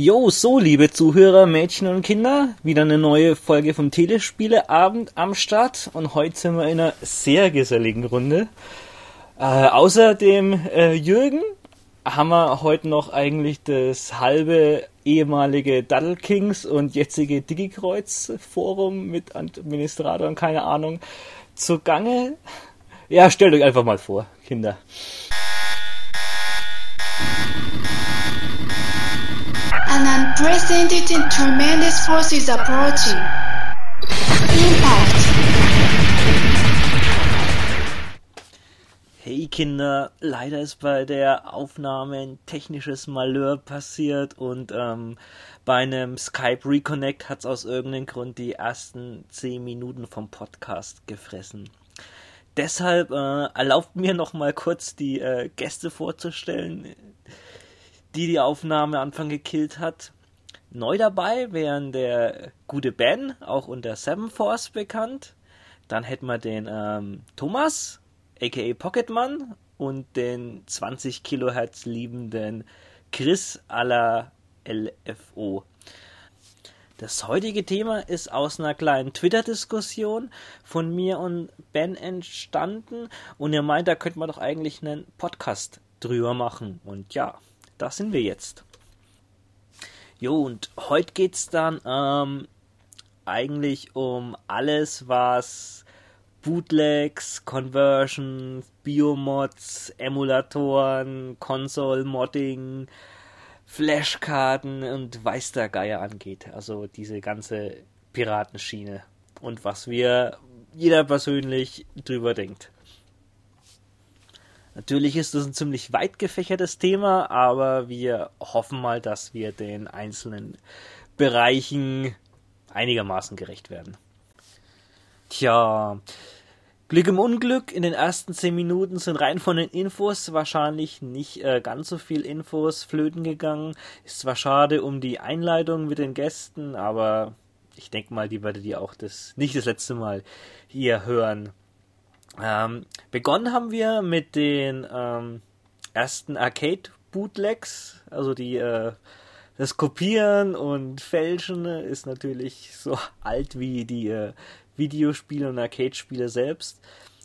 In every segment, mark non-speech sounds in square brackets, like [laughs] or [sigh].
Jo, so liebe Zuhörer, Mädchen und Kinder, wieder eine neue Folge vom Telespieleabend am Start und heute sind wir in einer sehr geselligen Runde. Äh, außer dem äh, Jürgen haben wir heute noch eigentlich das halbe ehemalige Daddle Kings und jetzige Digikreuz Forum mit Administrator und keine Ahnung zugange. Ja, stellt euch einfach mal vor, Kinder. An unprecedented tremendous force is approaching. Impact. Hey Kinder, leider ist bei der Aufnahme ein technisches Malheur passiert und ähm, bei einem Skype Reconnect hat es aus irgendeinem Grund die ersten 10 Minuten vom Podcast gefressen. Deshalb äh, erlaubt mir noch mal kurz die äh, Gäste vorzustellen, die die Aufnahme Anfang gekillt hat. Neu dabei wären der gute Ben, auch unter Seven Force bekannt. Dann hätten wir den ähm, Thomas, aka Pocketman, und den 20 Kilohertz liebenden Chris à la LFO. Das heutige Thema ist aus einer kleinen Twitter-Diskussion von mir und Ben entstanden und er meint, da könnte man doch eigentlich einen Podcast drüber machen. Und ja, da sind wir jetzt. Jo, und heute geht's dann ähm, eigentlich um alles, was Bootlegs, Conversions, Biomods, Emulatoren, Console-Modding, Flashkarten und weiß der Geier angeht. Also diese ganze Piratenschiene. Und was wir jeder persönlich drüber denkt. Natürlich ist das ein ziemlich weit gefächertes Thema, aber wir hoffen mal, dass wir den einzelnen Bereichen einigermaßen gerecht werden. Tja, Glück im Unglück, in den ersten 10 Minuten sind rein von den Infos wahrscheinlich nicht äh, ganz so viel Infos flöten gegangen. Ist zwar schade um die Einleitung mit den Gästen, aber ich denke mal, die werdet ihr auch das nicht das letzte Mal hier hören. Ähm, begonnen haben wir mit den ähm, ersten Arcade-Bootlegs, also die äh, das Kopieren und Fälschen ist natürlich so [laughs] alt wie die äh, Videospiele und Arcade-Spiele selbst.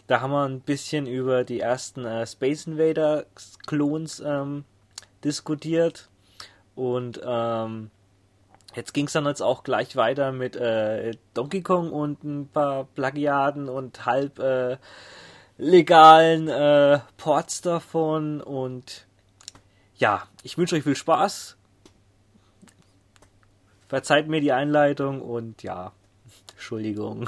Da haben wir ein bisschen über die ersten äh, Space Invader-Klons ähm, diskutiert und ähm, Jetzt ging es dann jetzt auch gleich weiter mit äh, Donkey Kong und ein paar Plagiaten und halb äh, legalen äh, Ports davon. Und ja, ich wünsche euch viel Spaß. Verzeiht mir die Einleitung und ja, Entschuldigung.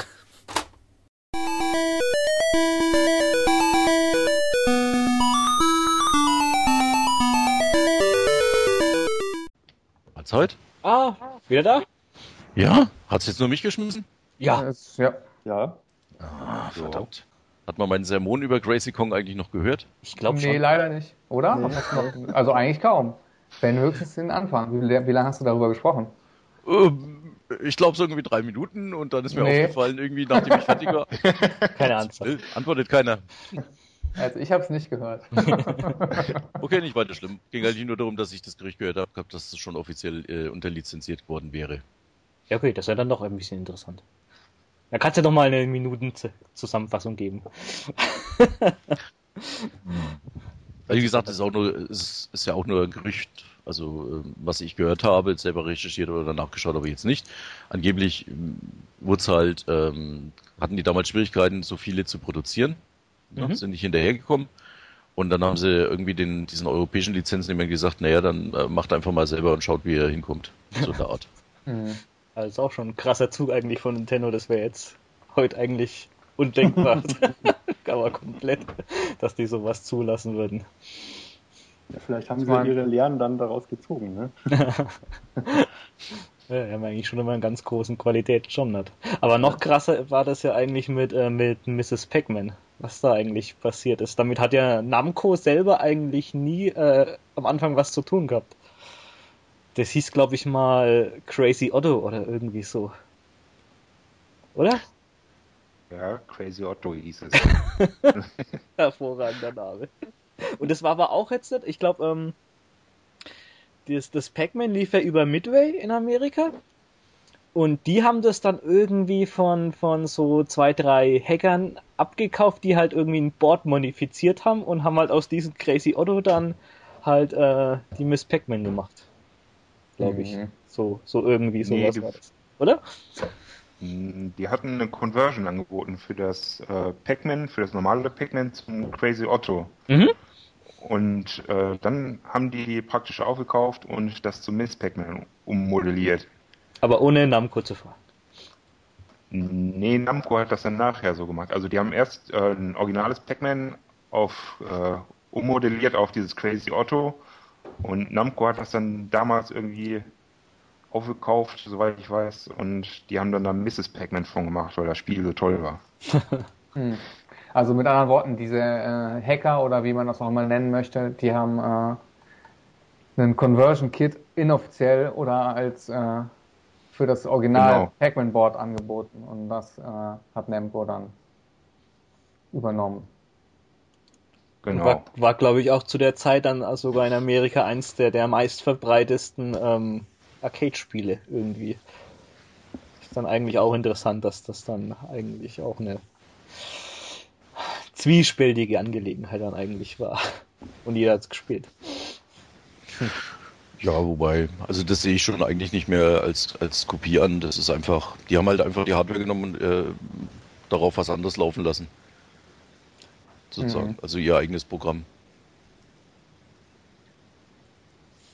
Was heute? Ah, wieder da? Ja? Hat's jetzt nur mich geschmissen? Ja. Ja. Ja. Ah, verdammt. Hat man meinen Sermon über Gracie Kong eigentlich noch gehört? Ich glaube Nee, schon. leider nicht. Oder? Nee. Also eigentlich kaum. Wenn höchstens den Anfang. Wie, wie lange hast du darüber gesprochen? Ähm, ich glaube so irgendwie drei Minuten und dann ist mir Nee. aufgefallen, irgendwie nachdem ich fertig war. [laughs] Keine Antwort. Antwortet keiner. Also ich habe es nicht gehört. [laughs] [laughs] Okay, nicht weiter schlimm. Ging eigentlich nur darum, dass ich das Gericht gehört habe, dass es schon offiziell äh, unterlizenziert worden wäre. Ja, okay, das wäre dann doch ein bisschen interessant. Da kannst du doch mal eine Minuten-Zusammenfassung geben. Also wie gesagt, es ist, auch nur, es ist ja auch nur ein Gerücht, also ähm, was ich gehört habe, selber recherchiert oder nachgeschaut habe ich jetzt nicht. Angeblich ähm, wurde halt, ähm, hatten die damals Schwierigkeiten, so viele zu produzieren, Mhm. sind nicht hinterhergekommen. Und dann haben sie irgendwie den, diesen europäischen Lizenznehmern gesagt, naja, dann äh, macht einfach mal selber und schaut, wie er hinkommt. So in der Art. [laughs] Hm. Also ist auch schon ein krasser Zug eigentlich von Nintendo, das wäre jetzt heute eigentlich undenkbar. [laughs] [laughs] Aber komplett, dass die sowas zulassen würden. Ja, vielleicht haben Das sie ihre Lehren dann daraus gezogen. Ne? [laughs] Ja, wir haben eigentlich schon immer einen ganz großen Qualitätsschirm hat. Aber noch krasser war das ja eigentlich mit, äh, mit Mrs. Pac-Man, was da eigentlich passiert ist. Damit hat ja Namco selber eigentlich nie äh, am Anfang was zu tun gehabt. Das hieß, glaube ich, mal Crazy Otto oder irgendwie so. Oder? Ja, Crazy Otto hieß es. [laughs] Hervorragender Name. Und das war aber auch jetzt nicht, ich glaube, ähm, das, das Pac-Man lief ja über Midway in Amerika. Und die haben das dann irgendwie von, von so zwei, drei Hackern abgekauft, die halt irgendwie ein Board modifiziert haben und haben halt aus diesem Crazy Otto dann halt äh, die Miss Pac-Man gemacht. Glaube ich. Mhm. So, so irgendwie Nee, sowas die- war das. Oder? Mm, Die hatten eine Conversion angeboten für das äh, Pac-Man, für das normale Pac-Man zum Crazy Otto. Mhm. Und äh, dann haben die die praktisch aufgekauft und das zum Miss Pac-Man ummodelliert. Aber ohne Namco zu fahren. Nee, Namco hat das dann nachher so gemacht. Also die haben erst äh, ein originales Pac-Man auf äh, ummodelliert auf dieses Crazy Otto und Namco hat das dann damals irgendwie aufgekauft, soweit ich weiß, und die haben dann da Mrs. Pac-Man von gemacht, weil das Spiel so toll war. [laughs] [laughs] Hm. Also mit anderen Worten, diese äh, Hacker oder wie man das auch mal nennen möchte, die haben äh, einen Conversion Kit inoffiziell oder als äh, für das Original Genau. Pac-Man Board angeboten und das äh, hat Namco dann übernommen. Genau. War, war glaube ich, auch zu der Zeit dann sogar in Amerika eins der, der meistverbreitesten ähm, Arcade-Spiele irgendwie. Ist dann eigentlich auch interessant, dass das dann eigentlich auch eine zwiespältige Angelegenheit dann eigentlich war. Und jeder hat's gespielt. Ja, wobei, also das sehe ich schon eigentlich nicht mehr als, als Kopie an. Das ist einfach, die haben halt einfach die Hardware genommen und äh, darauf was anderes laufen lassen. Sozusagen. Mhm. Also ihr eigenes Programm.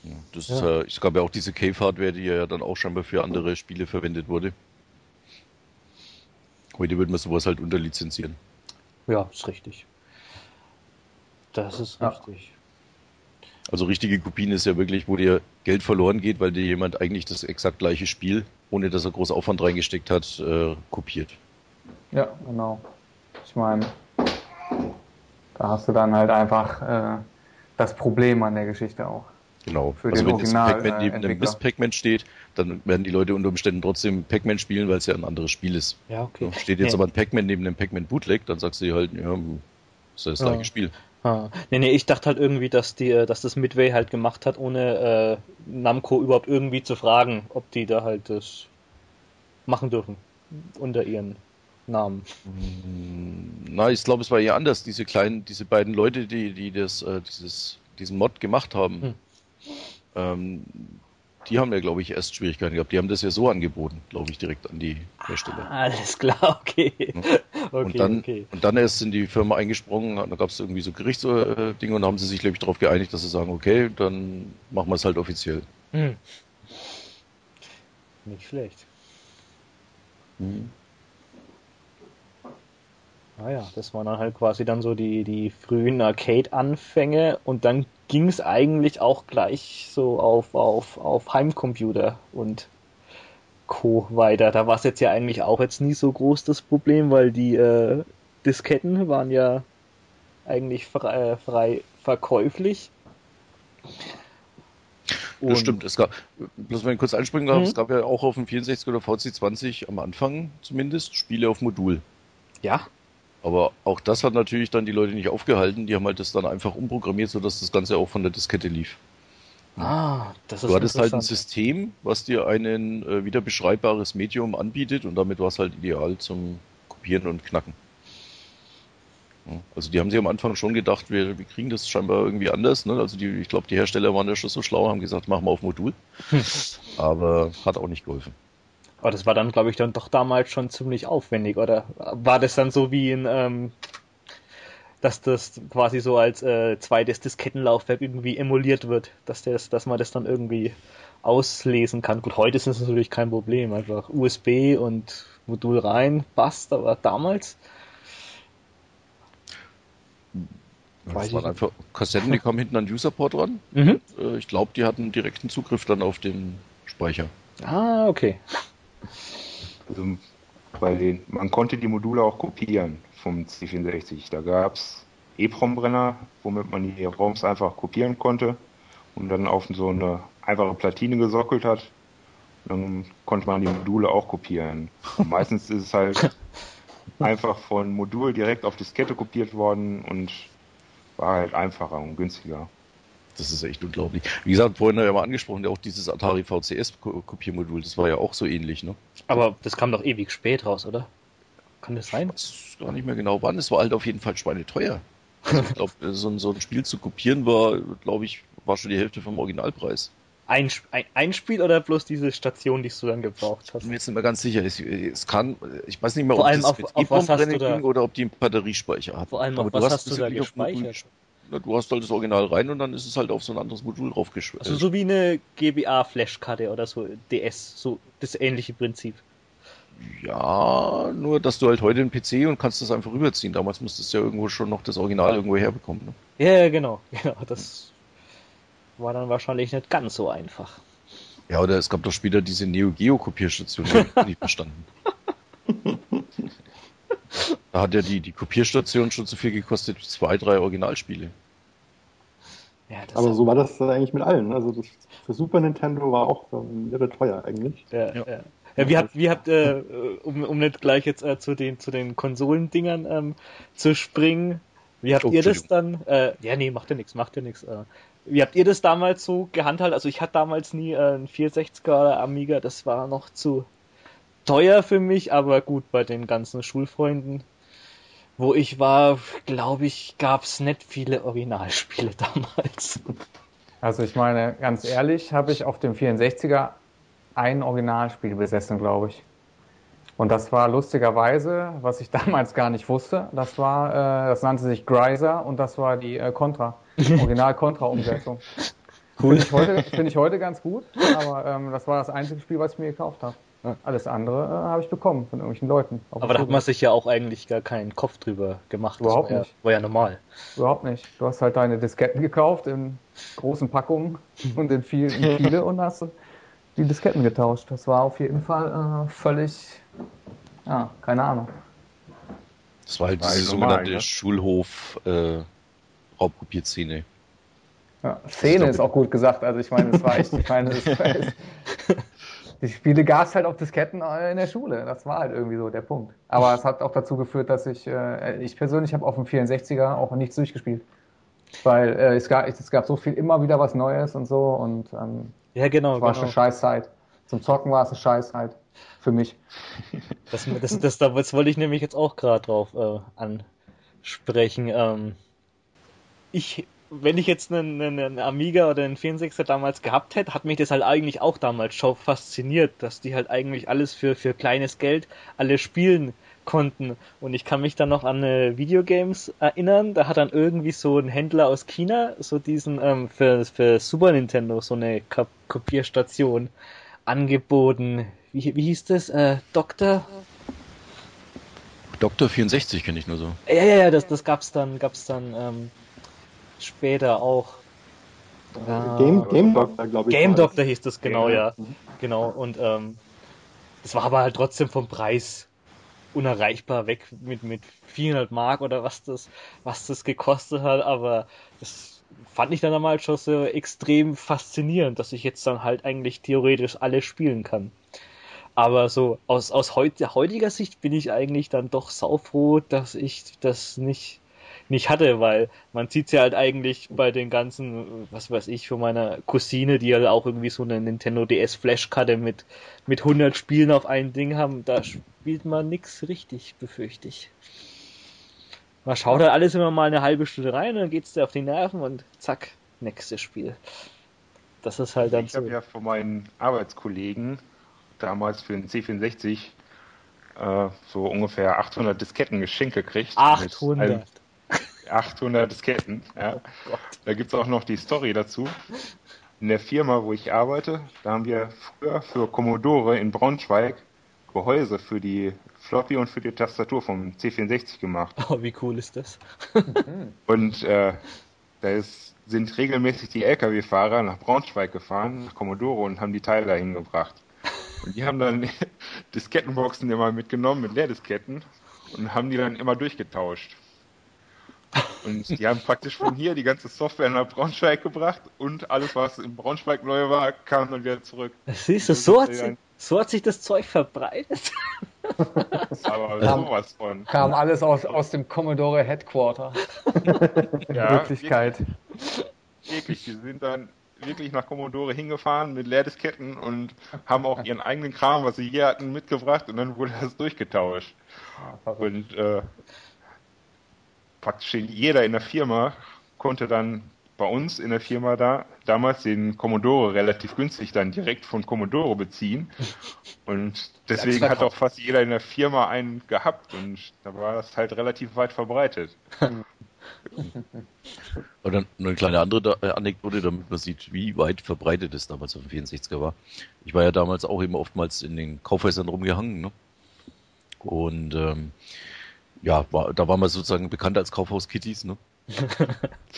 Ja, das ist, Ja. äh, es gab ja auch diese Cave-Hardware, die ja dann auch scheinbar für andere Spiele verwendet wurde. Heute würde man sowas halt unterlizenzieren. Ja, ist richtig. Das ist Ja. richtig. Also richtige Kopien ist ja wirklich, wo dir Geld verloren geht, weil dir jemand eigentlich das exakt gleiche Spiel, ohne dass er groß Aufwand reingesteckt hat, äh, kopiert. Ja, genau. Ich meine, da hast du dann halt einfach äh, das Problem an der Geschichte auch. Genau. Für also den wenn das Original, Pac-Man äh, neben einem. Miss Pac-Man steht, dann werden die Leute unter Umständen trotzdem Pac-Man spielen, weil es ja ein anderes Spiel ist. Ja, okay. So, Steht jetzt Nee. aber ein Pac-Man neben einem Pac-Man Bootleg, dann sagst du dir halt, ja, ist ja das Ja. gleiche Spiel. Ah. Nee, nee, ich dachte halt irgendwie, dass die, äh, dass das Midway halt gemacht hat, ohne äh, Namco überhaupt irgendwie zu fragen, ob die da halt das machen dürfen. Unter ihren Namen. Na, ich glaube, es war eher anders. Diese kleinen, diese beiden Leute, die, die das, äh, dieses, diesen Mod gemacht haben, Hm. Ähm, die haben ja, glaube ich, erst Schwierigkeiten gehabt. Die haben das ja so angeboten, glaube ich, direkt an die Hersteller. Alles klar, okay. [laughs] Okay, und, dann, okay. und dann erst sind die Firma eingesprungen, da gab es irgendwie so Gerichtsdinge und haben sie sich, glaube ich, darauf geeinigt, dass sie sagen, okay, dann machen wir es halt offiziell. Hm. Nicht schlecht. Ah ja, das waren dann halt quasi dann so die, die frühen Arcade-Anfänge und dann ging es eigentlich auch gleich so auf, auf, auf Heimcomputer und Co. weiter. Da war es jetzt ja eigentlich auch jetzt nie so groß das Problem, weil die äh, Disketten waren ja eigentlich frei, äh, frei verkäuflich. Das stimmt, es gab, bloß wenn ich kurz einspringen darf, Mhm. es gab ja auch auf dem 64 oder VC20 am Anfang zumindest Spiele auf Modul. Ja. Aber auch das hat natürlich dann die Leute nicht aufgehalten, die haben halt das dann einfach umprogrammiert, sodass das Ganze auch von der Diskette lief. Ah, das ist Du hattest halt ein. System, was dir ein äh, wieder beschreibbares Medium anbietet und damit war es halt ideal zum Kopieren und Knacken. Ja, Also die haben sich am Anfang schon gedacht, wir, wir kriegen das scheinbar irgendwie anders. Ne? Also die, ich glaube, die Hersteller waren ja schon so schlau, haben gesagt, machen wir auf Modul. [laughs] Aber hat auch nicht geholfen. Aber das war dann, glaube ich, dann doch damals schon ziemlich aufwendig, oder war das dann so wie ein, ähm, dass das quasi so als äh, zweites Diskettenlaufwerk irgendwie emuliert wird, dass das, dass man das dann irgendwie auslesen kann. Gut, heute ist das natürlich kein Problem, einfach USB und Modul rein, passt, aber damals, Weiß Das ich waren einfach Kassetten, die kamen hinten an den Userport ran. mhm. Äh, Ich glaube, die hatten direkten Zugriff dann auf den Speicher. ah, okay. Also bei den, man konnte die Module auch kopieren vom C64. Da gab es EEPROM-Brenner, womit man die ROMs einfach kopieren konnte und dann auf so eine einfache Platine gesockelt hat. Dann konnte man die Module auch kopieren. Und meistens ist es halt [laughs] einfach von Modul direkt auf Diskette kopiert worden und war halt einfacher und günstiger. Das ist echt unglaublich. Wie gesagt, vorhin haben wir mal angesprochen, auch dieses Atari VCS-Kopiermodul, das war ja auch so ähnlich, ne? Aber das kam doch ewig spät raus, oder? Kann das sein? Ich weiß gar nicht mehr genau wann. Es war halt auf jeden Fall schweineteuer. Also ich [laughs] glaube, so, ein- so ein Spiel zu kopieren war, glaube ich, war schon die Hälfte vom Originalpreis. Ein, ein, ein Spiel oder bloß diese Station, die du dann gebraucht Ich hast? bin mir jetzt nicht mehr ganz sicher. Es, es kann, ich weiß nicht mehr, Vor ob allem das auf- auf was hast du da- ging oder ob die einen Batteriespeicher hat. Vor allem, Aber auf du was hast du da gespeichert? Na, du hast halt das Original rein und dann ist es halt auf so ein anderes Modul draufgeschwört. Also so wie eine GBA-Flashkarte oder so DS, so das ähnliche Prinzip. Ja, nur dass du halt heute einen PC und kannst das einfach rüberziehen. Damals musstest du ja irgendwo schon noch das Original irgendwo herbekommen. Ne? Ja, ja, genau, [laughs] genau. Das war dann wahrscheinlich nicht ganz so einfach. Ja, oder es gab doch später diese Neo Geo Kopierstation, die ich [laughs] nicht verstanden. [laughs] Da hat ja die, die Kopierstation schon so viel gekostet wie zwei, drei Originalspiele. Ja, das Aber so war das eigentlich mit allen. Also das für Super Nintendo war auch ähm, irre teuer eigentlich. Ja, Ja. ja. Ja, wie habt, wie habt äh, um, um nicht gleich jetzt äh, zu den zu den Konsolendingern ähm, zu springen, wie habt Oh, ihr das dann? Äh, ja, nee, macht ja nichts, macht ja nichts. Äh, wie habt ihr das damals so gehandhabt? Also ich hatte damals nie äh, einen 460er oder Amiga, das war noch zu teuer für mich, aber gut, bei den ganzen Schulfreunden, wo ich war, glaube ich, gab's nicht viele Originalspiele [laughs] damals. Also ich meine, ganz ehrlich, habe ich auf dem 64er ein Originalspiel besessen, glaube ich. Und das war lustigerweise, was ich [laughs] damals gar nicht wusste, das war, äh, das nannte sich Greiser und das war die äh, Contra, [laughs] Original-Contra-Umsetzung. Cool. Finde ich, heute, finde ich heute ganz gut, aber ähm, das war das einzige Spiel, was ich mir gekauft habe. Alles andere äh, habe ich bekommen von irgendwelchen Leuten. Aber da hat man sich ja auch eigentlich gar keinen Kopf drüber gemacht. Das Überhaupt war ja, nicht. War ja normal. Überhaupt nicht. Du hast halt deine Disketten gekauft in großen Packungen [laughs] und in viel, in viele und hast die Disketten getauscht. Das war auf jeden Fall äh, völlig, ja, keine Ahnung. Das war halt diese halt sogenannte ne? Schulhof äh, Raubkopierszene. Ja, Szene ist auch gut gesagt. Also ich meine, es war echt, ich meine, es war [laughs] echt, die Spiele gab es halt auf Disketten in der Schule. Das war halt irgendwie so der Punkt. Aber es hat auch dazu geführt, dass ich, äh, ich persönlich habe auf dem 64er auch nichts durchgespielt. Weil äh, es, gab, es gab so viel, immer wieder was Neues und so und ähm, Ja, genau. Es war genau. schon Scheißzeit. Zum Zocken war es eine Scheißzeit. Für mich. Das, das, das, das wollte ich nämlich jetzt auch gerade drauf äh, ansprechen. Ähm, ich, wenn ich jetzt einen, einen, einen Amiga oder einen 64er damals gehabt hätte, hat mich das halt eigentlich auch damals schon fasziniert, dass die halt eigentlich alles für, für kleines Geld alle spielen konnten. Und ich kann mich dann noch an äh, Videogames erinnern, da hat dann irgendwie so ein Händler aus China so diesen ähm, für, für Super Nintendo so eine Kop Kopierstation angeboten. Wie, wie hieß das? Äh, Doktor? Dr. 64 kenne ich nur so. Ja, ja, ja, das, das gab's dann, gab's dann ähm, später auch. Ah. Game, Game Doctor, glaube ich. Game. Doctor hieß das, genau, ja. Genau, und ähm, das war aber halt trotzdem vom Preis unerreichbar weg mit, mit 400 Mark oder was das, was das gekostet hat, aber das fand ich dann einmal schon so extrem faszinierend, dass ich jetzt dann halt eigentlich theoretisch alles spielen kann. Aber so aus, aus heut, heutiger Sicht bin ich eigentlich dann doch saufroh, dass ich das nicht, nicht hatte, weil man sieht's ja halt eigentlich bei den ganzen, was weiß ich, von meiner Cousine, die ja auch irgendwie so eine Nintendo DS Flashkarte mit, mit 100 Spielen auf ein Ding haben, da spielt man nix richtig, befürchte ich. Man schaut halt alles immer mal eine halbe Stunde rein, dann geht's dir auf die Nerven und zack, nächstes Spiel. Das ist halt dann Ich so. habe ja von meinen Arbeitskollegen damals für den C64 äh, so ungefähr 800 Disketten geschenkt gekriegt. Mit 800. allen- 800 Disketten, ja. Da gibt's auch noch die Story dazu. In der Firma, wo ich arbeite, da haben wir früher für Commodore in Braunschweig Gehäuse für die Floppy und für die Tastatur vom C64 gemacht. Oh, wie cool ist das? Und äh, da ist, sind regelmäßig die Lkw-Fahrer nach Braunschweig gefahren, nach Commodore und haben die Teile dahin gebracht. Und die haben dann [laughs] Diskettenboxen immer mitgenommen mit Leerdisketten und haben die dann immer durchgetauscht. Und die haben praktisch von hier die ganze Software nach Braunschweig gebracht und alles, was in Braunschweig neu war, kam dann wieder zurück. Siehst du, so hat sie, So hat sich das Zeug verbreitet. Aber Kam- sowas von. Kam alles aus, aus dem Commodore Headquarter. In Ja, [laughs] Wirklichkeit. Wirklich, die sind dann wirklich nach Commodore hingefahren mit Leerdisketten und haben auch ihren eigenen Kram, was sie hier hatten, mitgebracht und dann wurde das durchgetauscht. Und äh, praktisch jeder in der Firma konnte dann bei uns in der Firma da damals den Commodore relativ günstig dann direkt von Commodore beziehen. Und deswegen hat auch fast jeder in der Firma einen gehabt und da war das halt relativ weit verbreitet. [laughs] Und dann eine kleine andere äh, Anekdote, damit man sieht, wie weit verbreitet es damals auf dem 64er war. Ich war ja damals auch immer oftmals in den Kaufhäusern rumgehangen, ne? Und ähm, ja, war, da waren wir sozusagen bekannt als Kaufhaus-Kitties, ne? [laughs]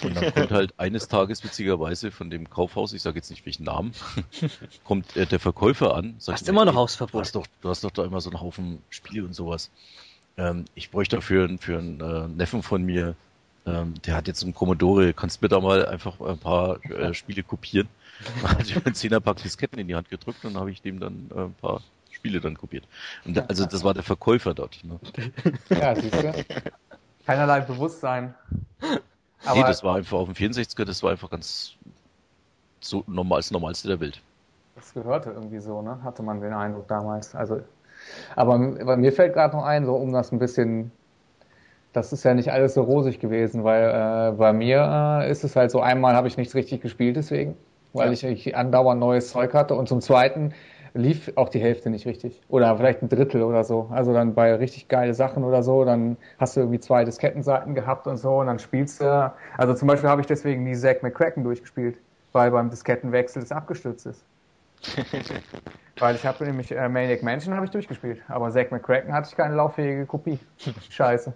Und dann kommt halt eines Tages witzigerweise von dem Kaufhaus, ich sage jetzt nicht welchen Namen, [laughs] kommt äh, der Verkäufer an, sagt Hast mir, immer noch "Ey, Hausverbot." Du hast doch, du hast doch da immer so einen Haufen Spiele und sowas. Ähm, ich bräuchte dafür einen- für einen äh, Neffen von mir, ähm, der hat jetzt einen Commodore, kannst du mir da mal einfach ein paar äh, Spiele kopieren? Dann [laughs] hat ich mir einen Zehnerpack Disketten in die Hand gedrückt und dann habe ich dem dann äh, ein paar Spiele dann kopiert. Und da, also das war der Verkäufer dort. Ne? [laughs] Ja, siehst du. Keinerlei Bewusstsein. Aber nee, das war einfach auf dem 64er, das war einfach ganz so normal, das Normalste der Welt. Das gehörte irgendwie so, ne? Hatte man den Eindruck damals. Also, aber, aber mir fällt gerade noch ein, so um das ein bisschen, das ist ja nicht alles so rosig gewesen, weil äh, bei mir äh, ist es halt so, einmal habe ich nichts richtig gespielt deswegen, weil ich, ich andauernd neues Zeug hatte und zum zweiten lief auch die Hälfte nicht richtig. Oder vielleicht ein Drittel oder so. Also dann bei richtig geile Sachen oder so, dann hast du irgendwie zwei Diskettenseiten gehabt und so und dann spielst du, also zum Beispiel habe ich deswegen nie Zack McCracken durchgespielt, weil beim Diskettenwechsel es abgestürzt ist. [laughs] Weil ich habe nämlich äh, Maniac Mansion habe ich durchgespielt, aber Zack McCracken hatte ich keine lauffähige Kopie. [laughs] Scheiße.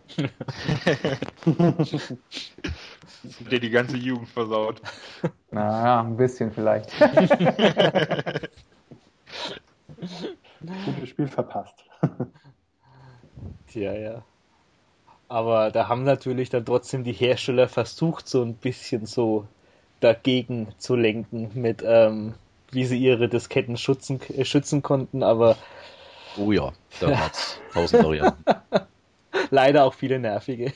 Der die ganze Jugend versaut. Naja, ein bisschen vielleicht. [laughs] Gutes Spiel verpasst. [laughs] Ja, ja. Aber da haben natürlich dann trotzdem die Hersteller versucht, so ein bisschen so dagegen zu lenken, mit ähm, wie sie ihre Disketten schützen, äh, schützen konnten, aber Oh ja, da hat's tausend Varianten. [laughs] leider auch viele nervige.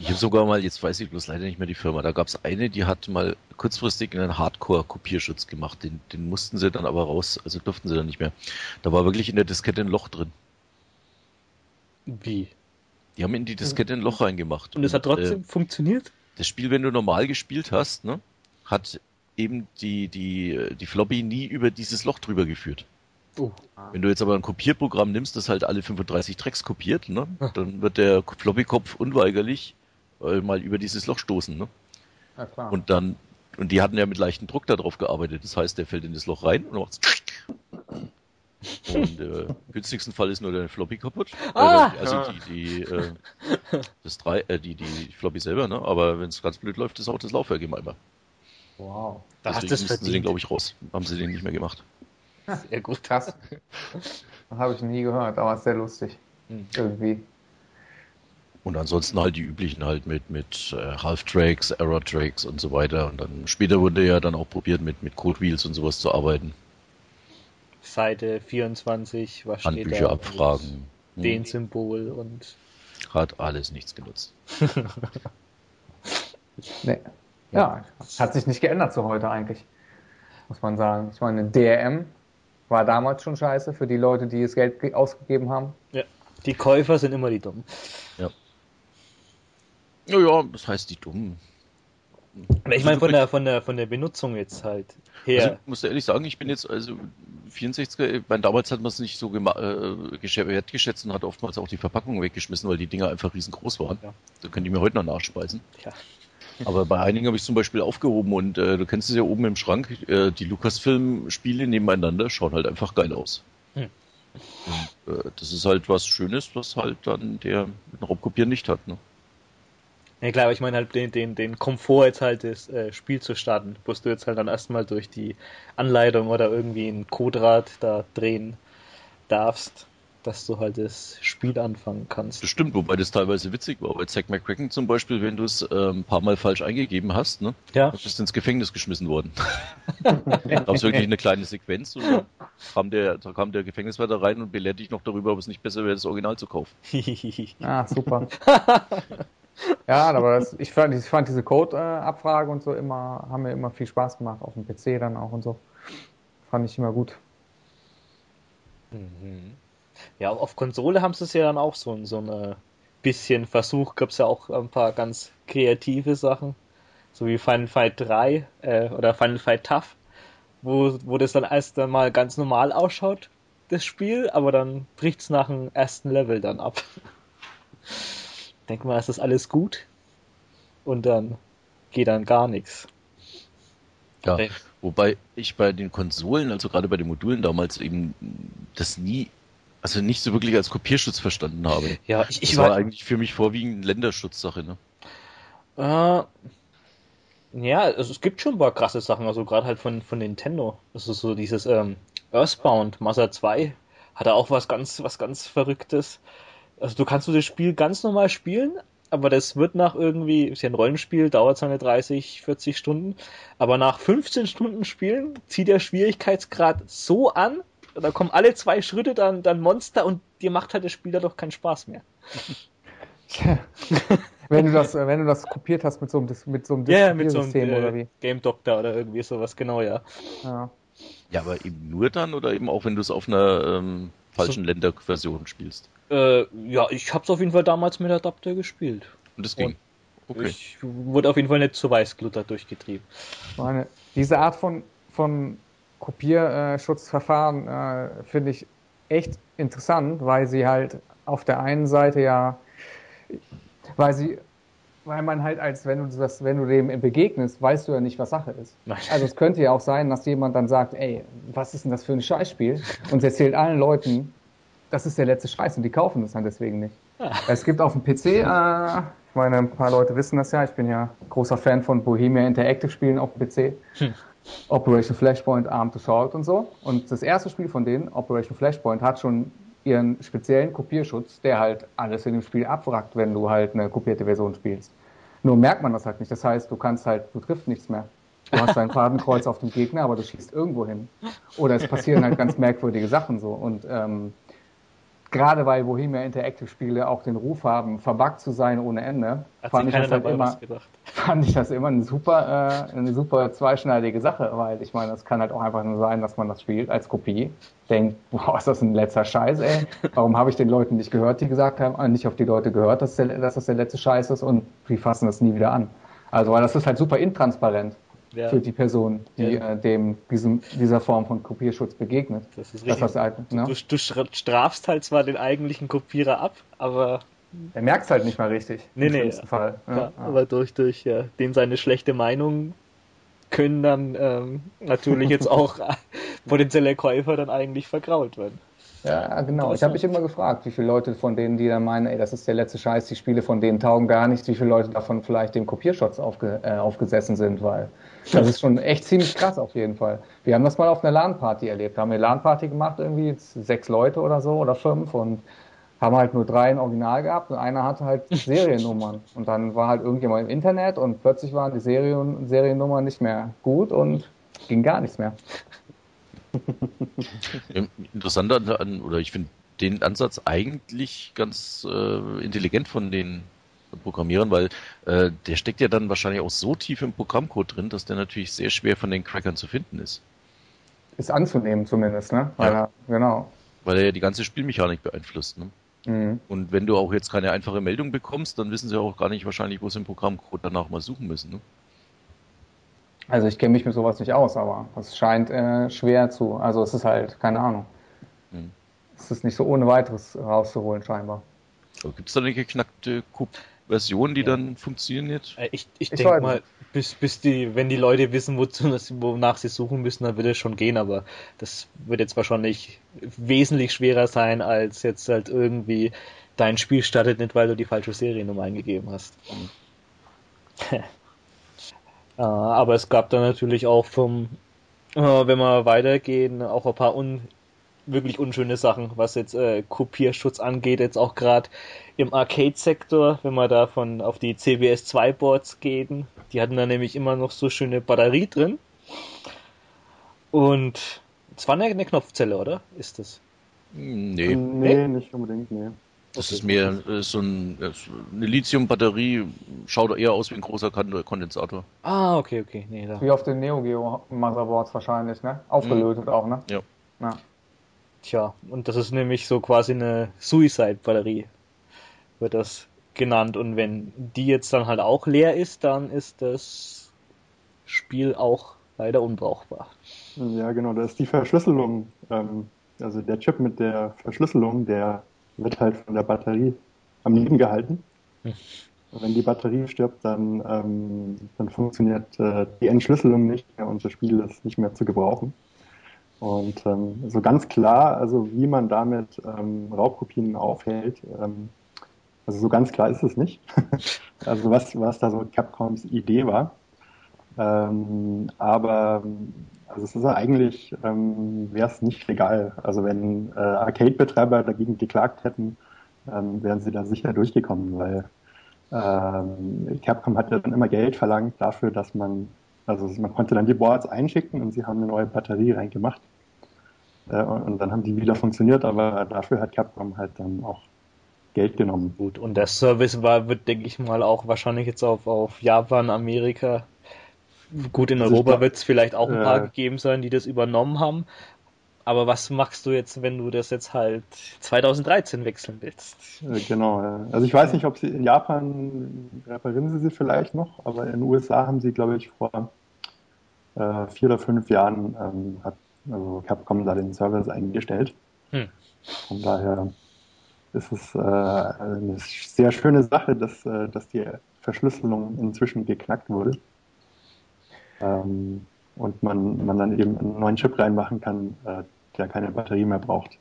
Ich habe sogar mal, jetzt weiß ich bloß leider nicht mehr die Firma, da gab es eine, die hat mal kurzfristig einen Hardcore-Kopierschutz gemacht. Den, den mussten sie dann aber raus, also durften sie dann nicht mehr. Da war wirklich in der Diskette ein Loch drin. Wie? Die haben in die Diskette ein Loch reingemacht. Und es hat trotzdem Äh, funktioniert? das Spiel, wenn du normal gespielt hast, ne, hat eben die, die, die Floppy nie über dieses Loch drüber geführt. Oh. Wenn du jetzt aber ein Kopierprogramm nimmst, das halt alle 35 Tracks kopiert, ne, dann wird der Floppy-Kopf unweigerlich äh, mal über dieses Loch stoßen, ne? Ja, klar. Und dann, und die hatten ja mit leichtem Druck darauf gearbeitet. Das heißt, der fällt in das Loch rein und macht's [laughs] und äh, im günstigsten Fall ist nur der Floppy kaputt. Ah! Äh, also die, die, äh, das drei, äh, die, die Floppy selber, ne? Aber wenn es ganz blöd läuft, ist auch das Laufwerk im Eimer. wow. Da hast Deswegen du es mussten sie den, glaube ich, raus. Haben sie den nicht mehr gemacht. Sehr gut. Krass. Das [laughs] habe ich nie gehört, aber ist sehr lustig. Hm. Irgendwie. Und ansonsten halt die üblichen halt mit, mit äh, Half-Tracks, Error-Tracks und so weiter. Und dann später wurde ja dann auch probiert, mit, mit Code Wheels und sowas zu arbeiten. Seite 24, was steht Handbücher da? abfragen. Und Den Symbol und Hat alles nichts genutzt. [laughs] Nee. Ja, hat sich nicht geändert zu heute eigentlich. Muss man sagen. Ich meine, DRM war damals schon scheiße für die Leute, die das Geld ge- ausgegeben haben. ja. Die Käufer sind immer die Dummen. Ja, ja, das heißt die Dummen. Ich meine von der von der von der Benutzung jetzt halt her. Also, ich muss ehrlich sagen, ich bin jetzt, also 64er, mein, damals hat man es nicht so äh, wertgeschätzt und hat oftmals auch die Verpackung weggeschmissen, weil die Dinger einfach riesengroß waren. Ja. Da könnt ihr mir heute noch nachspeisen. Ja. Aber bei einigen habe ich zum Beispiel aufgehoben und äh, du kennst es ja oben im Schrank, äh, die Lucasfilm-Spiele nebeneinander schauen halt einfach geil aus. Hm. Und, äh, das ist halt was Schönes, was halt dann der mit dem Raubkopieren nicht hat. Ne? Ja klar, aber ich meine halt den, den, den Komfort jetzt halt das äh, Spiel zu starten, musst du jetzt halt dann erstmal durch die Anleitung oder irgendwie ein Codrad da drehen darfst. dass du halt das Spiel anfangen kannst. Stimmt, wobei das teilweise witzig war. Bei Zack McCracken zum Beispiel, wenn du es äh, ein paar Mal falsch eingegeben hast, ne, Ja. dann bist du ins Gefängnis geschmissen worden. [laughs] da gab es wirklich eine kleine Sequenz und da kam, der, da kam der Gefängniswärter rein und belehrt dich noch darüber, ob es nicht besser wäre, das Original zu kaufen. [laughs] Ah, super. [laughs] ja, aber das, ich, fand, ich fand diese Code-Abfrage und so immer, haben mir immer viel Spaß gemacht, auf dem PC dann auch und so. Fand ich immer gut. Mhm. Ja, auf Konsole haben sie es ja dann auch so, so ein bisschen Versuch, gab es ja auch ein paar ganz kreative Sachen, so wie Final Fight 3 äh, oder Final Fight Tough, wo, wo das dann erst einmal ganz normal ausschaut, das Spiel, aber dann bricht es nach dem ersten Level dann ab. Denk mal, ist das alles gut und dann geht dann gar nichts. Ja, Okay. wobei ich bei den Konsolen, also gerade bei den Modulen damals eben das nie, also nicht so wirklich als Kopierschutz verstanden habe. Ja, ich, Ich das war war eigentlich für mich vorwiegend Länderschutzsache, ne? Äh, ja, also es gibt schon ein paar krasse Sachen, also gerade halt von, von Nintendo. Also so dieses ähm, Earthbound, Mother 2, hat da auch was ganz, was ganz Verrücktes. Also du kannst du das Spiel ganz normal spielen, aber das wird nach irgendwie, ist ja ein Rollenspiel, dauert seine 30, 40 Stunden, aber nach 15 Stunden Spielen zieht der Schwierigkeitsgrad so an, da kommen alle zwei Schritte dann, dann Monster und dir macht halt das Spiel dadurch keinen Spaß mehr. [laughs] wenn du das, äh, wenn du das kopiert hast mit so einem, mit so einem Ja, mit so einem Distribuiersystem oder äh, wie. Game Doctor oder irgendwie sowas, genau, ja. Ja. Ja, aber eben nur dann oder eben auch, wenn du es auf einer ähm, falschen Länderversion spielst. Äh, ja, ich hab's auf jeden Fall damals mit Adapter gespielt. Und das ging. Okay. Ich wurde auf jeden Fall nicht zu Weißglutter durchgetrieben. Meine, diese Art von, von Kopierschutzverfahren äh, finde ich echt interessant, weil sie halt auf der einen Seite ja, weil sie, weil man halt als, wenn du das, wenn du dem begegnest, weißt du ja nicht, was Sache ist. Nein. Also es könnte ja auch sein, dass jemand dann sagt, ey, was ist denn das für ein Scheißspiel? Und erzählt allen Leuten, das ist der letzte Scheiß und die kaufen das dann deswegen nicht. Es gibt auf dem PC, äh, ich meine, ein paar Leute wissen das ja, ich bin ja großer Fan von Bohemia Interactive Spielen auf dem PC. Operation Flashpoint, Arm to Salt und so. Und das erste Spiel von denen, Operation Flashpoint, hat schon ihren speziellen Kopierschutz, der halt alles in dem Spiel abwrackt, wenn du halt eine kopierte Version spielst. Nur merkt man das halt nicht. Das heißt, du kannst halt, du triffst nichts mehr. Du hast ein Fadenkreuz [laughs] auf dem Gegner, aber du schießt irgendwo hin. Oder es passieren halt ganz merkwürdige Sachen so. Und ähm, gerade weil Bohemia Interactive Spiele auch den Ruf haben, verbuggt zu sein ohne Ende, Hat fand ich, das halt immer, [laughs] fand ich das immer eine super, äh, eine super zweischneidige Sache, weil ich meine, es kann halt auch einfach nur sein, dass man das spielt als Kopie, denkt, [laughs] boah, ist das ein letzter Scheiß, ey. Warum habe ich den Leuten nicht gehört, die gesagt haben, äh, nicht auf die Leute gehört, dass, der, dass das der letzte Scheiß ist und die fassen das nie wieder an. Also, weil das ist halt super intransparent Ja, für die Person, die Ja. äh, dem diesem, dieser Form von Kopierschutz begegnet. das ist Das richtig. ist halt, ne? Du, du stra- strafst halt zwar den eigentlichen Kopierer ab, aber, Er merkt es halt nicht mal richtig. Nee, im nee, schlimmsten Fall. ja. aber durch, durch ja, den seine schlechte Meinung können dann ähm, natürlich jetzt [laughs] auch äh, potenzielle Käufer dann eigentlich vergrault werden. Ja, genau. Ich habe mich immer gefragt, wie viele Leute von denen, die dann meinen, ey, das ist der letzte Scheiß, die Spiele von denen taugen gar nichts, wie viele Leute davon vielleicht dem Kopierschutz aufge, äh, aufgesessen sind, weil das ist schon echt ziemlich krass auf jeden Fall. Wir haben das mal auf einer LAN-Party erlebt. Da haben wir eine LAN-Party gemacht, irgendwie sechs Leute oder so oder fünf und haben halt nur drei im Original gehabt und einer hatte halt [laughs] Seriennummern. Und dann war halt irgendjemand im Internet und plötzlich waren die Serien, Seriennummern nicht mehr gut und ging gar nichts mehr. Ja, Interessant an, an- oder ich finde den Ansatz eigentlich ganz äh, intelligent von den Programmierern, weil äh, der steckt ja dann wahrscheinlich auch so tief im Programmcode drin, dass der natürlich sehr schwer von den Crackern zu finden ist. Ist anzunehmen zumindest, ne? Weil Ja. er, genau. Weil er ja die ganze Spielmechanik beeinflusst. Ne? Mhm. Und wenn du auch jetzt keine einfache Meldung bekommst, dann wissen sie auch gar nicht wahrscheinlich, wo sie im Programmcode danach mal suchen müssen. Ne? Also ich kenne mich mit sowas nicht aus, aber es scheint äh, schwer zu. Also es ist halt, keine Ahnung. Hm. Es ist nicht so ohne weiteres rauszuholen scheinbar. Gibt es da eine geknackte Version, die dann funktioniert? Äh, Ich, ich Ich denke mal, bis, bis die, wenn die Leute wissen, wozu, wonach sie suchen müssen, dann wird es schon gehen, aber das wird jetzt wahrscheinlich wesentlich schwerer sein, als jetzt halt irgendwie dein Spiel startet nicht, weil du die falsche Seriennummer eingegeben hast. Äh, [laughs] aber es gab dann natürlich auch vom, äh, wenn wir weitergehen, auch ein paar un, wirklich unschöne Sachen, was jetzt äh, Kopierschutz angeht, jetzt auch gerade im Arcade-Sektor, wenn man da von auf die CBS 2 Boards gehen, die hatten da nämlich immer noch so schöne Batterie drin. Und es war eine, eine Knopfzelle, oder? Ist das? Nee, Nee, nicht unbedingt, nee. Das ist mehr äh, so ein, eine Lithium-Batterie, schaut eher aus wie ein großer Kon- Kondensator. Ah, okay, okay. Nee, da. Wie auf den Neo Geo Motherboards wahrscheinlich, ne? Aufgelötet auch, ne? Ja. Ja. Tja, und das ist nämlich so quasi eine Suicide-Batterie, wird das genannt. Und wenn die jetzt dann halt auch leer ist, dann ist das Spiel auch leider unbrauchbar. Ja, genau, da ist die Verschlüsselung, ähm, also der Chip mit der Verschlüsselung, der wird halt von der Batterie am Leben gehalten. Hm. Wenn die Batterie stirbt, dann, ähm, dann funktioniert äh, die Entschlüsselung nicht mehr und das Spiel ist nicht mehr zu gebrauchen. Und ähm, so ganz klar, also wie man damit ähm, Raubkopien aufhält, ähm, also so ganz klar ist es nicht. [laughs] also was, was da so Capcoms Idee war. Ähm, aber also es ist ja eigentlich, ähm, wäre es nicht legal. Also wenn äh, Arcade-Betreiber dagegen geklagt hätten, ähm, wären sie da sicher durchgekommen, weil ähm, Capcom hat dann immer Geld verlangt dafür, dass man, also man konnte dann die Boards einschicken und sie haben eine neue Batterie reingemacht. Äh, und, und dann haben die wieder funktioniert, aber dafür hat Capcom halt dann auch Geld genommen. Gut, und der Service war, wird, denke ich mal, auch wahrscheinlich jetzt auf, auf Japan, Amerika. Gut, in Also Europa wird es vielleicht auch ein paar gegeben sein, die das übernommen haben. Aber was machst du jetzt, wenn du das jetzt halt 2013 wechseln willst? Genau. ja. Also ich weiß nicht, ob sie in Japan reparieren sie sie vielleicht noch, aber in den USA haben sie, glaube ich, vor äh, vier oder fünf Jahren ähm, hat also Capcom da den Service eingestellt. Hm. Von daher ist es äh, eine sehr schöne Sache, dass, äh, dass die Verschlüsselung inzwischen geknackt wurde. Ähm, und man, man dann eben einen neuen Chip reinmachen kann, äh, der keine Batterie mehr braucht.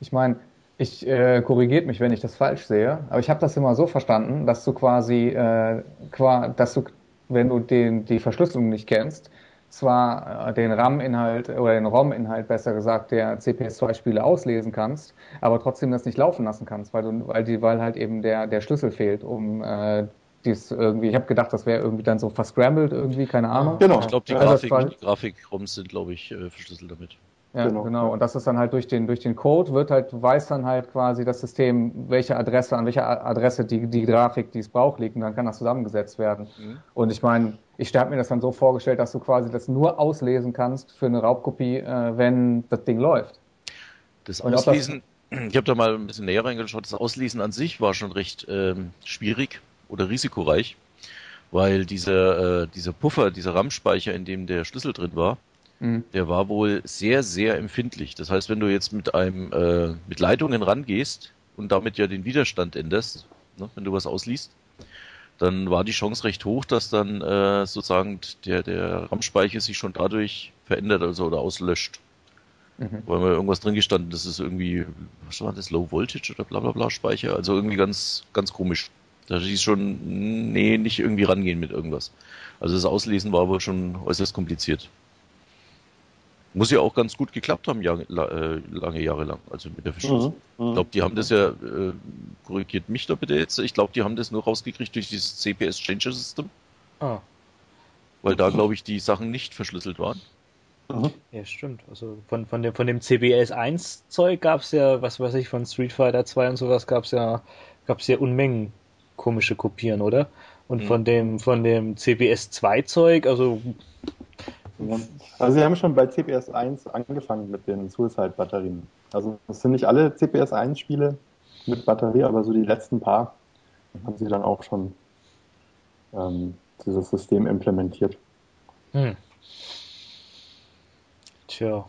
Ich meine, ich äh, korrigiert mich, wenn ich das falsch sehe, aber ich habe das immer so verstanden, dass du quasi, äh, qua, dass du, wenn du den, die Verschlüsselung nicht kennst, zwar äh, den RAM-Inhalt oder den ROM-Inhalt besser gesagt der CPS2-Spiele auslesen kannst, aber trotzdem das nicht laufen lassen kannst, weil du, weil die, weil halt eben der der Schlüssel fehlt, um äh, dies irgendwie. Ich habe gedacht, das wäre irgendwie dann so verscrambled irgendwie, keine Ahnung. Genau. Ich glaube, die Also Grafik, die Grafik-ROMs sind, glaube ich, äh, verschlüsselt damit. Ja, Genau. genau. Und das ist dann halt durch den, durch den Code wird halt, weiß dann halt quasi das System, welche Adresse, an welcher Adresse die, die Grafik, die es braucht, liegt. Und dann kann das zusammengesetzt werden. Mhm. Und ich meine, ich habe mir das dann so vorgestellt, dass du quasi das nur auslesen kannst für eine Raubkopie, äh, wenn das Ding läuft. Das Und ob das- Auslesen, [clears throat] ich habe da mal ein bisschen näher reingeschaut, das Auslesen an sich war schon recht ähm, schwierig oder risikoreich, weil dieser, äh, dieser Puffer, dieser RAM-Speicher, in dem der Schlüssel drin war, Mhm. der war wohl sehr, sehr empfindlich. Das heißt, wenn du jetzt mit einem äh, mit Leitungen rangehst und damit ja den Widerstand änderst, ne, wenn du was ausliest, dann war die Chance recht hoch, dass dann äh, sozusagen der, der RAM-Speicher sich schon dadurch verändert also oder auslöscht. Mhm. Weil mir irgendwas drin gestanden, das ist irgendwie, was war das, Low Voltage oder bla bla bla Speicher, also irgendwie ganz, ganz komisch. Da hieß schon, nee, nicht irgendwie rangehen mit irgendwas. Also das Auslesen war wohl schon äußerst kompliziert. Muss ja auch ganz gut geklappt haben, Jahre, la- äh, lange Jahre lang, also mit der Verschlüsselung. Mhm. Ich glaube, die haben das ja, äh, korrigiert mich da bitte jetzt, ich glaube, die haben das nur rausgekriegt durch dieses CPS Changer System, Ah, weil da, glaube ich, die Sachen nicht verschlüsselt waren. Mhm. ja, stimmt. Also von, von dem, von dem CBS 1 Zeug gab's ja, was weiß ich, von Street Fighter 2 und sowas gab's ja, gab's ja Unmengen komische Kopieren, oder? Und Mhm. von dem, von dem CBS 2 Zeug, also, Ja. Also sie haben schon bei CPS 1 angefangen mit den Suicide-Batterien. Also es sind nicht alle CPS 1 Spiele mit Batterie, aber so die letzten paar haben sie dann auch schon ähm, dieses System implementiert. hm. Tja.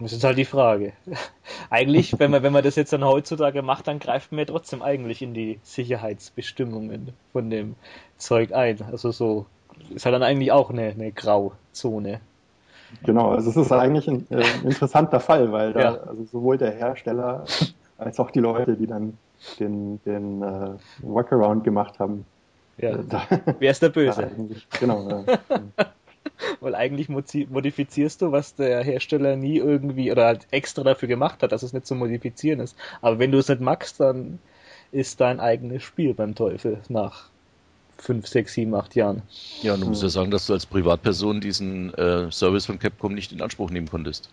Das ist halt die Frage. [laughs] Eigentlich, wenn man, wenn man das jetzt dann heutzutage macht, dann greift man ja trotzdem eigentlich in die Sicherheitsbestimmungen von dem Zeug ein. Also so, ist halt dann eigentlich auch eine, eine Grauzone. Genau, also es ist eigentlich ein, äh, interessanter Fall, weil da Ja. also sowohl der Hersteller als auch die Leute, die dann den, den äh, Workaround gemacht haben, Ja. äh, da, Wer ist der [laughs] Böse? genau, äh, [laughs] Weil eigentlich modifizierst du, was der Hersteller nie irgendwie oder halt extra dafür gemacht hat, dass es nicht zu modifizieren ist. Aber wenn du es nicht magst, dann ist dein eigenes Spiel beim Teufel nach 5, 6, 7, 8 Jahren. Ja, und du musst ja sagen, dass du als Privatperson diesen äh, Service von Capcom nicht in Anspruch nehmen konntest.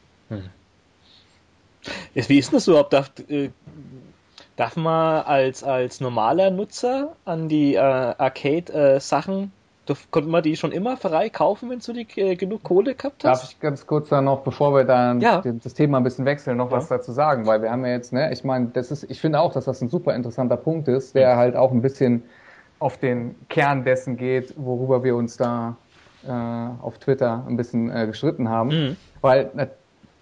Jetzt, wie ist denn das überhaupt? Darf, äh, darf man als, als normaler Nutzer an die äh, Arcade-Sachen, konnte man die schon immer frei kaufen, wenn du die, äh, genug Kohle gehabt hast? Darf ich ganz kurz da noch, bevor wir dann Ja. das Thema ein bisschen wechseln, noch Ja. was dazu sagen, weil wir haben ja jetzt, ne, ich meine, das ist, ich finde auch, dass das ein super interessanter Punkt ist, der halt auch ein bisschen auf den Kern dessen geht, worüber wir uns da äh, auf Twitter ein bisschen äh, gestritten haben, Mhm. weil na,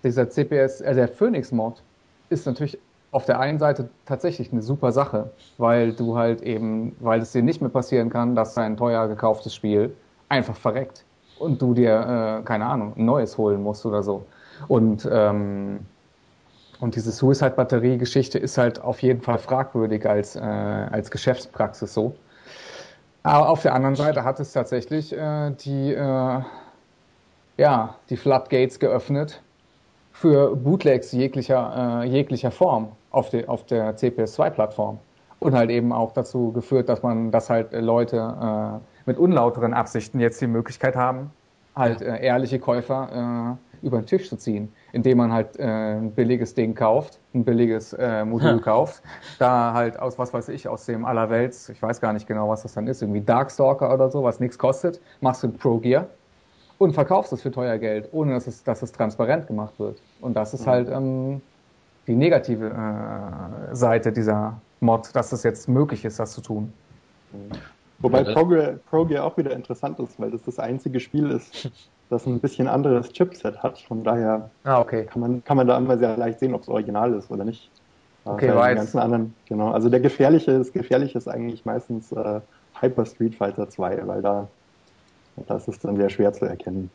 dieser CPS, äh, der Phoenix-Mod ist natürlich auf der einen Seite tatsächlich eine super Sache, weil du halt eben, weil es dir nicht mehr passieren kann, dass dein teuer gekauftes Spiel einfach verreckt und du dir, äh, keine Ahnung, ein neues holen musst oder so. Und, ähm, und diese Suicide-Batterie-Geschichte ist halt auf jeden Fall fragwürdig als, äh, als Geschäftspraxis so. Aber auf der anderen Seite hat es tatsächlich äh, die, äh, ja, die Floodgates geöffnet für Bootlegs jeglicher, äh, jeglicher Form auf, de, auf der CPS2-Plattform. Und halt eben auch dazu geführt, dass man, dass halt äh, Leute äh, mit unlauteren Absichten jetzt die Möglichkeit haben, halt äh, ehrliche Käufer äh, über den Tisch zu ziehen, indem man halt äh, ein billiges Ding kauft, ein billiges äh, Modul kauft, da halt aus, was weiß ich, aus dem Allerwelts, ich weiß gar nicht genau, was das dann ist, irgendwie Darkstalker oder so, was nichts kostet, machst du ein Pro Gear und verkaufst es für teuer Geld, ohne dass es, dass es transparent gemacht wird. Und das ist halt ähm, die negative äh, Seite dieser Mod, dass es jetzt möglich ist, das zu tun. Wobei Ja, das- Progear Progear auch wieder interessant ist, weil das das einzige Spiel ist, das ein bisschen anderes Chipset hat. Von daher Ah, okay. kann man, kann man da immer sehr leicht sehen, ob es original ist oder nicht. Äh, Okay, den jetzt- ganzen anderen, genau. Also der gefährliche, das gefährliche ist eigentlich meistens äh, Hyper Street Fighter 2, weil da, da ist es dann sehr schwer zu erkennen.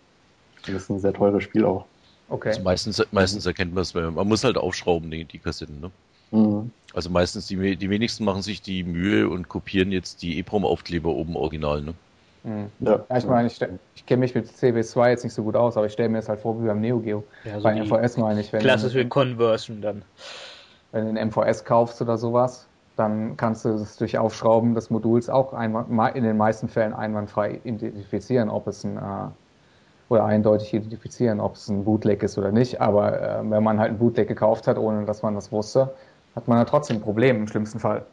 Das ist ein sehr teures Spiel auch. Okay. Also meistens, meistens erkennt man es, weil man muss halt aufschrauben, die, die Kassetten. Ne? Mhm. Also meistens, die, die wenigsten machen sich die Mühe und kopieren jetzt die EPROM-Aufkleber oben original. Ne? Mhm. Ja. Ja, ich meine, ich, ich kenne mich mit CB2 jetzt nicht so gut aus, aber ich stelle mir das halt vor wie beim Neo Geo. Ja, so Bei MVS meine ich, wenn, Klassische du, Conversion dann. wenn du ein MVS kaufst oder sowas, dann kannst du das durch Aufschrauben des Moduls auch einwand, in den meisten Fällen einwandfrei identifizieren, ob es ein äh, oder eindeutig identifizieren, ob es ein Bootleg ist oder nicht. Aber äh, wenn man halt ein Bootleg gekauft hat, ohne dass man das wusste, hat man ja trotzdem ein Problem im schlimmsten Fall.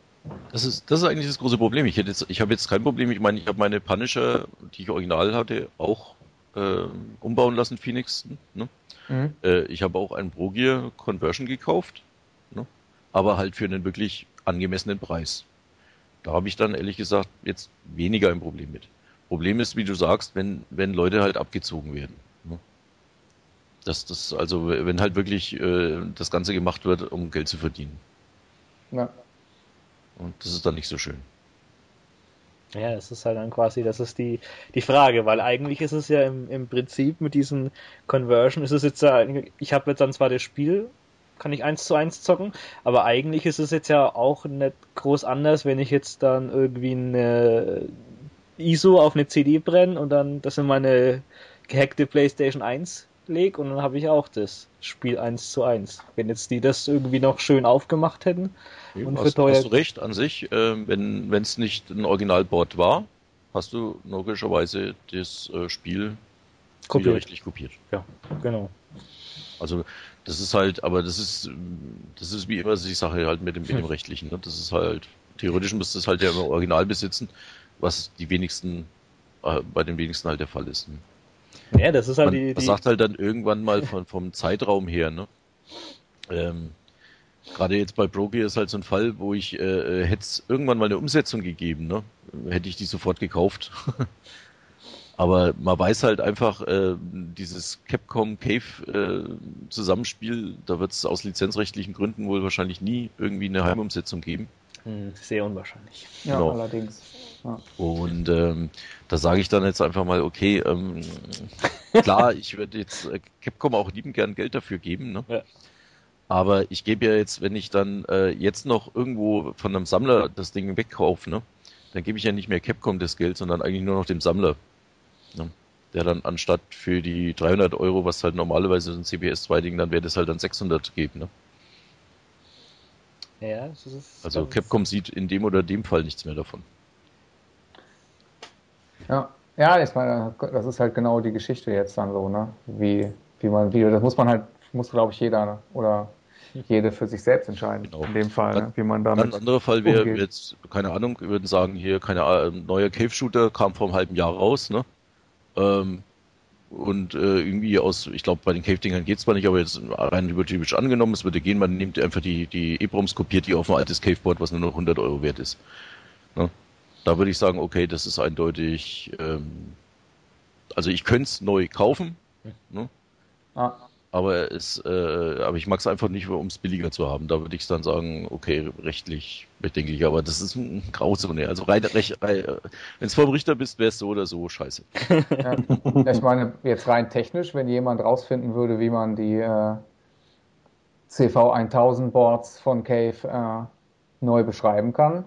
Das ist, das ist eigentlich das große Problem. Ich, jetzt, ich habe jetzt kein Problem. Ich meine, ich habe meine Punisher, die ich original hatte, auch äh, umbauen lassen, Phoenix. Ne? Mhm. Äh, ich habe auch einen Progear Conversion gekauft, ne? aber halt für einen wirklich angemessenen Preis. Da habe ich dann ehrlich gesagt jetzt weniger ein Problem mit. Problem ist, wie du sagst, wenn, wenn Leute halt abgezogen werden. Ne? Das, das, also wenn halt wirklich äh, das Ganze gemacht wird, um Geld zu verdienen. Ja. Und das ist dann nicht so schön. Ja, das ist halt dann quasi, das ist die, die Frage, weil eigentlich ist es ja im, im Prinzip mit diesen Conversion, ist es jetzt ja, ich habe jetzt dann zwar das Spiel, kann ich eins zu eins zocken, aber eigentlich ist es jetzt ja auch nicht groß anders, wenn ich jetzt dann irgendwie eine ISO auf eine CD brenne und dann das in meine gehackte PlayStation 1 leg und dann habe ich auch das Spiel eins zu eins. Wenn jetzt die das irgendwie noch schön aufgemacht hätten und für hast, teuer hast du recht an sich, äh, wenn es nicht ein Originalboard war, hast du logischerweise das äh, Spiel Kopiert. widerrechtlich kopiert. Ja, genau. Also das ist halt, aber das ist das ist wie immer die Sache halt mit dem, mit dem rechtlichen. Ne? Das ist halt theoretisch müsste es halt ja immer original besitzen, was die wenigsten äh, bei den wenigsten halt der Fall ist. Ne? Ja, das ist halt Man, die, das die sagt halt dann irgendwann mal von, vom Zeitraum her, ne? Ähm, Gerade jetzt bei Brogi ist halt so ein Fall, wo ich äh, hätte es irgendwann mal eine Umsetzung gegeben, ne? Hätte ich die sofort gekauft. [laughs] Aber man weiß halt einfach, äh, dieses Capcom Cave äh, Zusammenspiel, da wird es aus lizenzrechtlichen Gründen wohl wahrscheinlich nie irgendwie eine Heimumsetzung geben. Hm, sehr unwahrscheinlich. Ja, Genau. allerdings. Ja. Und ähm, da sage ich dann jetzt einfach mal, okay, ähm, [laughs] klar, ich würde jetzt äh, Capcom auch lieben gern Geld dafür geben, ne? Ja. Aber ich gebe ja jetzt, wenn ich dann äh, jetzt noch irgendwo von einem Sammler das Ding wegkaufe, ne, dann gebe ich ja nicht mehr Capcom das Geld, sondern eigentlich nur noch dem Sammler. Ne? der dann anstatt für die 300 Euro, was halt normalerweise so ein CBS 2 Ding, dann wäre das halt dann 600 geben. Ne? Ja, das ist Also ganz- Capcom sieht in dem oder dem Fall nichts mehr davon. Ja, ja, ich meine, das ist halt genau die Geschichte jetzt dann so, ne? Wie, wie man, wie, das muss man halt, muss glaube ich jeder oder jede für sich selbst entscheiden. Genau. In dem Fall, Dann- ne? wie man Ein damit. anderer Fall wäre umgeht. jetzt, keine Ahnung, wir würden sagen, hier, keine Ahnung, neuer Cave-Shooter kam vor einem halben Jahr raus, ne? Ähm, und äh, irgendwie aus, ich glaube, bei den Cave-Dingern geht es zwar nicht, aber jetzt rein hypothetisch angenommen, es würde gehen, man nimmt einfach die, die EPROMs, kopiert die auf ein altes Caveboard, was nur noch 100 Euro wert ist. Ne? Da würde ich sagen, okay, das ist eindeutig, ähm, also ich könnte es neu kaufen, ne? Ah, aber es, äh, aber ich mag es einfach nicht, um es billiger zu haben. Da würde ich dann sagen, okay, rechtlich bedenklich, aber das ist ein Grauzone. Also rein, recht, rein, wenn es vor dem Richter bist, wäre es so oder so scheiße. ja. Ich meine, jetzt rein technisch, wenn jemand rausfinden würde, wie man die äh, CV1000 Boards von Cave äh, neu beschreiben kann,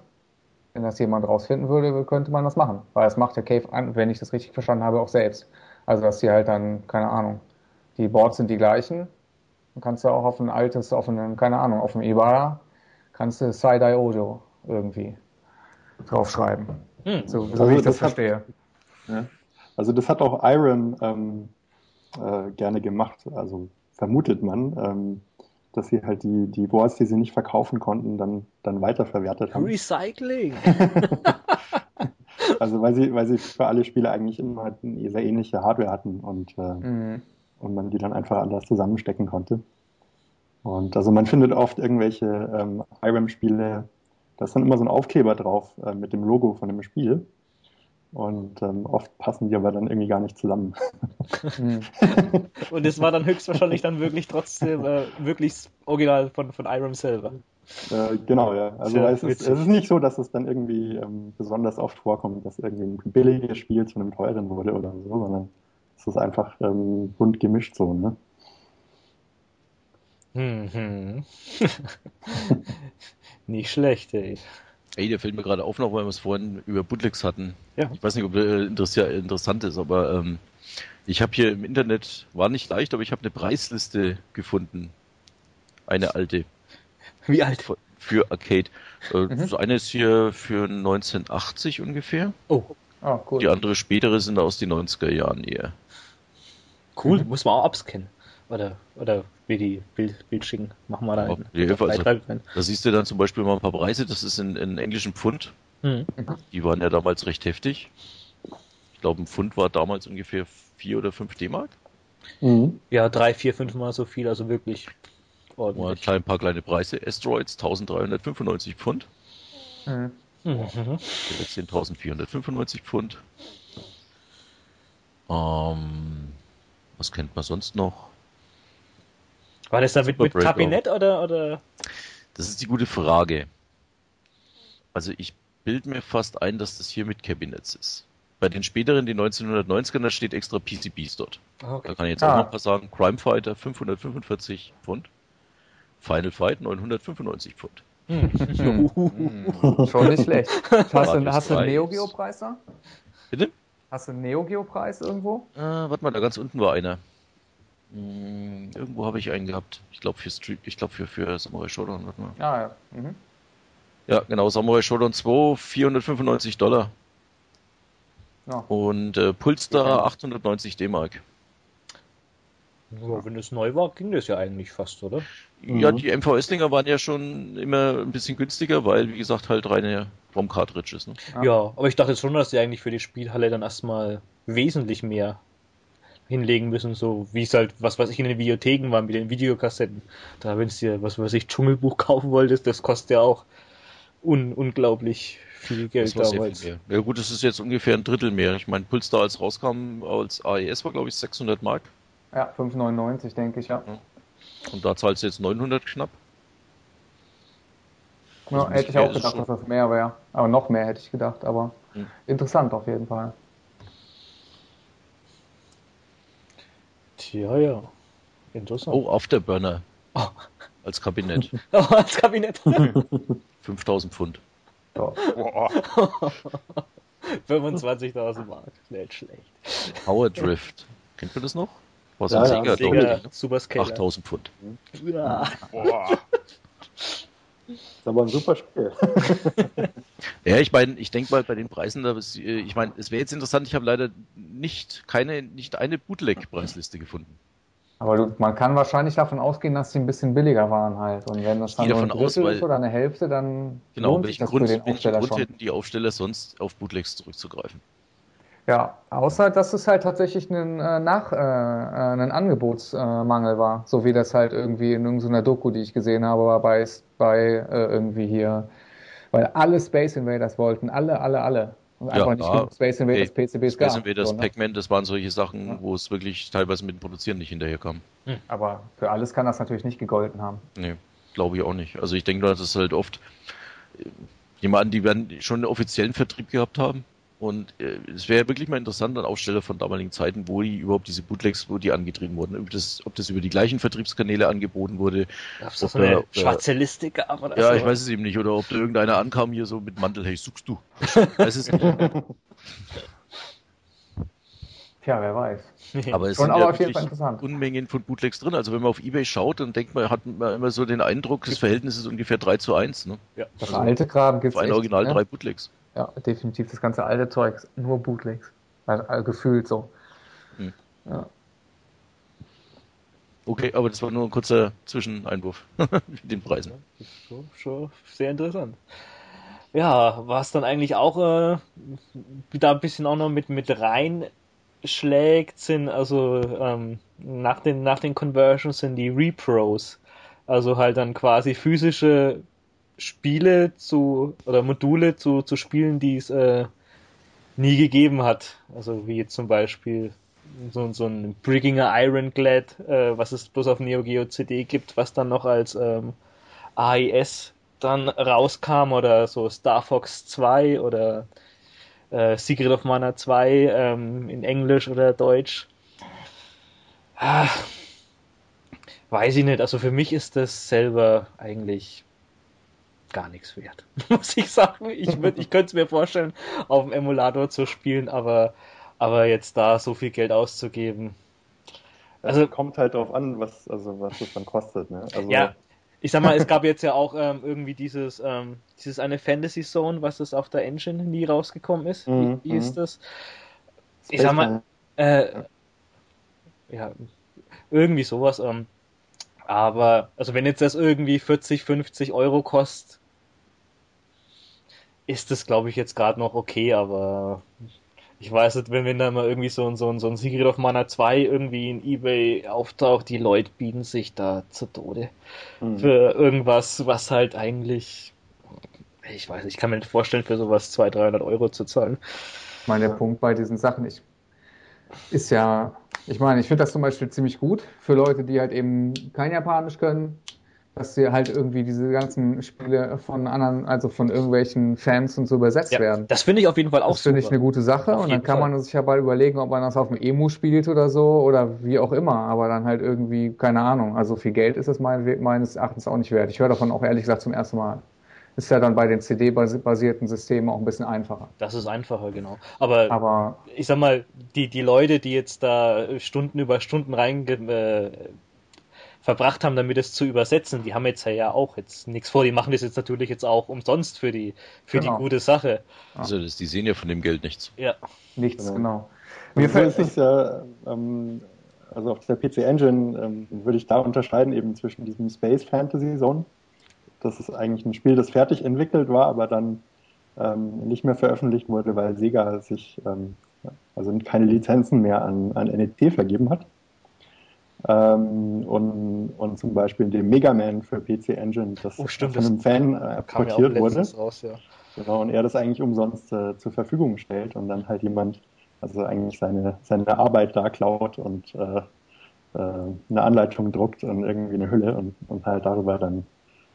wenn das jemand rausfinden würde, könnte man das machen. Weil das macht der Cave, wenn ich das richtig verstanden habe, auch selbst. Also, dass die halt dann, keine Ahnung, die Boards sind die gleichen. Dann kannst du auch auf ein altes, auf einen, keine Ahnung, auf dem Ibara, kannst du Side-Eye Ojo irgendwie draufschreiben. Hm. So, so Also wie ich das das hat- verstehe. Ja. Also das hat auch Iron ähm, äh, gerne gemacht. Also vermutet man, ähm, dass sie halt die, die Boards, die sie nicht verkaufen konnten, dann, dann weiterverwertet haben. Recycling. [laughs] Also weil sie, weil sie für alle Spiele eigentlich immer halt eine sehr ähnliche Hardware hatten und, äh, Mhm. Und man die dann einfach anders zusammenstecken konnte. Und also man findet oft irgendwelche ähm, IRAM-Spiele, da ist dann immer so ein Aufkleber drauf äh, mit dem Logo von dem Spiel. Und ähm, oft passen die aber dann irgendwie gar nicht zusammen. Mhm. Und es war dann höchstwahrscheinlich dann wirklich trotzdem äh, wirklich Original von, von Irem selber. Äh, genau, ja. Also Sehr es, ist, es ist nicht so, dass es dann irgendwie ähm, besonders oft vorkommt, dass irgendwie ein billiges Spiel zu einem teuren wurde oder so, sondern es ist einfach ähm, bunt gemischt so, ne? Mhm. [laughs] Nicht schlecht, ey. Ey, der fällt mir gerade auf noch, weil wir es vorhin über Bootlegs hatten. Ja. Ich weiß nicht, ob äh, interessi- interessant ist, aber ähm, ich habe hier im Internet, war nicht leicht, aber ich habe eine Preisliste gefunden. Eine alte. Wie alt? für- für Arcade. Äh, Mhm. Das eine ist hier für 1980 ungefähr. Oh, Oh, cool. Die andere spätere sind aus den 90er Jahren eher. Cool. Muss man auch abscannen. Oder, oder wie die Bild, Bild schicken. Machen wir da Ja, einen ja, also-. Da siehst du dann zum Beispiel mal ein paar Preise. Das ist in, in englischen Pfund. Mhm. Die waren ja damals recht heftig. Ich glaube, ein Pfund war damals ungefähr 4 oder 5 D-Mark. Mhm. Ja, drei, vier, fünf Mal so viel, also wirklich Mal ein ordentlich. paar kleine Preise. Asteroids 1395 Pfund. Mhm. Mhm. Der letzte 1495 Pfund. Ähm, was kennt man sonst noch? War das da mit, mit. Kabinett oder, oder? Das ist die gute Frage. Also ich bild mir fast ein, dass das hier mit Cabinets ist. Bei den späteren, die 1990er, da steht extra PCBs dort. Da Okay. kann ich jetzt Ah. auch noch ein paar sagen. Crime Fighter 545 Pfund. Final Fight 995 Pfund. Mhm. [laughs] Schon nicht schlecht. Hast du, Radius hast du einen. Neo Geo Preis da? Bitte? Hast du einen Neo Geo Preis irgendwo? Äh, warte mal, da ganz unten war einer. Hm, irgendwo habe ich einen gehabt. Ich glaube für Street, ich glaube für, für Samurai Shodown. Warte mal. Ah, ja. Mhm. Ja, genau, Samurai Shodown 2, 495 Dollar. Ja. Und äh, Pulstar 890 D-Mark. Ja, wenn es neu war, ging das ja eigentlich fast, oder? Ja, Mhm. die MVS-Dinger waren ja schon immer ein bisschen günstiger, weil, wie gesagt, halt reine ROM-Cartridges. Ne? Ja. Ja. aber ich dachte schon, dass die eigentlich für die Spielhalle dann erstmal wesentlich mehr hinlegen müssen, so wie es halt, was weiß ich, in den Videotheken war mit den Videokassetten. Da, wenn du dir, was weiß ich, Dschungelbuch [laughs] kaufen wolltest, das kostet ja auch un unglaublich viel Geld damals. viel. Ja gut, das ist jetzt ungefähr ein Drittel mehr. Ich meine, Pulstar als rauskam, als AES war, glaube ich, 600 Mark. Ja, 5,99 denke ich, ja. Und da zahlst du jetzt 900 knapp. ja Also hätte ich auch gedacht, schon. dass das mehr wäre. Aber noch mehr hätte ich gedacht, aber Hm. interessant auf jeden Fall. Tja, ja. Interessant. Oh, Afterburner. Oh. Als Kabinett. [laughs] als Kabinett. [laughs] 5000 Pfund. Boah. 25.000 [laughs] Mark, nicht schlecht. Power Drift. Kennt man das noch? War so ein ja, Sega, Sega ne? Superscaler. 8000 Pfund. Ja. Boah. Ist aber ein super Spiel. [laughs] Ja, ich meine, ich denke mal bei den Preisen, da, ist, äh, ich meine, es wäre jetzt interessant, ich habe leider nicht keine, nicht eine Bootleg-Preisliste gefunden. Aber du, man kann wahrscheinlich davon ausgehen, dass die ein bisschen billiger waren halt. Und wenn das dann nur ein aus, weil- ist oder eine Hälfte, dann Genau, lohnt sich welchen das Grund, für den welchen Aufsteller Grund schon. hätten die Aufsteller sonst auf Bootlegs zurückzugreifen? Ja, außer dass es halt tatsächlich ein, äh, Nach, äh, äh, ein Angebotsmangel war. So wie das halt irgendwie in irgendeiner Doku, die ich gesehen habe, war bei, bei äh, irgendwie hier, weil alle Space Invaders wollten, alle, alle, alle. Und Ja, einfach nicht ja. genug Space Invaders Nee, PCBs Space gab. Invaders, So, ne? Pac-Man, das waren solche Sachen, Ja. wo es wirklich teilweise mit dem Produzieren nicht hinterherkam. Aber für alles kann das natürlich nicht gegolten haben. Nee, glaube ich auch nicht. Also ich denke nur, dass es halt oft äh, jemanden, die werden schon einen offiziellen Vertrieb gehabt haben. Und äh, es wäre wirklich mal interessant, an Aussteller von damaligen Zeiten, wo die überhaupt diese Bootlegs, wo die angetrieben wurden. Ob das, ob das über die gleichen Vertriebskanäle angeboten wurde. Es Ob so eine da- schwarze Liste gab oder Ja, so? ich weiß es eben nicht. Oder ob da irgendeiner ankam hier so mit Mantel, hey, suchst du? [laughs] Weiß es nicht. Tja, wer weiß. [laughs] Aber es Schon sind aber ja auf jeden wirklich Fall interessant. Unmengen von Bootlegs drin. Also wenn man auf Ebay schaut, dann denkt man, hat man immer so den Eindruck, das Verhältnis ist ungefähr 3 zu 1. Ne? ja. Das Also, alte Kram gibt's Für ein echt, Original ne? drei Bootlegs. Ja, definitiv. Das ganze alte Zeug, nur Bootlegs. Also, also gefühlt so. Hm. Ja. Okay, aber das war nur ein kurzer Zwischeneinwurf [laughs] mit den Preisen. Schon, schon sehr interessant. Ja, was dann eigentlich auch äh, da ein bisschen auch noch mit, mit reinschlägt, sind also ähm, nach den, nach den Conversions sind die Repros. Also halt dann quasi physische Spiele zu oder Module zu, zu Spielen, die es äh, nie gegeben hat. Also wie jetzt zum Beispiel so, so ein Brigginger Ironclad, äh, was es bloß auf Neo Geo CD gibt, was dann noch als ähm, AIS dann rauskam oder so Star Fox 2 oder äh, Secret of Mana 2 ähm, in Englisch oder Deutsch. Ah, weiß ich nicht. Also für mich ist das selber eigentlich gar nichts wert, [laughs] muss ich sagen. Ich, würd, ich könnte es mir vorstellen, auf dem Emulator zu spielen, aber, aber jetzt da so viel Geld auszugeben. Also Also- kommt halt drauf an, was, also was es dann kostet. Ne? Also, Ja, ich sag mal, es gab jetzt ja auch ähm, irgendwie dieses, ähm, dieses eine Fantasy Zone, was es auf der Engine nie rausgekommen ist. Mhm, Wie, wie ist mhm. das? Ich sag mal, äh, ja, irgendwie sowas. Ähm, aber, also wenn jetzt das irgendwie 40, 50 Euro kostet, ist das, glaube ich, jetzt gerade noch okay, aber ich weiß nicht, wenn, wenn da mal irgendwie so ein, so ein, so ein Secret of Mana 2 irgendwie in Ebay auftaucht, die Leute bieten sich da zu Tode Mhm. für irgendwas, was halt eigentlich, ich weiß nicht, ich kann mir nicht vorstellen, für sowas 200, 300 Euro zu zahlen. Ich meine, der Punkt bei diesen Sachen ich, ist ja, ich meine, ich finde das zum Beispiel ziemlich gut für Leute, die halt eben kein Japanisch können, dass sie halt irgendwie diese ganzen Spiele von anderen, also von irgendwelchen Fans und so übersetzt werden. das finde ich auf jeden Fall auch Das finde ich eine gute Sache Auf und dann kann Fall. man sich ja bald überlegen, ob man das auf dem Emu spielt oder so oder wie auch immer, aber dann halt irgendwie, keine Ahnung, also viel Geld ist es mein, meines Erachtens auch nicht wert. Ich höre davon auch ehrlich gesagt zum ersten Mal. Ist ja dann bei den CD-basierten Systemen auch ein bisschen einfacher. Das ist einfacher, genau. Aber, Aber ich sag mal, die, die Leute, die jetzt da Stunden über Stunden rein äh, verbracht haben, damit es zu übersetzen, die haben jetzt ja auch jetzt nichts vor. Die machen das jetzt natürlich jetzt auch umsonst für die, für Genau. die gute Sache. Also das, die sehen ja von dem Geld nichts. Ja. nichts, Genau. genau. Mir fällt es ja, ähm, also auf der PC Engine ähm, würde ich da unterscheiden eben zwischen diesem Space Fantasy Zone. Das ist eigentlich ein Spiel, das fertig entwickelt war, aber dann ähm, nicht mehr veröffentlicht wurde, weil Sega sich ähm, also keine Lizenzen mehr an, an NEC vergeben hat. Ähm, und, und zum Beispiel dem Mega Man für PC Engine, das Oh, stimmt, von einem Fan äh, ja portiert wurde. raus, ja. Genau, und er das eigentlich umsonst äh, zur Verfügung stellt und dann halt jemand, also eigentlich seine, seine Arbeit da klaut und äh, äh, eine Anleitung druckt und irgendwie eine Hülle und, und halt darüber dann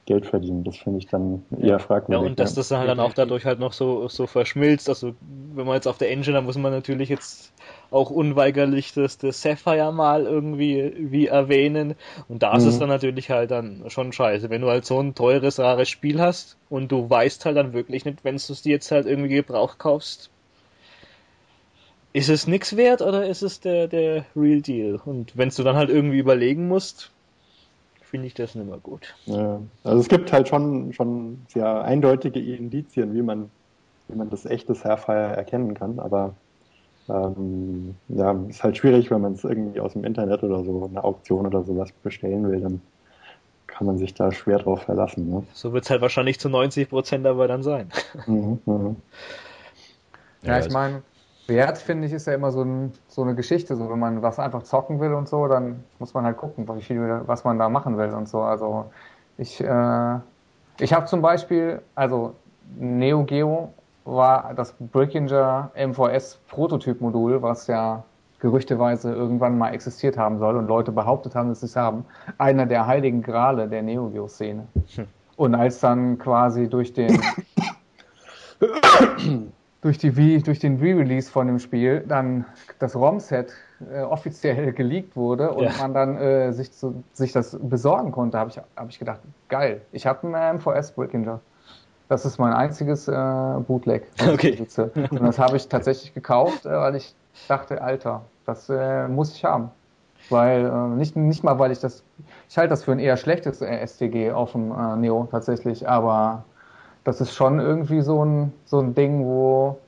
Geld verdienen. Das finde ich dann eher Ja, fragwürdig. und dass das dann halt dann auch dadurch halt noch so, so verschmilzt. Also, wenn man jetzt auf der Engine, da muss man natürlich jetzt auch unweigerlich das, das Sapphire mal irgendwie wie erwähnen. Und da ist Mhm. es dann natürlich halt dann schon scheiße. Wenn du halt so ein teures, rares Spiel hast und du weißt halt dann wirklich nicht, wenn du es dir jetzt halt irgendwie gebraucht kaufst, ist es nix wert oder ist es der, der Real Deal? Und wenn du dann halt irgendwie überlegen musst, finde ich das nicht mehr gut. Ja, also es gibt halt schon, schon sehr eindeutige Indizien, wie man, wie man das echte Sapphire erkennen kann, aber ähm, ja, ist halt schwierig, wenn man es irgendwie aus dem Internet oder so, eine Auktion oder sowas bestellen will, dann kann man sich da schwer drauf verlassen. Ne? So wird es halt wahrscheinlich zu 90 Prozent aber dann sein. Mhm, mhm. Ja, Ja, ich meine, Wert, finde ich, ist ja immer so, ein, so eine Geschichte. So, wenn man was einfach zocken will und so, dann muss man halt gucken, wie viel, was man da machen will und so. Also ich, äh, ich habe zum Beispiel, also Neo Geo war das Brickinger MVS Prototyp-Modul, was ja gerüchteweise irgendwann mal existiert haben soll und Leute behauptet haben, dass sie es haben. Einer der heiligen Grale der Neo Geo-Szene. Und als dann quasi durch den [coughs] durch, die durch den Re-Release von dem Spiel dann das ROM-Set äh, offiziell [laughs] geleakt wurde und Ja. man dann äh, sich, zu, sich das besorgen konnte, habe ich, hab ich gedacht, geil, ich habe einen MVS Brickinger. Das ist mein einziges äh, Bootleg, Okay. Und das habe ich tatsächlich gekauft, äh, weil ich dachte, Alter, das äh, muss ich haben. Weil, äh, nicht, nicht mal, weil ich das, ich halte das für ein eher schlechtes STG auf dem Neo tatsächlich, aber das ist schon irgendwie so ein, so ein Ding, wo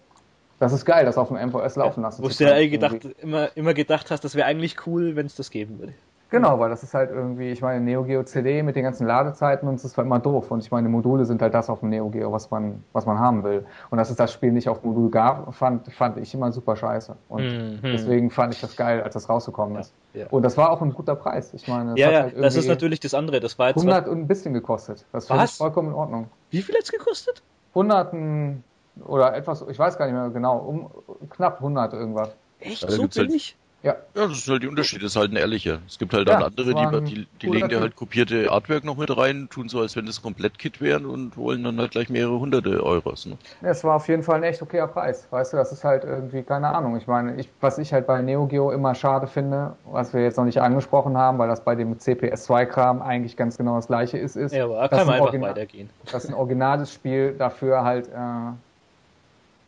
das ist geil, das auf dem MVS laufen lassen Wo zu du ja können, eh gedacht, irgendwie. immer, immer gedacht hast, das wäre eigentlich cool, wenn es das geben würde. Genau, weil das ist halt irgendwie, ich meine, Neo Geo CD mit den ganzen Ladezeiten und es ist halt immer doof. Und ich meine, Module sind halt das auf dem Neo Geo, was man, was man haben will. Und dass es das Spiel nicht auf Modul gab, fand, fand ich immer super scheiße. Und Mhm. deswegen fand ich das geil, als das rausgekommen ist. ja. Und das war auch ein guter Preis. Ich meine, es Ja, hat ja, halt das ist natürlich das andere. Das war jetzt 100 und ein bisschen gekostet. Das Was? vollkommen in Ordnung. Wie viel hat's gekostet? 100 ein- oder etwas, ich weiß gar nicht mehr genau, um knapp 100 irgendwas. Echt? Ja, da so halt- billig? Ja, Ja, das ist halt die Unterschied, das ist halt ein ehrlicher. Es gibt halt Ja, dann andere, war die, die, die legen dir halt kopierte Artwork noch mit rein, tun so, als wenn das Komplett-Kit wären und wollen dann halt gleich mehrere hunderte Euros. Ne? Es war auf jeden Fall ein echt okayer Preis. Weißt du, das ist halt irgendwie, keine Ahnung. Ich meine, ich, was ich halt bei Neo Geo immer schade finde, was wir jetzt noch nicht angesprochen haben, weil das bei dem CPS2-Kram eigentlich ganz genau das gleiche ist, ist, Ja, aber dass kann man ein einfach Original- weitergehen. dass ein originales Spiel dafür halt äh,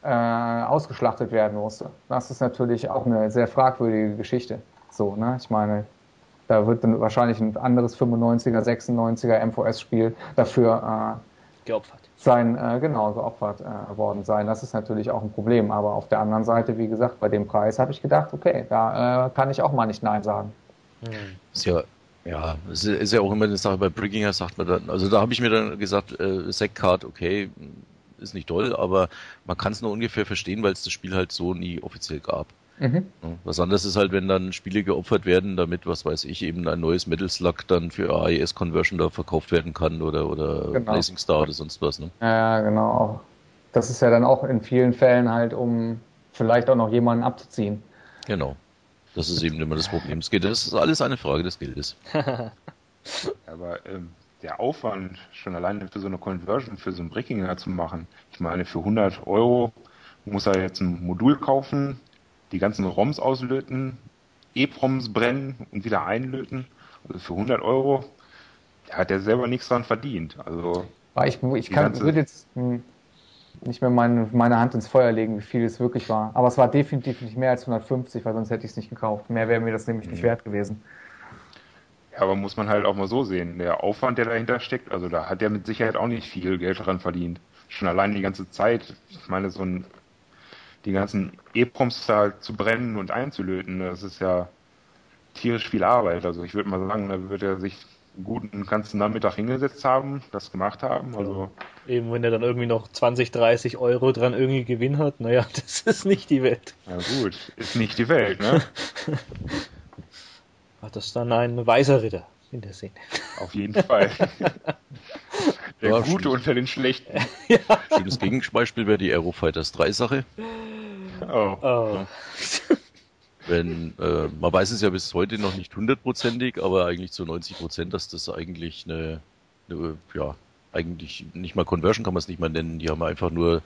äh, ausgeschlachtet werden musste. Das ist natürlich auch eine sehr fragwürdige Geschichte. So, ne? Ich meine, da wird dann wahrscheinlich ein anderes 95er, 96er MVS-Spiel dafür äh, Geopfert. sein, äh, genau, geopfert äh, worden sein. Das ist natürlich auch ein Problem. Aber auf der anderen Seite, wie gesagt, bei dem Preis habe ich gedacht, okay, da äh, kann ich auch mal nicht Nein sagen. Ist ja, ja, es ist ja auch immer eine Sache, bei Brickinger sagt man dann, also da habe ich mir dann gesagt, äh, Sackcard, okay, ist nicht toll, aber man kann es nur ungefähr verstehen, weil es das Spiel halt so nie offiziell gab. Mhm. Was anderes ist halt, wenn dann Spiele geopfert werden, damit, was weiß ich, eben ein neues Metal Slug dann für AES Conversion da verkauft werden kann oder, oder Genau. Blazing Star oder sonst was. Ne? Ja, genau. Das ist ja dann auch in vielen Fällen halt, um vielleicht auch noch jemanden abzuziehen. Genau. Das ist eben immer das Problem. Es geht, das ist alles eine Frage des Geldes. [laughs] Aber ähm, der Aufwand, schon alleine für so eine Conversion, für so einen Brickinger zu machen, ich meine, für 100 Euro muss er jetzt ein Modul kaufen, die ganzen ROMs auslöten, EPROMs brennen und wieder einlöten. Also für 100 Euro hat er selber nichts dran verdient. Also ich, ich kann, würde jetzt hm, nicht mehr meine, meine Hand ins Feuer legen, wie viel es wirklich war. Aber es war definitiv nicht mehr als 150, weil sonst hätte ich es nicht gekauft. Mehr wäre mir das nämlich nicht wert gewesen. Ja, aber muss man halt auch mal so sehen. Der Aufwand, der dahinter steckt, also da hat er mit Sicherheit auch nicht viel Geld dran verdient. Schon allein die ganze Zeit, ich meine, so ein, die ganzen EPROMs da zu brennen und einzulöten, das ist ja tierisch viel Arbeit. Also ich würde mal sagen, da wird er sich einen guten ganzen Nachmittag hingesetzt haben, das gemacht haben. Also Eben, wenn er dann irgendwie noch 20, 30 Euro dran irgendwie Gewinn hat, naja, [laughs] das ist nicht die Welt. ja gut, ist nicht die Welt, ne? [laughs] Hat das dann ein weiser Ritter in der Szene. Auf jeden Fall. [laughs] Der Ja, Gute unter den Schlechten. [laughs] Schönes Gegenbeispiel wäre die Aerofighters 3 Sache. Oh. Oh. [laughs] Wenn, äh, man weiß es ja bis heute noch nicht hundertprozentig, aber eigentlich zu 90 Prozent, dass das eigentlich eine, eine, ja, eigentlich nicht mal Conversion kann man es nicht mal nennen. Die haben einfach nur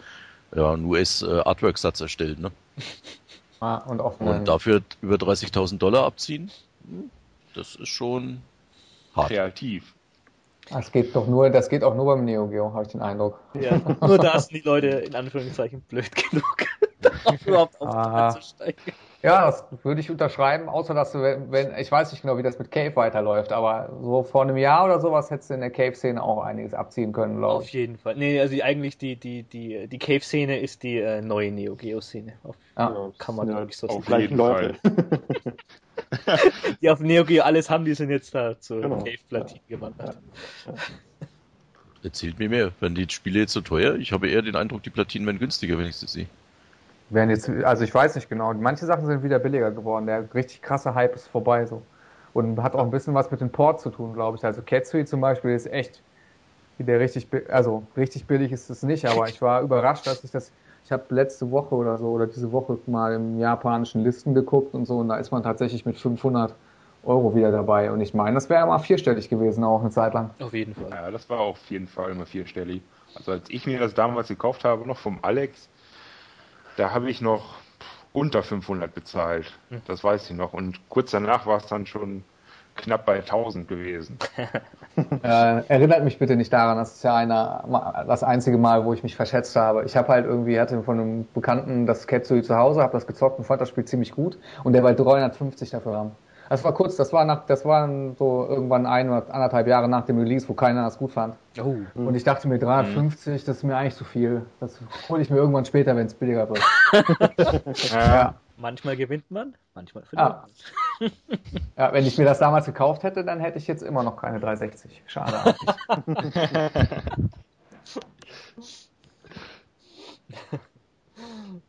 ja, einen US-Artwork-Satz erstellt. Ne? Ah, und auch Und dafür über 30.000 Dollar abziehen, das ist schon hart. Kreativ. das geht doch nur, das geht auch nur beim Neo Geo, habe ich den Eindruck. Ja, nur da sind die Leute in Anführungszeichen blöd [laughs] genug. darauf überhaupt aufzusteigen. Ja, das würde ich unterschreiben, außer dass du, wenn, wenn- ich weiß nicht genau, wie das mit Cave weiterläuft, aber so vor einem Jahr oder sowas hättest du in der Cave-Szene auch einiges abziehen können, glaube Auf ich. jeden Fall. Nee, also die- eigentlich die, die, die, die Cave-Szene ist die äh, neue Neo Geo-Szene. Auf- Ja. Kann man ja, wirklich so die auf sagen. gleichen jeden Leute. [laughs] [laughs] Die auf Neo Geo alles haben, die sind jetzt da zur Genau. Cave-Platine gewandert. Erzählt mir mehr. Werden die Spiele jetzt so teuer? Ich habe eher den Eindruck, die Platinen werden günstiger, wenn ich sie sehe. Werden jetzt, also ich weiß nicht genau, manche Sachen sind wieder billiger geworden, der richtig krasse Hype ist vorbei so. Und hat auch ein bisschen was mit dem Port zu tun, glaube ich. Also Katsui zum Beispiel ist echt, der richtig, also richtig billig ist es nicht, aber ich war überrascht, dass ich das, ich habe letzte Woche oder so oder diese Woche mal im japanischen Listen geguckt und so und da ist man tatsächlich mit 500 Euro wieder dabei und ich meine, das wäre ja mal vierstellig gewesen auch eine Zeit lang. Auf jeden Fall. Ja, das war auf jeden Fall immer vierstellig. Also als ich mir das damals gekauft habe, noch vom Alex, da habe ich noch unter 500 bezahlt. Das weiß ich noch. Und kurz danach war es dann schon knapp bei 1000 gewesen. [laughs] Äh, erinnert mich bitte nicht daran, das ist ja einer, das einzige Mal, wo ich mich verschätzt habe. Ich habe halt irgendwie, hatte von einem Bekannten das Katsui zu Hause, habe das gezockt und fand das Spiel ziemlich gut und der wollte 350 dafür haben. Das war kurz, das war nach, das war so irgendwann ein oder anderthalb Jahre nach dem Release, wo keiner das gut fand. Oh. Und ich dachte mir, 350, das ist mir eigentlich zu viel. Das hole ich mir irgendwann später, wenn es billiger wird. [laughs] [laughs] Ja, Manchmal gewinnt man, manchmal verliert Ja. [laughs] Ja, wenn ich mir das damals gekauft hätte, dann hätte ich jetzt immer noch keine 360. Schade. [laughs]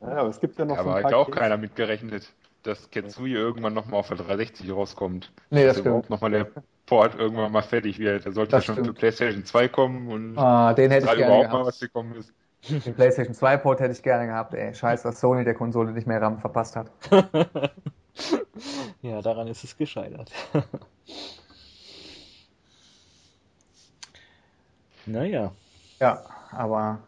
Ja, aber es gibt ja noch ein hat paar auch Games- keiner mitgerechnet, dass Ketsui irgendwann nochmal auf der 360 rauskommt. Nee, das dass überhaupt stimmt. nochmal der Port irgendwann mal fertig wird. Der sollte Das ja schon stimmt. für PlayStation 2 kommen und Ah, den hätte ich da gerne überhaupt mal gehabt. was gekommen ist. Den PlayStation 2 Port hätte ich gerne gehabt, ey. Scheiße, dass Sony der Konsole nicht mehr RAM verpasst hat. [laughs] Ja, daran ist es gescheitert. [laughs] naja. Ja, aber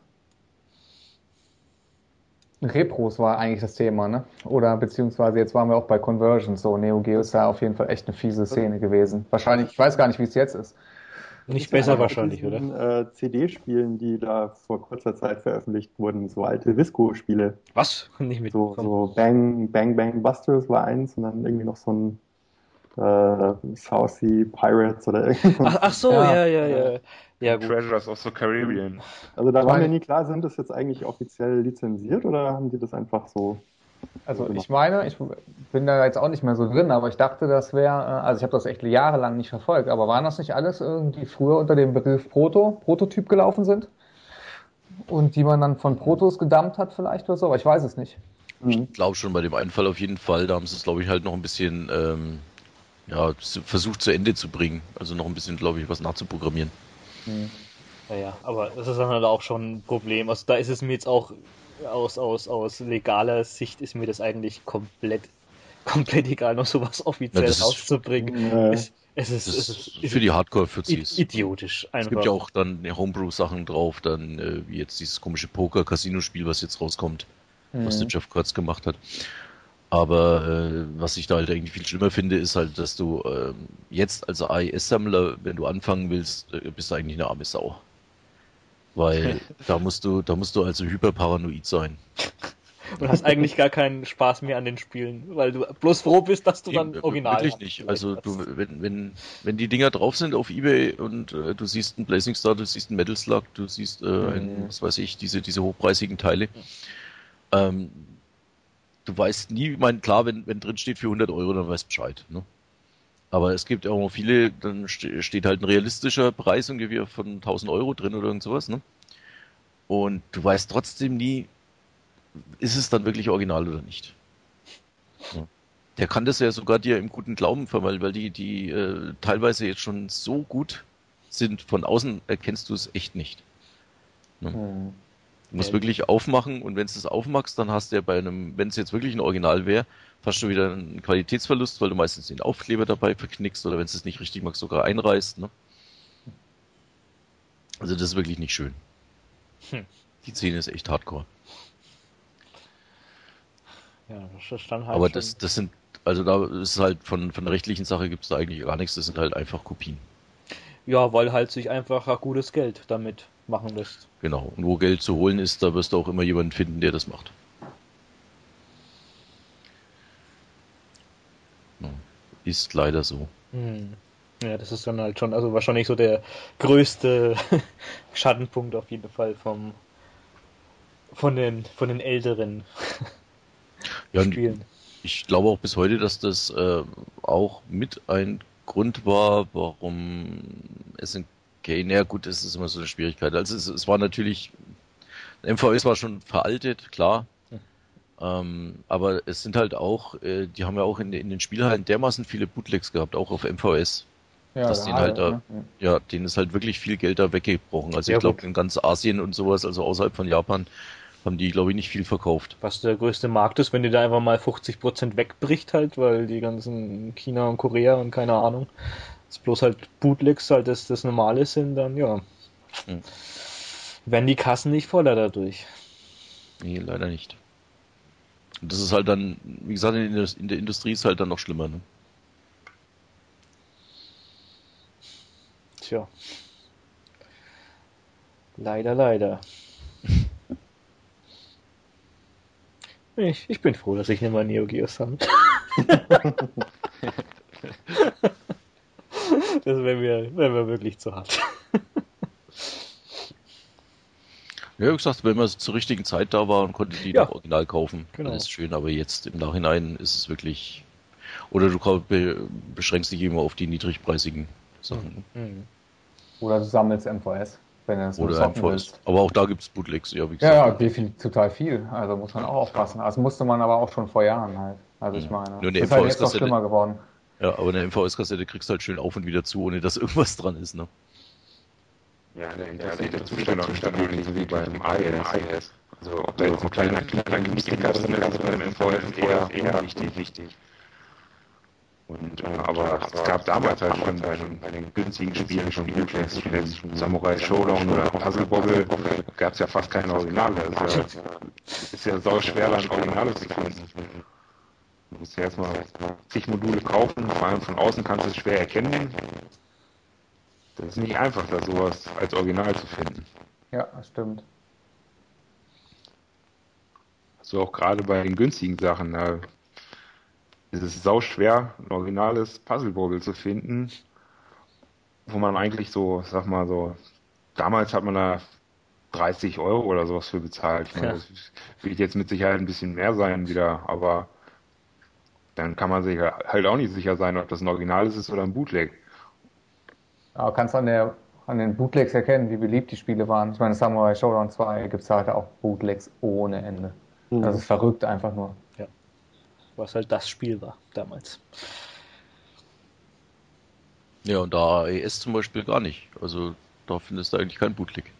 Repros war eigentlich das Thema, ne? Oder beziehungsweise jetzt waren wir auch bei Conversions, so Neo Geo ist da auf jeden Fall echt eine fiese Szene gewesen. Wahrscheinlich, ich weiß gar nicht, wie es jetzt ist. Nicht besser wahrscheinlich, mit oder? diesen, Äh, CD-Spielen, die da vor kurzer Zeit veröffentlicht wurden, so alte Visco-Spiele. Was? [laughs] Nicht So, mitbekommen. so Bang, Bang Bang Busters war eins und dann irgendwie noch so ein äh, South Sea Pirates oder [laughs] irgendwas. Ach, ach so, Ja. ja, ja, ja. Ja, gut. Treasures of the Caribbean. Also da war mir nie klar, sind das jetzt eigentlich offiziell lizenziert oder haben die das einfach so? Also ich meine, ich bin da jetzt auch nicht mehr so drin, aber ich dachte, das wäre, äh, also ich habe das echt jahrelang nicht verfolgt, aber waren das nicht alles irgendwie früher unter dem Begriff Proto, Prototyp gelaufen sind? Und die man dann von Protos gedumpt hat vielleicht oder so, aber ich weiß es nicht. Ich glaube schon bei dem einen Fall auf jeden Fall. Da haben sie es, glaube ich, halt noch ein bisschen ähm, ja, versucht zu Ende zu bringen. Also noch ein bisschen, glaube ich, was nachzuprogrammieren. Ja, ja, aber das ist dann halt auch schon ein Problem. Also da ist es mir jetzt auch aus, aus, aus legaler Sicht ist mir das eigentlich komplett, [laughs] komplett egal, noch sowas offiziell Ja, rauszubringen. Äh, Es, es ist, es ist ist, für die Hardcore-Fuzis. idiotisch. Einfach. Es gibt ja auch dann Homebrew-Sachen drauf, dann äh, wie jetzt dieses komische Poker-Casino-Spiel, was jetzt rauskommt, was der Jeff Kurtz gemacht hat. Aber äh, was ich da halt irgendwie viel schlimmer finde, ist halt, dass du ähm, jetzt als AES-Sammler, wenn du anfangen willst, äh, bist du eigentlich eine arme Sau. Weil [laughs] da musst du, da musst du also hyperparanoid sein. [laughs] Und hast eigentlich gar keinen Spaß mehr an den Spielen, weil du bloß froh bist, dass du dann Eben, original Wirklich nicht. Also du, wenn, wenn, wenn die Dinger drauf sind auf Ebay und äh, du siehst einen Blazing Star, du siehst einen Metal Slug, du siehst äh, ein, was weiß ich, diese, diese hochpreisigen Teile. Ähm, du weißt nie, ich meine, klar, wenn, wenn drin steht für 100 Euro, dann weißt du Bescheid. Ne? Aber es gibt auch noch viele, dann ste steht halt ein realistischer Preis ungefähr von 1000 Euro drin oder irgend sowas. Ne? Und du weißt trotzdem nie, ist es dann wirklich original oder nicht. Ja. Der kann das ja sogar dir im guten Glauben verweilen, weil die, die äh, teilweise jetzt schon so gut sind, von außen erkennst du es echt nicht. Ne? Hm. Du musst Ja. wirklich aufmachen und wenn du es aufmachst, dann hast du ja bei einem, wenn es jetzt wirklich ein Original wäre, fast schon wieder einen Qualitätsverlust, weil du meistens den Aufkleber dabei verknickst oder wenn es nicht richtig machst, sogar einreißt. Ne? Also das ist wirklich nicht schön. Hm. Die Szene ist echt hardcore. Ja, das stand halt Aber das, das sind, also da ist halt von, von der rechtlichen Sache gibt es da eigentlich gar nichts, das sind halt einfach Kopien. Ja, weil halt sich einfach ein gutes Geld damit machen lässt. Genau. Und wo Geld zu holen ist, da wirst du auch immer jemanden finden, der das macht. Ist leider so. Hm. Ja, das ist dann halt schon, also wahrscheinlich so der größte [laughs] Schattenpunkt auf jeden Fall vom von den von den älteren [laughs] Ja, Spielen. ich glaube auch bis heute, dass das äh, auch mit ein Grund war, warum SNK, naja gut, das ist immer so eine Schwierigkeit. Also es, es war natürlich, MVS war schon veraltet, klar. Hm. Ähm, aber es sind halt auch, äh, die haben ja auch in, in den Spielhallen dermaßen viele Bootlegs gehabt, auch auf MVS. Ja, dass denen halt da, ne? ja, denen ist halt wirklich viel Geld da weggebrochen. Also Ja, ich glaube in ganz Asien und sowas, also außerhalb von Japan, haben die, glaube ich, nicht viel verkauft. Was der größte Markt ist, wenn dir da einfach mal 50% wegbricht halt, weil die ganzen China und Korea und keine Ahnung, es bloß halt Bootlegs halt das, das Normale sind, dann ja. Hm. Werden die Kassen nicht voller dadurch. Nee, leider nicht. Und das ist halt dann, wie gesagt, in der, in der Industrie ist halt dann noch schlimmer. Ne? Tja. Leider, leider. [laughs] Ich, ich bin froh, dass ich nicht mal Neo Geo sammle. [laughs] das wäre mir, wär mir wirklich zu hart. Ja, wie gesagt, wenn man zur richtigen Zeit da war und konnte die Ja. noch original kaufen, Genau. dann ist es schön, aber jetzt im Nachhinein ist es wirklich. Oder du beschränkst dich immer auf die niedrigpreisigen Sachen. Hm. Oder du sammelst MVS, wenn du das nur Oder einfach. willst. Aber auch da gibt's Bootlegs, ja, wie Ja, ja, gesagt. definitiv total viel. Also muss man auch aufpassen. Also musste man aber auch schon vor Jahren halt. Also ich meine, Nur eine ist halt jetzt noch schlimmer geworden. Ja, aber eine MVS-Kassette kriegst du halt schön auf und wieder zu, ohne dass irgendwas dran ist, ne? Ja, der hinterlegte Zustand auch nicht so wie beim AES. Also ob da jetzt ein kleiner, kleiner Mystiker drin ist, beim ist eher, eher wichtig, wichtig. Und, äh, aber es gab damals halt schon bei den, bei den günstigen Spielen schon Bootlegs, wie jetzt Samurai Showdown oder Puzzle Bobble, gab es ja fast keine Originale. Das ist ja, ist ja sau schwer, dann Originale zu finden. Du musst ja erstmal zig Module kaufen, vor allem von außen kannst du es schwer erkennen. Das ist nicht einfach, da sowas als Original zu finden. Ja, das stimmt. So auch gerade bei den günstigen Sachen, da ist es sau schwer, ein originales Puzzle Bobble zu finden, wo man eigentlich so, sag mal so, damals hat man da 30 Euro oder sowas für bezahlt. Ich meine, Ja. das wird jetzt mit Sicherheit ein bisschen mehr sein wieder, aber dann kann man sich halt auch nicht sicher sein, ob das ein originales ist oder ein Bootleg. Aber kannst an der an den Bootlegs erkennen, wie beliebt die Spiele waren. Ich meine, Samurai Showdown 2 gibt es halt auch Bootlegs ohne Ende. Mhm. Das ist verrückt einfach nur. Was halt das Spiel war damals. Ja, und da AES zum Beispiel gar nicht. Also da findest du eigentlich kein Bootleg.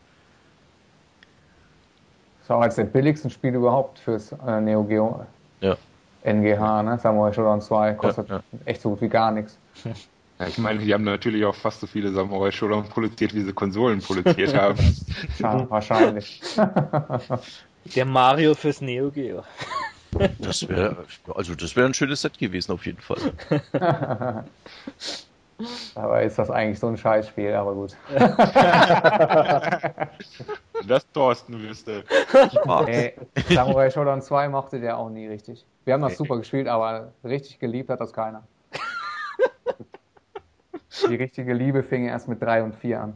Das war eines der billigsten Spiele überhaupt fürs äh, Neo Geo Ja. NGH, ne? Samurai Showdown 2 kostet Ja, echt so gut wie gar nichts. [laughs] Ja, ich meine, die haben natürlich auch fast so viele Samurai Showdown produziert, wie sie Konsolen produziert [laughs] haben. Schade, wahrscheinlich. [laughs] Der Mario fürs Neo Geo. Das wäre, also das wäre ein schönes Set gewesen auf jeden Fall. [laughs] Aber ist das eigentlich so ein Scheißspiel, aber gut. das Thorsten wüsste. Ey, Samurai Showdown 2 mochte der auch nie richtig. Wir haben das super gespielt, aber richtig geliebt hat das keiner. Die richtige Liebe fing erst mit 3 und 4 an.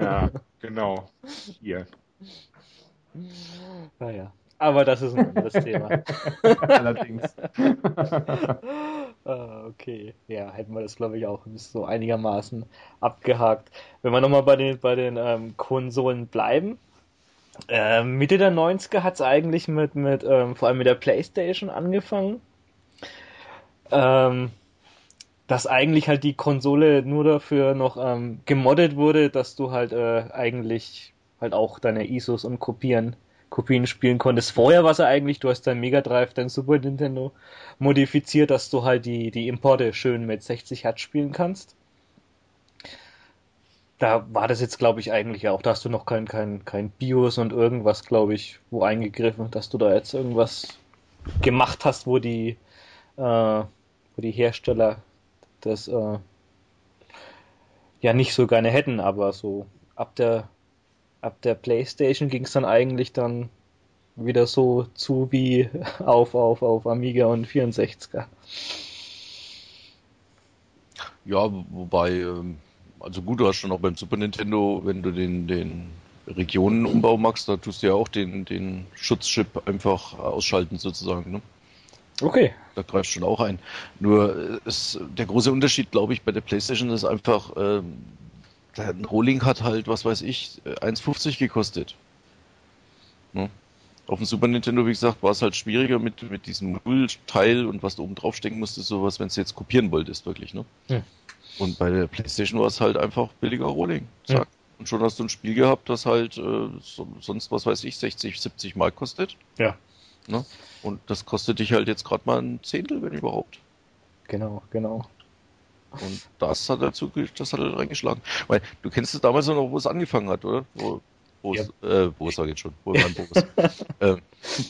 Ja, genau. Hier. Naja. Aber das ist ein anderes Thema. [laughs] Allerdings. Ah, okay. Ja, hätten wir das, glaube ich, auch so einigermaßen abgehakt. Wenn wir nochmal bei den, bei den ähm, Konsolen bleiben. Ähm, Mitte der 90er hat es eigentlich mit, mit ähm, vor allem mit der Playstation angefangen. Ähm, dass eigentlich halt die Konsole nur dafür noch ähm, gemoddet wurde, dass du halt äh, eigentlich halt auch deine ISOs und Kopien Kopien spielen konntest. Vorher war es ja eigentlich, du hast dein Mega Drive, dein Super Nintendo modifiziert, dass du halt die, die Importe schön mit 60 Hertz spielen kannst. Da war das jetzt, glaube ich, eigentlich auch. Da hast du noch kein, kein, kein BIOS und irgendwas, glaube ich, wo eingegriffen, dass du da jetzt irgendwas gemacht hast, wo die, äh, wo die Hersteller das äh, ja nicht so gerne hätten, aber so ab der ab der PlayStation ging es dann eigentlich dann wieder so zu wie [laughs] auf auf auf Amiga und 64er. Ja, wobei, ähm, also gut, du hast schon auch beim Super Nintendo, wenn du den, den Regionenumbau machst, da tust du ja auch den, den Schutzchip einfach ausschalten sozusagen. Ne? Okay. Da greifst du schon auch ein. Nur ist, der große Unterschied, glaube ich, bei der PlayStation ist einfach, äh, der Rolling hat halt, was weiß ich, 1,50 gekostet. Ne? Auf dem Super Nintendo, wie gesagt, war es halt schwieriger mit, mit diesem Modulteil und was du oben drauf stecken musstest, sowas, wenn du jetzt kopieren wolltest, wirklich. Ne? Hm. Und bei der PlayStation war es halt einfach billiger Rolling. Zack. Hm. Und schon hast du ein Spiel gehabt, das halt äh, so, sonst, was weiß ich, 60, 70 Mark kostet. Ja. Ne? Und das kostet dich halt jetzt gerade mal ein Zehntel, wenn überhaupt. Genau, genau. Und das hat dazu, das hat er reingeschlagen. Weil du kennst es damals noch, wo es angefangen hat, oder? Wo, wo ja. äh, wo sag ich jetzt schon, wo mein Boris. äh,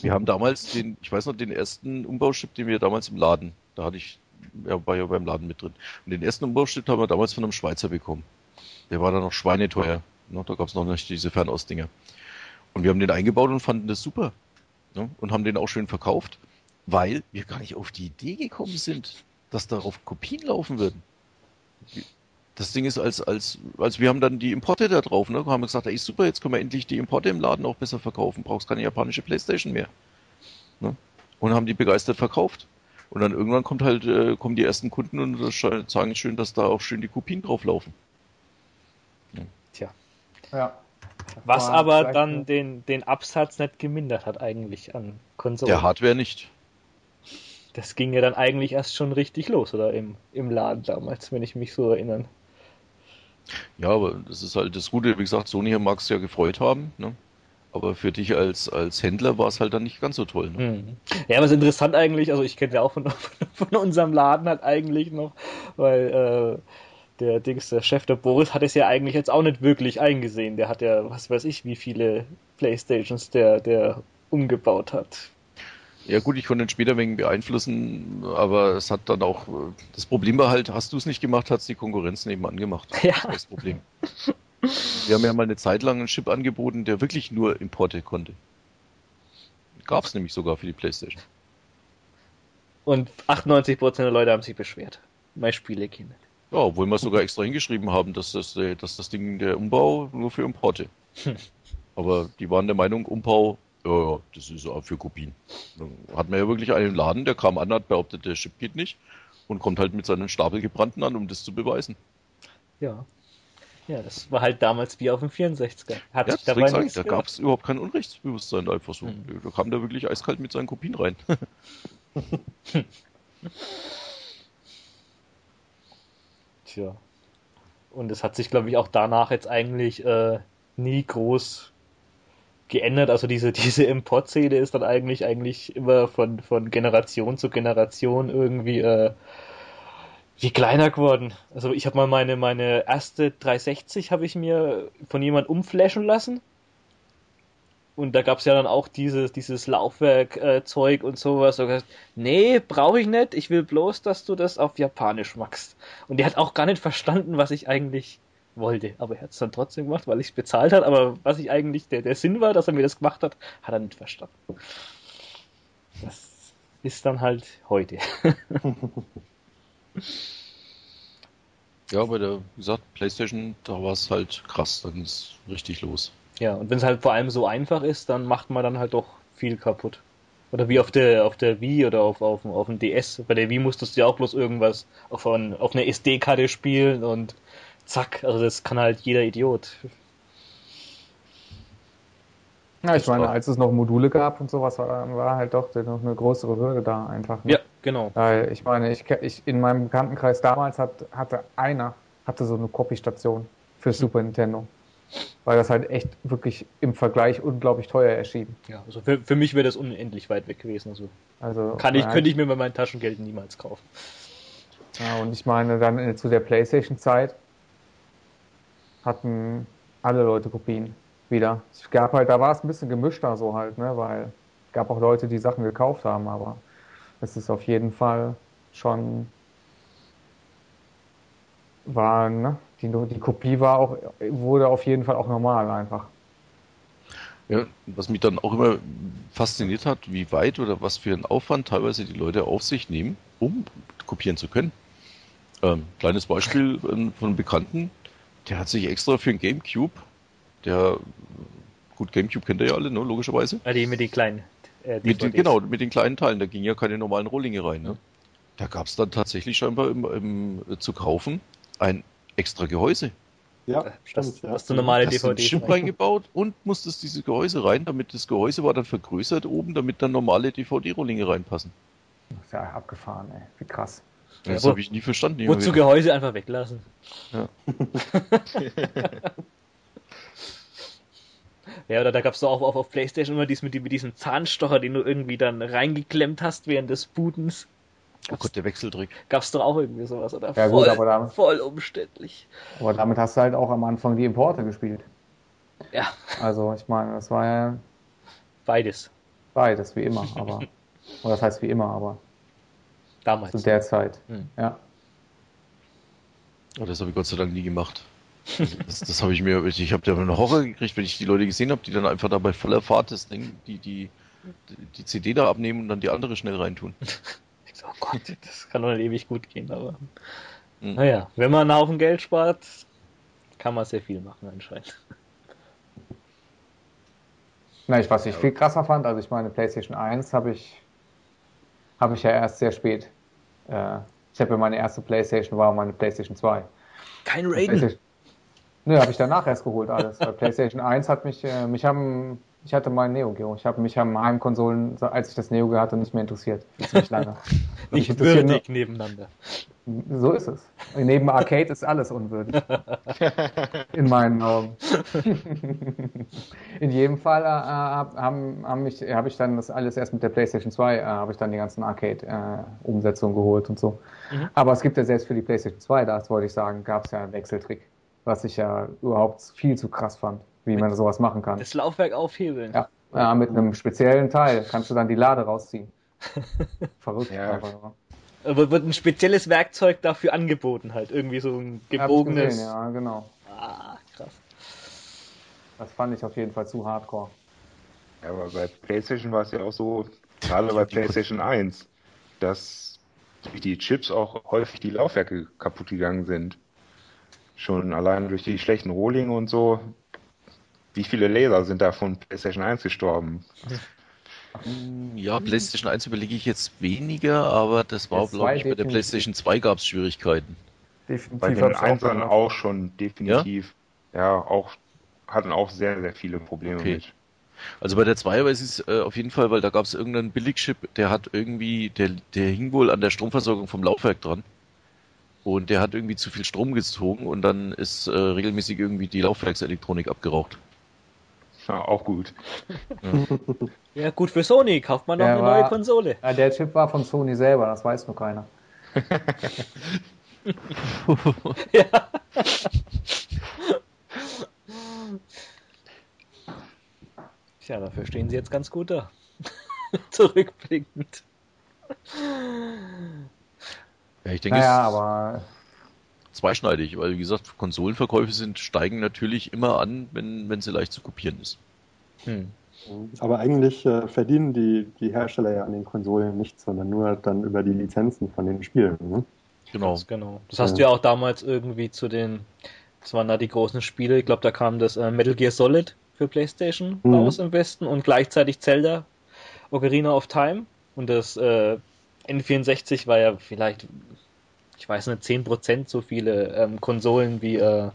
wir haben damals den, ich weiß noch, den ersten Umbauschip, den wir damals im Laden, da hatte ich, ja, war ja beim Laden mit drin. Und den ersten Umbauschip haben wir damals von einem Schweizer bekommen. Der war dann noch schweineteuer. Ne? Da gab es noch nicht diese Fernausdinger. Und wir haben den eingebaut und fanden das super. Ne? Und haben den auch schön verkauft, weil wir gar nicht auf die Idee gekommen sind, dass darauf Kopien laufen würden. Das Ding ist, als, als, als wir haben dann die Importe da drauf, ne, haben wir gesagt, ey super, jetzt können wir endlich die Importe im Laden auch besser verkaufen, brauchst keine japanische Playstation mehr. Ne? Und haben die begeistert verkauft. Und dann irgendwann kommt halt, äh, kommen die ersten Kunden und sagen schön, dass da auch schön die Kopien drauflaufen. Ja. Tja. Ja. Was aber dann den, den Absatz nicht gemindert hat eigentlich an Konsolen. Der Hardware nicht. Das ging ja dann eigentlich erst schon richtig los, oder im, im Laden damals, wenn ich mich so erinnere. Ja, aber das ist halt das Gute. Wie gesagt, Sony mag es ja gefreut haben, ne? Aber für dich als, als Händler war es halt dann nicht ganz so toll. Ne? Hm. Ja, aber es ist interessant eigentlich, also ich kenne ja auch von, [laughs] von unserem Laden halt eigentlich noch, weil äh, der Dings, der Chef, der Boris, hat es ja eigentlich jetzt auch nicht wirklich eingesehen. Der hat ja, was weiß ich, wie viele Playstations der, der umgebaut hat. Ja gut, ich konnte ihn später wegen beeinflussen, aber es hat dann auch, das Problem war halt, hast du es nicht gemacht, hat es die Konkurrenz nebenan gemacht. [laughs] Ja. Das, das Problem. Wir haben ja mal eine Zeit lang einen Chip angeboten, der wirklich nur Importe konnte. Gab es nämlich sogar für die Playstation. Und 98% der Leute haben sich beschwert. Mein Spiele Kinder. Ja, obwohl wir sogar extra hingeschrieben haben, dass das, äh, dass das Ding der Umbau nur für Importe. Hm. [laughs] Aber die waren der Meinung, Umbau ja, ja, das ist auch für Kopien. Dann hat man ja wirklich einen Laden, der kam an, hat behauptet, der Chip geht nicht und kommt halt mit seinen Stapel gebrannten an, um das zu beweisen. Ja. Ja, das war halt damals wie auf dem 64er. Hat ja, dabei sagen, da gab es überhaupt kein Unrechtsbewusstsein einfach so. Mhm. Da kam der wirklich eiskalt mit seinen Kopien rein. [laughs] [laughs] Tja. Und es hat sich, glaube ich, auch danach jetzt eigentlich äh, nie groß geändert. Also diese, [laughs] diese Import-Szene ist dann eigentlich, eigentlich immer von, von Generation zu Generation irgendwie äh, wie kleiner geworden. Also ich habe mal meine, meine erste 360 habe ich mir von jemand umflashen lassen. Und da gab es ja dann auch dieses, dieses Laufwerk-Zeug äh, und sowas. Und gesagt, nee, brauche ich nicht. Ich will bloß, dass du das auf Japanisch machst. Und der hat auch gar nicht verstanden, was ich eigentlich wollte. Aber er hat es dann trotzdem gemacht, weil ich es bezahlt hat. Aber was ich eigentlich, der, der Sinn war, dass er mir das gemacht hat, hat er nicht verstanden. Das ist dann halt heute. [laughs] ja, bei der, wie gesagt, PlayStation, da war es halt krass, da ging es richtig los. Ja, und wenn es halt vor allem so einfach ist, dann macht man dann halt doch viel kaputt. Oder wie auf der auf der Wii oder auf, auf, auf dem DS. Bei der Wii musstest du ja auch bloß irgendwas auf, ein, auf einer SD-Karte spielen und zack, also das kann halt jeder Idiot. Ja, ich meine, als es noch Module gab und sowas, war, war halt doch noch eine größere Hürde da einfach. Ne? Ja, genau. Weil ich meine, ich, ich in meinem Bekanntenkreis damals hat, hatte einer hatte so eine Copy-Station für. Super Nintendo. Weil das halt echt wirklich im Vergleich unglaublich teuer erschien. Ja, also für, für mich wäre das unendlich weit weg gewesen. Also, also kann ich, könnte ich mir bei meinem Taschengeld niemals kaufen. Ja, und ich meine, dann äh, zu der Playstation-Zeit hatten alle Leute Kopien wieder. Es gab halt, da war es ein bisschen gemischter so halt, ne, weil es gab auch Leute, die Sachen gekauft haben, aber es ist auf jeden Fall schon war, ne, die, die Kopie war auch, wurde auf jeden Fall auch normal einfach. Ja, was mich dann auch immer fasziniert hat, wie weit oder was für einen Aufwand teilweise die Leute auf sich nehmen, um kopieren zu können. Ähm, kleines Beispiel ähm, von einem Bekannten, der hat sich extra für ein Gamecube, der, gut, Gamecube kennt ihr ja alle, ne, logischerweise. Ah, die mit den kleinen. Äh, Mit den, genau, mit den kleinen Teilen, da ging ja keine normalen Rohlinge rein. Ne? Da gab es dann tatsächlich scheinbar im, im, zu kaufen ein extra Gehäuse. Ja, Das, stimmt. Ja. was du normale Hast einen DVDs Chip reingebaut und musstest diese Gehäuse rein, damit das Gehäuse war dann vergrößert oben, damit dann normale DVD-Rohlinge reinpassen. Das ist ja abgefahren, ey. Wie krass. Ja, Das wo- habe ich nie verstanden. Wozu. Gehäuse einfach weglassen. Ja. [laughs] Ja, oder da gab's doch auch auf, auf Playstation immer dies mit, die- mit diesem Zahnstocher, den du irgendwie dann reingeklemmt hast während des Bootens. Oh Gott, der Wechseltrick. Gab's doch auch irgendwie sowas, oder? Ja, voll, gut, aber da- voll umständlich. Aber damit hast du halt auch am Anfang die Importe gespielt. Ja, Also, ich meine, das war ja beides. beides, wie immer, [laughs] aber. Oder das heißt wie immer, aber Damals. zu der Zeit. Hm. Ja. Oh, das habe ich Gott sei Dank nie gemacht. Das, das habe ich mir, ich habe da einen Horror gekriegt, wenn ich die Leute gesehen habe, die dann einfach da bei voller Fahrt das Ding, die, die, die CD da abnehmen und dann die andere schnell reintun. [laughs] Gott, das kann doch nicht ewig gut gehen, aber. Hm. Naja, wenn man einen Haufen Geld spart, kann man sehr viel machen anscheinend. Na, ich, was ich viel krasser fand, also ich meine, PlayStation 1 habe ich, habe ich ja erst sehr spät. Äh, ich habe ja meine erste PlayStation war meine PlayStation 2. Kein Raiden. Nö, habe ich danach erst geholt alles. Weil PlayStation 1 hat mich, äh, mich haben, ich hatte mein Neo Geo. Ich habe mich am Heimkonsolen, als ich das Neo Geo hatte, nicht mehr interessiert. Ziemlich lange. [laughs] Nicht würdig nebeneinander. nur- So ist es. Neben Arcade ist alles unwürdig. [laughs] In meinen Augen. [laughs] In jedem Fall äh, hab- haben, haben mich, habe ich dann das alles erst mit der PlayStation 2, äh, habe ich dann die ganzen Arcade-Umsetzungen geholt und so. Mhm. Aber es gibt ja selbst für die PlayStation 2, das wollte ich sagen, gab es ja einen Wechseltrick, was ich ja überhaupt viel zu krass fand, wie man sowas machen kann. Das Laufwerk aufhebeln. Ja, ja, mit einem speziellen Teil kannst du dann die Lade rausziehen. [laughs] Verrückt. Ja. aber- Äh, Wird ein spezielles Werkzeug dafür angeboten, halt. Irgendwie so ein gebogenes. gesehen, ja, genau. Ah, krass. Das fand ich auf jeden Fall zu hardcore. Ja, aber bei PlayStation war es ja auch so, gerade bei PlayStation 1, dass durch die Chips auch häufig die Laufwerke kaputt gegangen sind. Schon allein durch die schlechten Rohlinge und so. Wie viele Laser sind da von PlayStation 1 gestorben? Ja, PlayStation 1 überlege ich jetzt weniger, aber das war, glaube ich, bei der. PlayStation 2 gab es Schwierigkeiten. Definitiv Bei den hab's auch Einsern gemacht. auch schon definitiv. Ja, auch hatten auch sehr, sehr viele Probleme Okay. mit. Also bei der 2 weiß ich es äh, auf jeden Fall, weil da gab es irgendeinen Billigchip, der hat irgendwie, der, der hing wohl an der Stromversorgung vom Laufwerk dran. Und der hat irgendwie zu viel Strom gezogen und dann ist äh, regelmäßig irgendwie die Laufwerkselektronik abgeraucht. Ja, auch gut. [laughs] Ja, gut für Sony. Kauft man noch Der eine war- neue Konsole. Ja, der Chip war von Sony selber, das weiß nur keiner. [laughs] Ja. Tja, dafür stehen sie jetzt ganz gut da. [laughs] Zurückblickend. Ja, ich denke, Naja, aber zweischneidig, weil wie gesagt, Konsolenverkäufe sind, steigen natürlich immer an, wenn, wenn sie leicht zu kopieren ist. Hm. Aber eigentlich äh, verdienen die, die Hersteller ja an den Konsolen nichts, sondern nur dann über die Lizenzen von den Spielen. Ne? Genau. Ganz genau. Das hast du ja auch damals irgendwie zu den, das waren da die großen Spiele, ich glaube, da kam das äh, Metal Gear Solid für Playstation Mhm. raus im Westen und gleichzeitig Zelda, Ocarina of Time und das äh, N64 war ja vielleicht, ich weiß nicht, 10% so viele ähm, Konsolen wie, äh,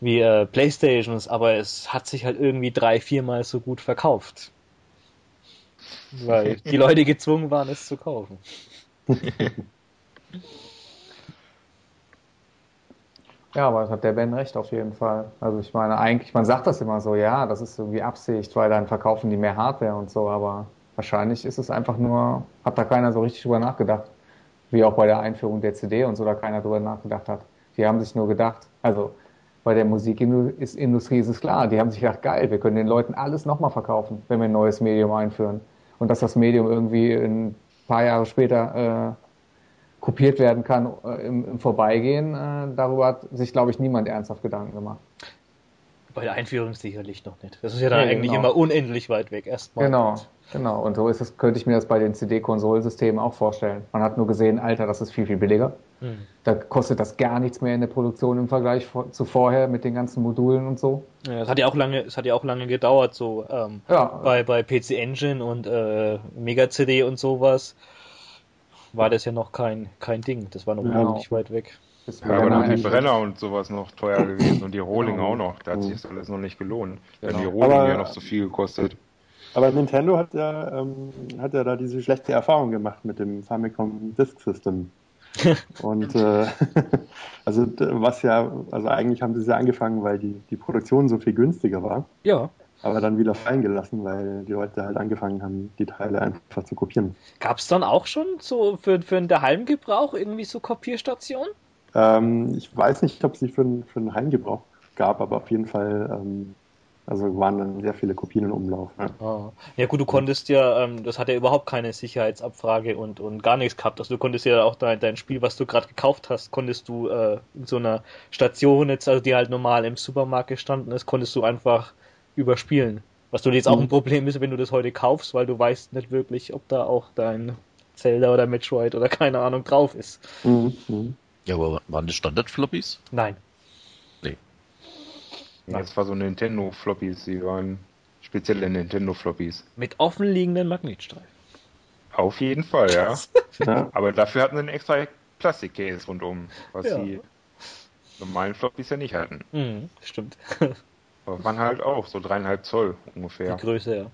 wie äh, Playstations, aber es hat sich halt irgendwie drei, viermal so gut verkauft. Weil [laughs] die Leute gezwungen waren, es zu kaufen. [laughs] ja, aber es hat der Ben recht auf jeden Fall. Also ich meine, eigentlich, man sagt das immer so, ja, das ist irgendwie Absicht, weil dann verkaufen die mehr Hardware und so, aber wahrscheinlich ist es einfach nur, hat da keiner so richtig drüber nachgedacht. Wie auch bei der Einführung der CD und so, da keiner drüber nachgedacht hat. Die haben sich nur gedacht, also bei der Musikindustrie ist es klar, die haben sich gedacht, geil, wir können den Leuten alles nochmal verkaufen, wenn wir ein neues Medium einführen. Und dass das Medium irgendwie ein paar Jahre später äh, kopiert werden kann äh, im, im Vorbeigehen, äh, darüber hat sich, glaube ich, niemand ernsthaft Gedanken gemacht. Bei der Einführung sicherlich noch nicht. Das ist ja dann Nee, eigentlich genau. immer unendlich weit weg erstmal. Genau, genau. Und so ist es, könnte ich mir das bei den CD-Konsolsystemen auch vorstellen. Man hat nur gesehen, Alter, das ist viel, viel billiger. Hm. Da kostet das gar nichts mehr in der Produktion im Vergleich zu vorher mit den ganzen Modulen und so. Ja, es hat ja auch lange, es hat ja auch lange gedauert, so ähm, Ja, bei, bei PC Engine und äh, Mega CD und sowas war das ja noch kein, kein Ding. Das war noch Ja. wirklich weit weg. Ja, aber dann die Brenner und sowas noch teuer gewesen und die Rohling Genau. auch noch. Da hat sich das alles noch nicht gelohnt. Genau. die Rohling Aber- ja noch so viel gekostet. Aber Nintendo hat ja, ähm, hat ja da diese schlechte Erfahrung gemacht mit dem Famicom Disk System. [laughs] Und äh, [laughs] also was ja, also eigentlich haben sie es ja angefangen, weil die, die Produktion so viel günstiger war, Ja. aber dann wieder fallen gelassen, weil die Leute halt angefangen haben, die Teile einfach zu kopieren. Gab es dann auch schon so für, für den Heimgebrauch irgendwie so Kopierstationen? Ähm, ich weiß nicht, ob es sie für, für den Heimgebrauch gab, aber auf jeden Fall, ähm, also waren dann sehr viele Kopien in Umlauf. Ja. Ah. Ja gut, du konntest ja, ähm, das hat ja überhaupt keine Sicherheitsabfrage und, und gar nichts gehabt. Also du konntest ja auch dein, dein Spiel, was du gerade gekauft hast, konntest du äh, in so einer Station jetzt, also die halt normal im Supermarkt gestanden ist, konntest du einfach überspielen. Was du jetzt auch ein Mhm. Problem ist, wenn du das heute kaufst, weil du weißt nicht wirklich, ob da auch dein Zelda oder Metroid oder keine Ahnung drauf ist. Mhm. Mhm. Ja, aber waren das Standard-Floppies? Nein. Das war so Nintendo-Floppies, die waren spezielle Nintendo-Floppies. Mit offenliegenden Magnetstreifen. Auf jeden Fall, ja. Ja. Aber dafür hatten sie einen extra Plastikcase rundum, was Ja. die normalen Floppies ja nicht hatten. Mhm, stimmt. Aber waren halt auch so dreieinhalb Zoll ungefähr. Die Größe, ja.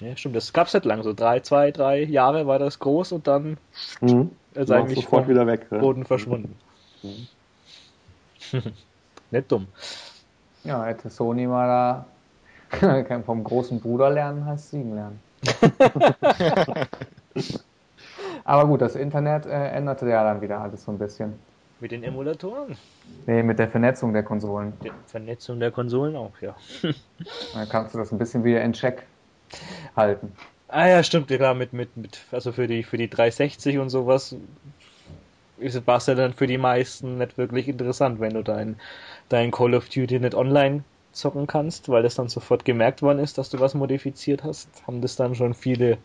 Ja, stimmt. Das gab's nicht lang. So drei, zwei, drei Jahre war das groß und dann Mhm. ist eigentlich sofort wieder weg. Ja. Boden verschwunden. [laughs] nicht dumm. Ja, hätte Sony mal da kann [laughs] vom großen Bruder lernen, heißt siegen lernen. [laughs] Aber gut, das Internet äh, änderte ja dann wieder alles so ein bisschen. Mit den Emulatoren. Nee, mit der Vernetzung der Konsolen. Die Vernetzung der Konsolen auch, ja. Dann kannst du das ein bisschen wieder in Check halten. Ah ja, stimmt, ja, klar, mit, mit, mit, also für die, für die 360 und sowas war es ja dann für die meisten nicht wirklich interessant, wenn du dein, dein Call of Duty nicht online zocken kannst, weil das dann sofort gemerkt worden ist, dass du was modifiziert hast, haben das dann schon viele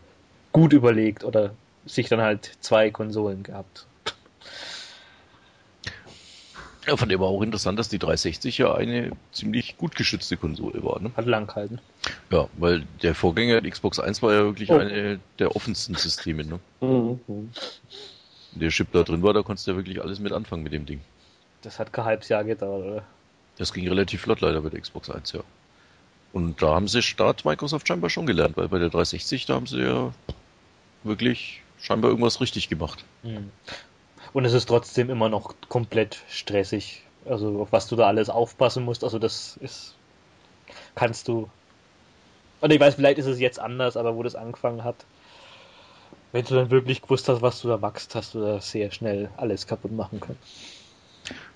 gut überlegt oder sich dann halt zwei Konsolen gehabt. Ja, von dem war auch interessant, dass die 360 ja eine ziemlich gut geschützte Konsole war. Ne? Hat lang gehalten. Ja, weil der Vorgänger der Xbox 1 war ja wirklich Oh. eine der offensten Systeme. Ne? Mhm. Der Chip da drin war, da konntest du ja wirklich alles mit anfangen mit dem Ding. Das hat kein halbes Jahr gedauert, oder? Das ging relativ flott leider bei der Xbox 1, ja. Und da haben sie Start Microsoft scheinbar schon gelernt, weil bei der 360, da haben sie ja wirklich scheinbar irgendwas richtig gemacht. Mhm. Und es ist trotzdem immer noch komplett stressig. Also auf was du da alles aufpassen musst, also das ist kannst du oder ich weiß, vielleicht ist es jetzt anders, aber wo das angefangen hat, wenn du dann wirklich gewusst hast, was du da machst, hast du da sehr schnell alles kaputt machen können.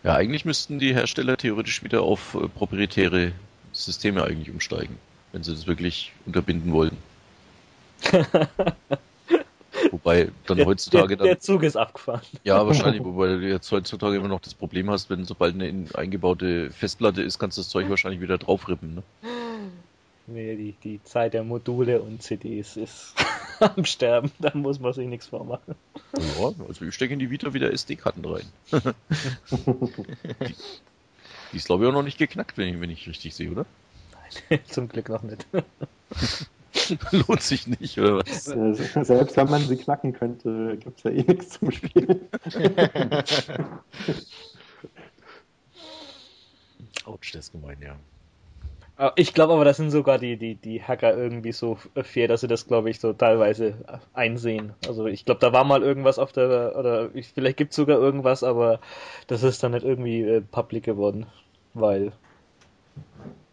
Ja, eigentlich müssten die Hersteller theoretisch wieder auf äh, proprietäre Systeme eigentlich umsteigen, wenn sie das wirklich unterbinden wollen. [laughs] Wobei dann Der, heutzutage der, dann. der Zug ist abgefahren. Ja, [laughs] wahrscheinlich, wobei du jetzt heutzutage immer noch das Problem hast, wenn sobald eine in- eingebaute Festplatte ist, kannst du das Zeug wahrscheinlich wieder draufrippen. Ne? Nee, die, die Zeit der Module und CDs ist [laughs] am Sterben, da muss man sich nichts vormachen. Ja, also ich stecke in die Vita wieder SD-Karten rein. die, [laughs] die ist glaube ich auch noch nicht geknackt, wenn ich, wenn ich richtig sehe, oder? [laughs] Zum Glück noch nicht. Lohnt sich nicht, oder was? Selbst wenn man sie knacken könnte, gibt es ja eh nichts zum Spielen. Autsch, das ist gemein, ja. Ah, Ich glaube aber, das sind sogar die, die, die Hacker irgendwie so fair, dass sie das, glaube ich, so teilweise einsehen. Also ich glaube, da war mal irgendwas auf der, oder ich, vielleicht gibt es sogar irgendwas, aber das ist dann nicht irgendwie äh, public geworden, weil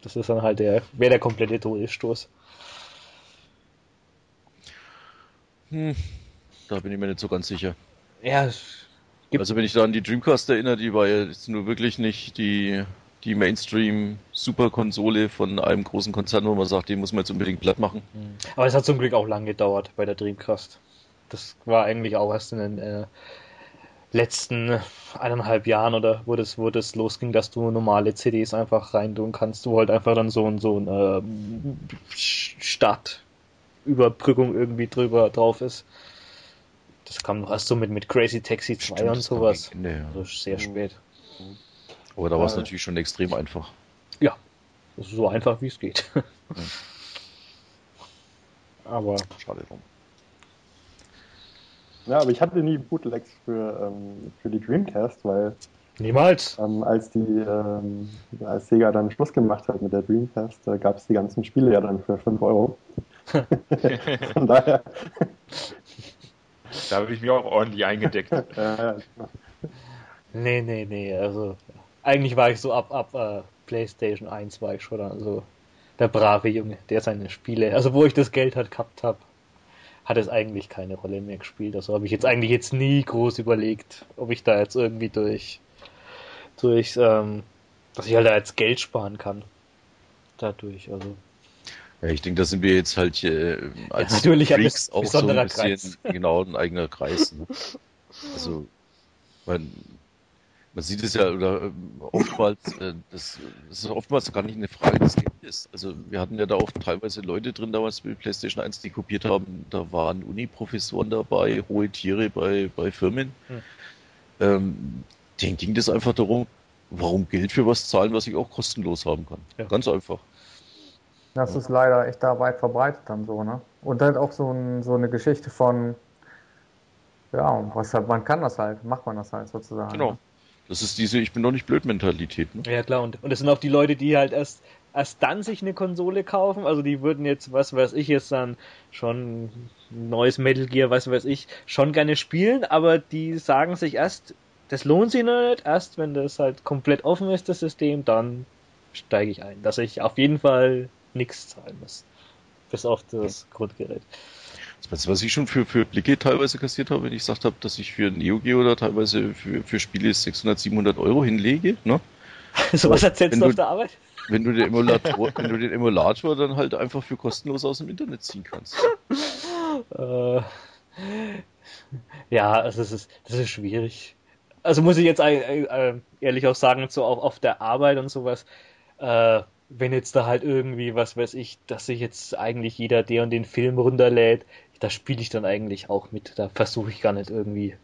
das ist dann halt der, wäre der komplette Todesstoß. Hm, da bin ich mir nicht so ganz sicher. Ja, Also wenn ich da an die Dreamcast erinnere, die war ja jetzt nur wirklich nicht die, die Mainstream-Superkonsole von einem großen Konzern, wo man sagt, den muss man jetzt unbedingt platt machen. aber es hat zum Glück auch lang gedauert bei der Dreamcast. Das war eigentlich auch erst in den äh, letzten eineinhalb Jahren oder wo das, wo das losging, dass du normale CDs einfach reintun kannst, wo halt einfach dann so ein, so ein ähm, Startüberbrückung irgendwie drüber drauf ist. Das kam noch erst so mit, mit Crazy Taxi 2 Stimmt, und sowas. Ende, ja. Also sehr spät. Aber da war es Äh, natürlich schon extrem einfach. Ja, das ist so einfach wie es geht. Aber Schade drum. Ja, aber ich hatte nie Bootlegs für, ähm, für die Dreamcast, weil niemals. ähm, als die ähm, als Sega dann Schluss gemacht hat mit der Dreamcast, da gab es die ganzen Spiele ja dann für 5 Euro. [laughs] Von daher, Da habe ich mich auch ordentlich eingedeckt. äh, Nee, nee, nee. Also eigentlich war ich so ab ab äh, PlayStation 1 war ich schon dann so der brave Junge, der seine Spiele, also wo ich das Geld halt gehabt habe, hat es eigentlich keine Rolle mehr gespielt. Also habe ich jetzt eigentlich jetzt nie groß überlegt, ob ich da jetzt irgendwie durch durch ähm, dass ich halt da jetzt Geld sparen kann. Dadurch, also Ja, ich denke, da sind wir jetzt halt äh, als natürlich ein Freaks bes- auch so ein besonderer bisschen genau ein eigener Kreis. Ne? [laughs] Also man, man sieht es ja oder ähm, oftmals, äh, das, das ist oftmals gar nicht eine Frage des Geldes. Also wir hatten ja da auch teilweise Leute drin damals mit PlayStation 1, die kopiert haben. Da waren Uni-Professoren dabei, hohe Tiere bei, bei Firmen. Hm. Ähm, denen ging das einfach darum, warum Geld für was zahlen, was ich auch kostenlos haben kann. Ja. Ganz einfach. Das ist leider echt da weit verbreitet dann so, ne? Und halt auch so, ein, so eine Geschichte von, ja, was halt, man kann das halt, macht man das halt sozusagen. Genau. Das ist diese Ich bin doch nicht blöd Mentalität. Ne? Ja klar, und, und das sind auch die Leute, die halt erst, erst dann sich eine Konsole kaufen. Also die würden jetzt, was weiß ich, jetzt dann schon neues Metal Gear, was weiß ich, schon gerne spielen, aber die sagen sich erst, das lohnt sich noch nicht, erst wenn das halt komplett offen ist, das System, dann steige ich ein. Dass ich auf jeden Fall nichts zahlen muss. Bis auf das Grundgerät. Das was ich schon für, für Blicke teilweise kassiert habe, wenn ich gesagt habe, dass ich für Neo Geo oder teilweise für, für Spiele 600, 700 Euro hinlege. Ne? [laughs] so was erzählst Wenn du auf der Arbeit? Wenn du den Emulator, [laughs] wenn du den Emulator dann halt einfach für kostenlos aus dem Internet ziehen kannst. Äh, ja, also das ist, das ist schwierig. Also muss ich jetzt äh, ehrlich auch sagen, so auch auf der Arbeit und sowas, äh, wenn jetzt da halt irgendwie, was weiß ich, dass sich jetzt eigentlich jeder der und den Film runterlädt, da spiele ich dann eigentlich auch mit. Da versuche ich gar nicht irgendwie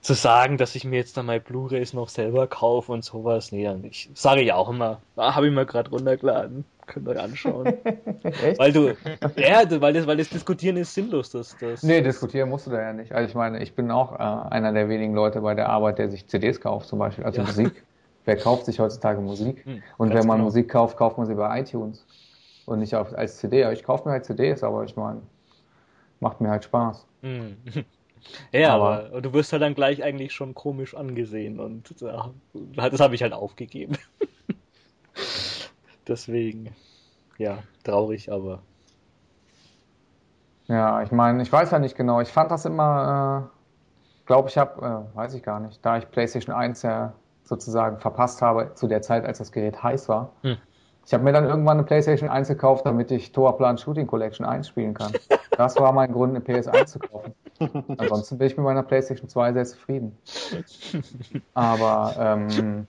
zu sagen, dass ich mir jetzt dann mal Blu-rays noch selber kaufe und sowas. Nee, dann ich sage ja auch immer, ah, habe ich mal gerade runtergeladen. Könnt ihr euch anschauen. [laughs] Weil du, ja, weil das, weil das Diskutieren ist sinnlos. Das, das, Nee, diskutieren musst du da ja nicht. Also ich meine, ich bin auch äh, einer der wenigen Leute bei der Arbeit, der sich CDs kauft zum Beispiel, also Ja. Musik. Wer kauft sich heutzutage Musik? Hm, Und wenn man genau. Musik kauft, kauft man sie bei iTunes und nicht auf, als CD. Ich kaufe mir halt CDs, aber ich meine, macht mir halt Spaß. Hm. [laughs] Ja, Aber- aber, du wirst halt dann gleich eigentlich schon komisch angesehen und ja, das habe ich halt aufgegeben. [laughs] Deswegen, ja, traurig, aber Ja, ich meine, ich weiß ja nicht genau. Ich fand das immer, äh, glaube ich, habe, äh, weiß ich gar nicht, da ich PlayStation 1 ja sozusagen verpasst habe zu der Zeit, als das Gerät heiß war. Hm. Ich habe mir dann irgendwann eine PlayStation 1 gekauft, damit ich Toa Plan Shooting Collection 1 spielen kann. [laughs] Das war mein Grund, eine PS1 zu kaufen. [laughs] Ansonsten bin ich mit meiner PlayStation 2 sehr zufrieden. Aber ähm,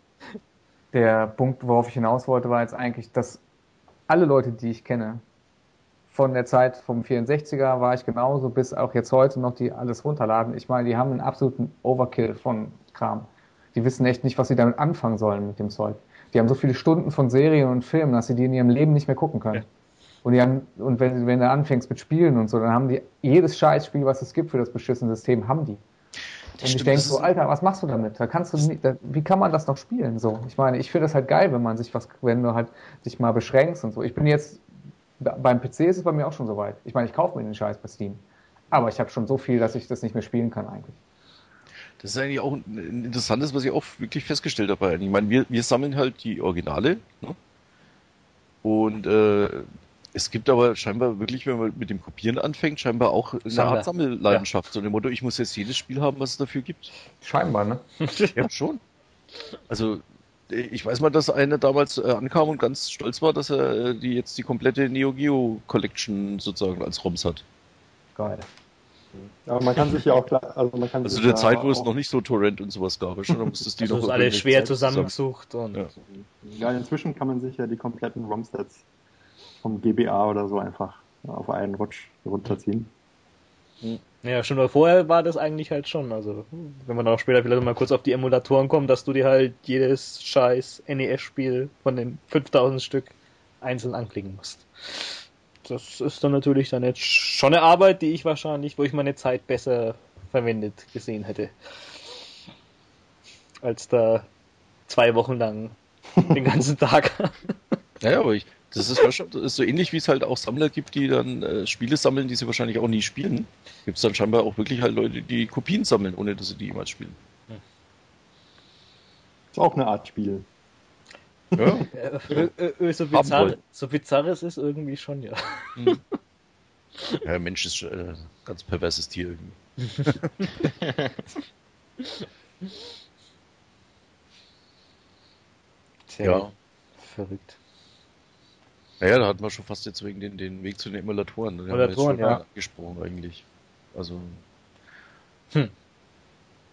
der Punkt, worauf ich hinaus wollte, war jetzt eigentlich, dass alle Leute, die ich kenne, von der Zeit vom 64er war ich genauso, bis auch jetzt heute noch, die alles runterladen. Ich meine, die haben einen absoluten Overkill von Kram. Die wissen echt nicht, was sie damit anfangen sollen mit dem Zeug. Die haben so viele Stunden von Serien und Filmen, dass sie die in ihrem Leben nicht mehr gucken können. Ja. Und, die haben, und wenn, wenn du anfängst mit Spielen und so, dann haben die jedes Scheißspiel, was es gibt für das beschissene System, haben die. Und ich denke das so, Alter, was machst du damit? Da kannst du nicht, da, wie kann man das noch spielen? So, ich meine, ich finde das halt geil, wenn man sich was, wenn du halt dich mal beschränkst und so. Ich bin jetzt beim PC ist es bei mir auch schon so weit. Ich meine, ich kaufe mir den Scheiß bei Steam, aber ich habe schon so viel, dass ich das nicht mehr spielen kann eigentlich. Das ist eigentlich auch ein interessantes, was ich auch wirklich festgestellt habe. Ich meine, wir, wir sammeln halt die Originale. Ne? Und äh, es gibt aber scheinbar wirklich, wenn man mit dem Kopieren anfängt, scheinbar auch eine Sammler. Art Sammelleidenschaft. So dem Motto, ich muss jetzt jedes Spiel haben, was es dafür gibt. Scheinbar, ne? [laughs] Ja, schon. Also ich weiß mal, dass einer damals äh, ankam und ganz stolz war, dass er äh, die jetzt die komplette Neo Geo Collection sozusagen als ROMs hat. Geil. aber man kann sich ja auch klar, also man kann Also sich der ja Zeit, wo es noch nicht so Torrent und sowas gab. Schon, da musstest du die also noch ist alles schwer zusammen- zusammengesucht und Ja. Ja, inzwischen kann man sich ja die kompletten ROM-Sets vom GBA oder so einfach auf einen Rutsch runterziehen. Ja, schon mal vorher war das eigentlich halt schon. Also, wenn man auch später vielleicht mal kurz auf die Emulatoren kommt, dass du dir halt jedes scheiß NES-Spiel von den 5000 Stück einzeln anklicken musst. Das ist dann natürlich dann jetzt schon eine Arbeit, die ich wahrscheinlich, wo ich meine Zeit besser verwendet gesehen hätte. Als da zwei Wochen lang [laughs] den ganzen Tag. Naja, aber ich, das ist, das ist so ähnlich, wie es halt auch Sammler gibt, die dann äh, Spiele sammeln, die sie wahrscheinlich auch nie spielen. Gibt es dann scheinbar auch wirklich halt Leute, die Kopien sammeln, ohne dass sie die jemals spielen. Ist auch eine Art Spiel. Ja. Äh, äh, äh, so, bizarr, so bizarr es ist irgendwie schon, ja. Mhm. [laughs] Ja, Mensch ist äh, ein ganz perverses Tier irgendwie. [laughs] Sehr Ja. verrückt. Naja, da hatten wir schon fast jetzt wegen den, den Weg zu den Emulatoren. Den Emulatoren, ja. Gesprochen eigentlich. Also.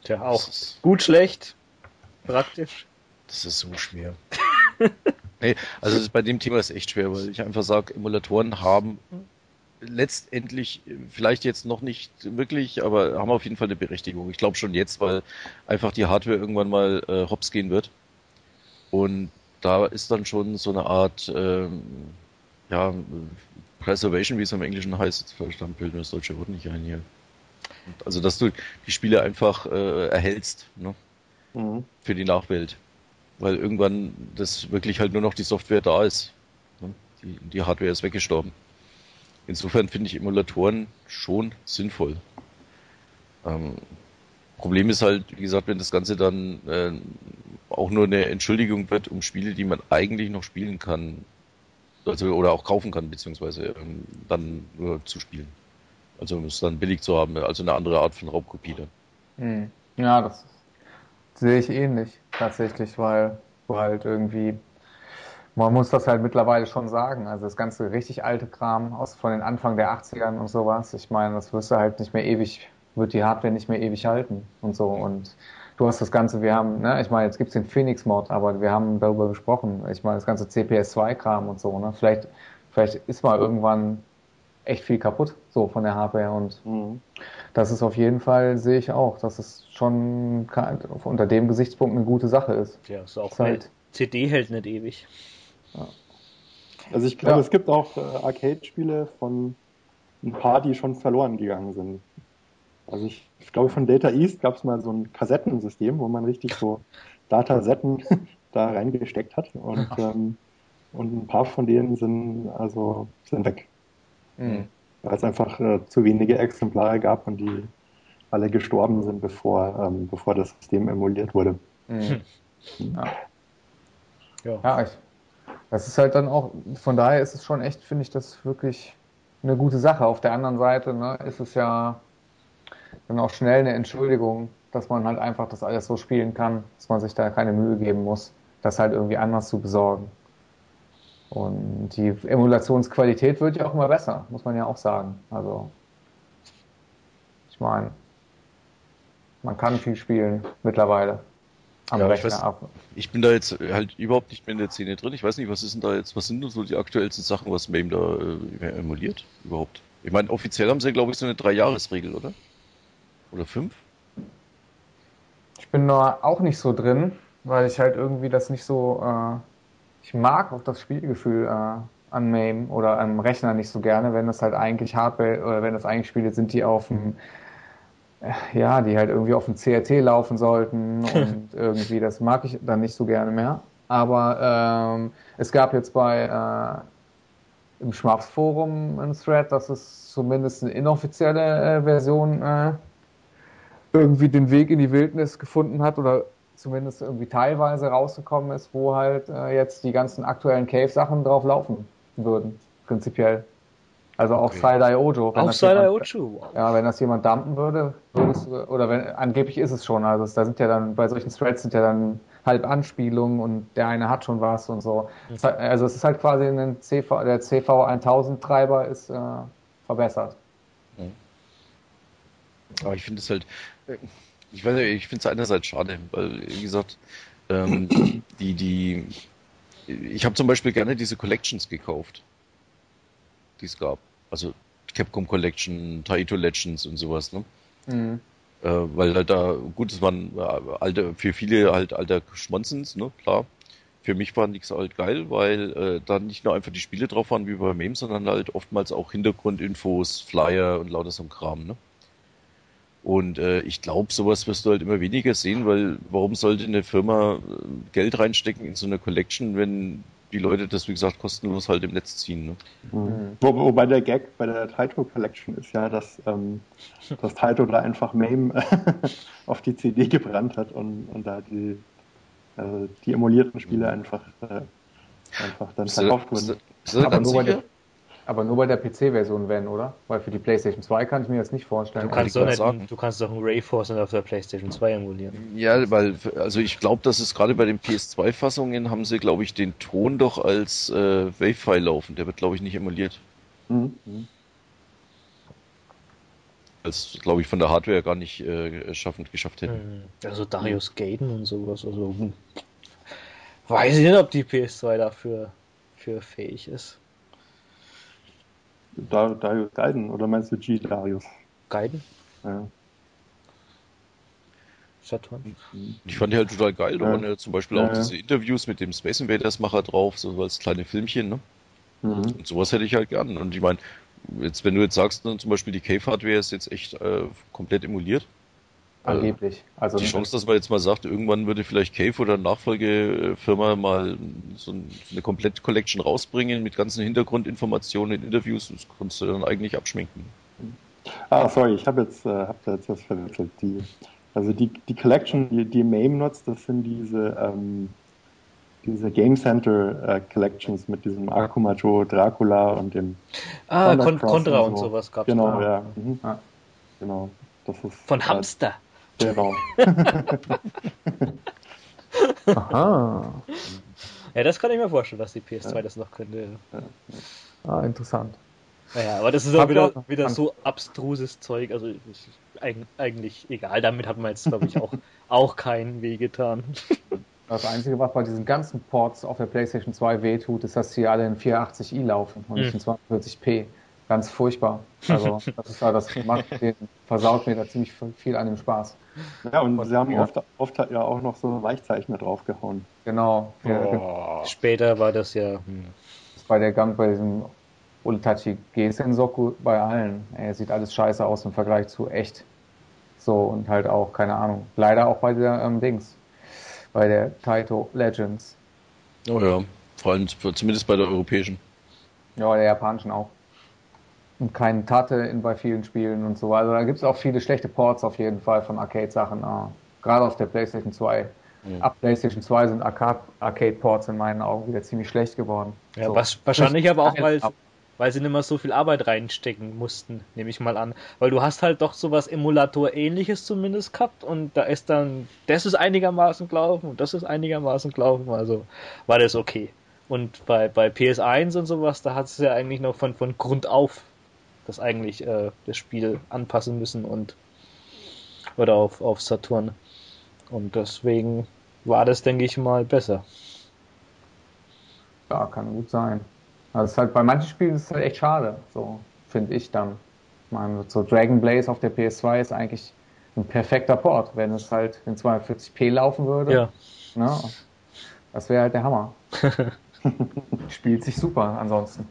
Tja, auch gut, schlecht, praktisch. das ist so schwer. [laughs] nee, also bei dem Thema ist echt schwer, weil ich einfach sage, Emulatoren haben letztendlich vielleicht jetzt noch nicht wirklich, aber haben auf jeden Fall eine Berechtigung. Ich glaube schon jetzt, weil einfach die Hardware irgendwann mal äh, hops gehen wird. Und da ist dann schon so eine Art ähm, ja, Preservation, wie es im Englischen heißt, verstanden mir das deutsche Wort nicht ein hier. Und Also dass du die Spiele einfach äh, erhältst, ne? Mhm. für die Nachwelt. Weil irgendwann das wirklich halt nur noch die Software da ist. ne? Die, die Hardware ist weggestorben. Insofern finde ich Emulatoren schon sinnvoll. Ähm, Problem ist halt, wie gesagt, wenn das Ganze dann äh, auch nur eine Entschuldigung wird, um Spiele, die man eigentlich noch spielen kann, also oder auch kaufen kann, beziehungsweise ähm, dann nur zu spielen. Also um es dann billig zu haben, also eine andere Art von Raubkopie dann. Hm. Ja, das sehe ich ähnlich tatsächlich, weil du halt irgendwie, man muss das halt mittlerweile schon sagen, also das ganze richtig alte Kram aus von den Anfang der 80ern und sowas, ich meine, das wirst du halt nicht mehr ewig, wird die Hardware nicht mehr ewig halten und so und du hast das Ganze, wir haben, ne, ich meine, jetzt gibt's den Phoenix-Mod, aber wir haben darüber gesprochen, ich meine, das ganze CPS2-Kram und so, ne, vielleicht, vielleicht ist mal irgendwann echt viel kaputt, so von der Hardware und Mhm. das ist auf jeden Fall, sehe ich auch, dass es schon unter dem Gesichtspunkt eine gute Sache ist. Ja, ist auch halt- CD hält nicht ewig. Also ich glaube, Ja. es gibt auch äh, Arcade-Spiele von ein paar, die schon verloren gegangen sind. Also ich, ich glaube, von Data East gab es mal so ein Kassettensystem, wo man richtig so Datasetten [laughs] da reingesteckt hat und, ähm, und ein paar von denen sind also sind weg, Mhm. weil es einfach äh, zu wenige Exemplare gab und die alle gestorben sind, bevor, ähm, bevor das System emuliert wurde. Mhm. Ja. Ja. ja, ich, das ist halt dann auch, von daher ist es schon echt, finde ich, das wirklich eine gute Sache. Auf der anderen Seite ne, ist es ja dann auch schnell eine Entschuldigung, dass man halt einfach das alles so spielen kann, dass man sich da keine Mühe geben muss, das halt irgendwie anders zu besorgen. Und die Emulationsqualität wird ja auch immer besser, muss man ja auch sagen. Also, ich meine, man kann viel spielen mittlerweile. Am Ja, ich Rechner weiß- ab. Ich bin da jetzt halt überhaupt nicht mehr in der Szene drin. Ich weiß nicht, was ist denn da jetzt, was sind denn so die aktuellsten Sachen, was MAME da äh, emuliert überhaupt? Ich meine, offiziell haben sie, glaube ich, so eine Drei-Jahres-Regel, oder? Oder fünf? Ich bin da auch nicht so drin, weil ich halt irgendwie das nicht so, äh, ich mag auch das Spielgefühl äh, an MAME oder am Rechner nicht so gerne, wenn das halt eigentlich Hardware oder wenn das eigentlich Spiele sind, die auf dem äh, ja, die halt irgendwie auf dem CRT laufen sollten [laughs] und irgendwie, das mag ich dann nicht so gerne mehr. Aber ähm, es gab jetzt bei äh, im Schmaps-Forum ein Thread, dass es zumindest eine inoffizielle äh, Version äh, irgendwie den Weg in die Wildnis gefunden hat oder zumindest irgendwie teilweise rausgekommen ist, wo halt äh, jetzt die ganzen aktuellen Cave-Sachen drauf laufen würden, prinzipiell. Also auch Okay. Side-Eye Ojo. Auch Ocho, wow. ja, wenn das jemand dumpen würde, würdest du, oder wenn, angeblich ist es schon, also es, da sind ja dann, bei solchen Threads sind ja dann halb Anspielungen und der eine hat schon was und so. Hat- Also es ist halt quasi ein CV, der CV1000 Treiber ist äh, verbessert. Aber ich finde es halt, äh, ich weiß nicht, ich finde es einerseits schade, weil, wie gesagt, ähm, [clears throat] die, die, ich habe zum Beispiel gerne diese Collections gekauft, die es gab. Also Capcom Collection, Taito Legends und sowas, ne? Mhm. Äh, weil halt da, gut, es waren äh, alte, für viele halt alter Schmonzens, ne, klar. Für mich war nichts halt geil, weil äh, da nicht nur einfach die Spiele drauf waren wie bei Mem, sondern halt oftmals auch Hintergrundinfos, Flyer und lauter so ein Kram, ne? Und äh, ich glaube, sowas wirst du halt immer weniger sehen, weil warum sollte eine Firma äh, Geld reinstecken in so eine Collection, wenn die Leute das, wie gesagt, kostenlos halt im Netz ziehen. Ne? Mhm. Wo, wobei der Gag bei der Taito Collection ist ja, dass, ähm, [laughs] dass Taito da einfach MAME [laughs] auf die CD gebrannt hat und, und da die, also die emulierten Spiele einfach, äh, einfach dann verkauft wurden. Aber nur, der, aber nur, bei der, PC-Version, wenn, oder? Weil für die PlayStation 2 kann ich mir das nicht vorstellen. Du kannst, doch, nicht, du kannst doch ein Rayforce auf der PlayStation 2 emulieren. Ja, weil, also ich glaube, dass es gerade bei den PS2-Fassungen haben sie, glaube ich, den Ton doch als äh, Wave-File laufen. Der wird, glaube ich, nicht emuliert. Mhm. Als, glaube ich, von der Hardware gar nicht äh, schaffend geschafft hätten. Hm, also Darius Gaten und sowas. Also, hm. weiß ich nicht, ob die PS2 dafür für fähig ist. Darius Gaiden oder meinst du G. Darius? Gaiden? Ja. Saturn. Ich fand die halt total geil. Da ja. waren ja zum Beispiel ja, auch diese Interviews mit dem Space Invaders Macher drauf, so als kleine Filmchen, ne? Mhm. Und sowas hätte ich halt gern. Und ich meine, jetzt, wenn du jetzt sagst, dann zum Beispiel die Cave-Hardware ist jetzt echt äh, komplett emuliert. Angeblich. Also die Chance, dass man jetzt mal sagt, irgendwann würde vielleicht Cave oder Nachfolgefirma mal so eine komplette Collection rausbringen mit ganzen Hintergrundinformationen, Interviews, das kannst du dann eigentlich abschminken. Ah, sorry, ich habe jetzt, äh, hab jetzt was verwechselt. Die, also die, die Collection, die, die MAME nutzt, das sind diese, ähm, diese Game Center äh, Collections mit diesem Akuma Joe Dracula und dem Ah, Con Contra und, so. und sowas gab es. Genau, ja. Mhm. Ah. Genau. Das ist, Von Hamster. Genau. Aha. Ja, das kann ich mir vorstellen, dass die PS2 ja. das noch könnte. Ah, interessant. Naja, aber das ist auch wieder, wieder so abstruses Zeug. Also ist eigentlich egal. Damit hat man jetzt, glaube ich, auch, [laughs] auch keinen Weh getan. Das Einzige, was bei diesen ganzen Ports auf der PlayStation 2 wehtut, ist, dass sie alle in 480i laufen und nicht hm. in 42p ganz furchtbar. Also [laughs] das ist ja das macht den, versaut mir da ziemlich viel an dem Spaß. Ja, und, und sie haben ja. oft, oft ja auch noch so Weichzeichner draufgehauen. Genau. Oh. Später war das ja. Hm. Das bei der Gang bei diesem Ultachi G-Sensoku bei allen. Ey, sieht alles scheiße aus im Vergleich zu echt. So und halt auch, keine Ahnung. Leider auch bei der ähm, Dings. Bei der Taito Legends. Oh ja. Vor allem zumindest bei der europäischen. Ja, der japanischen auch und keinen Tate in, bei vielen Spielen und so. Also da gibt es auch viele schlechte Ports auf jeden Fall von Arcade-Sachen, äh, gerade auf der PlayStation 2. Mhm. Ab PlayStation 2 sind Arcade-Ports in meinen Augen wieder ziemlich schlecht geworden. Ja, so. was, wahrscheinlich aber auch, weil, weil sie nicht mehr so viel Arbeit reinstecken mussten, nehme ich mal an. Weil du hast halt doch sowas Emulator-ähnliches zumindest gehabt und da ist dann, das ist einigermaßen gelaufen und das ist einigermaßen gelaufen, also war das okay. Und bei, bei PS1 und sowas, da hat es ja eigentlich noch von, von Grund auf das eigentlich äh, das Spiel anpassen müssen und oder auf, auf Saturn. Und deswegen war das, denke ich mal, besser. Ja, kann gut sein. Also ist halt bei manchen Spielen ist es halt echt schade, so finde ich dann. Ich meine, so Dragon Blaze auf der PS2 ist eigentlich ein perfekter Port, wenn es halt in 240p laufen würde. Ja. Ne? Das wäre halt der Hammer. [laughs] [laughs] Spielt sich super ansonsten.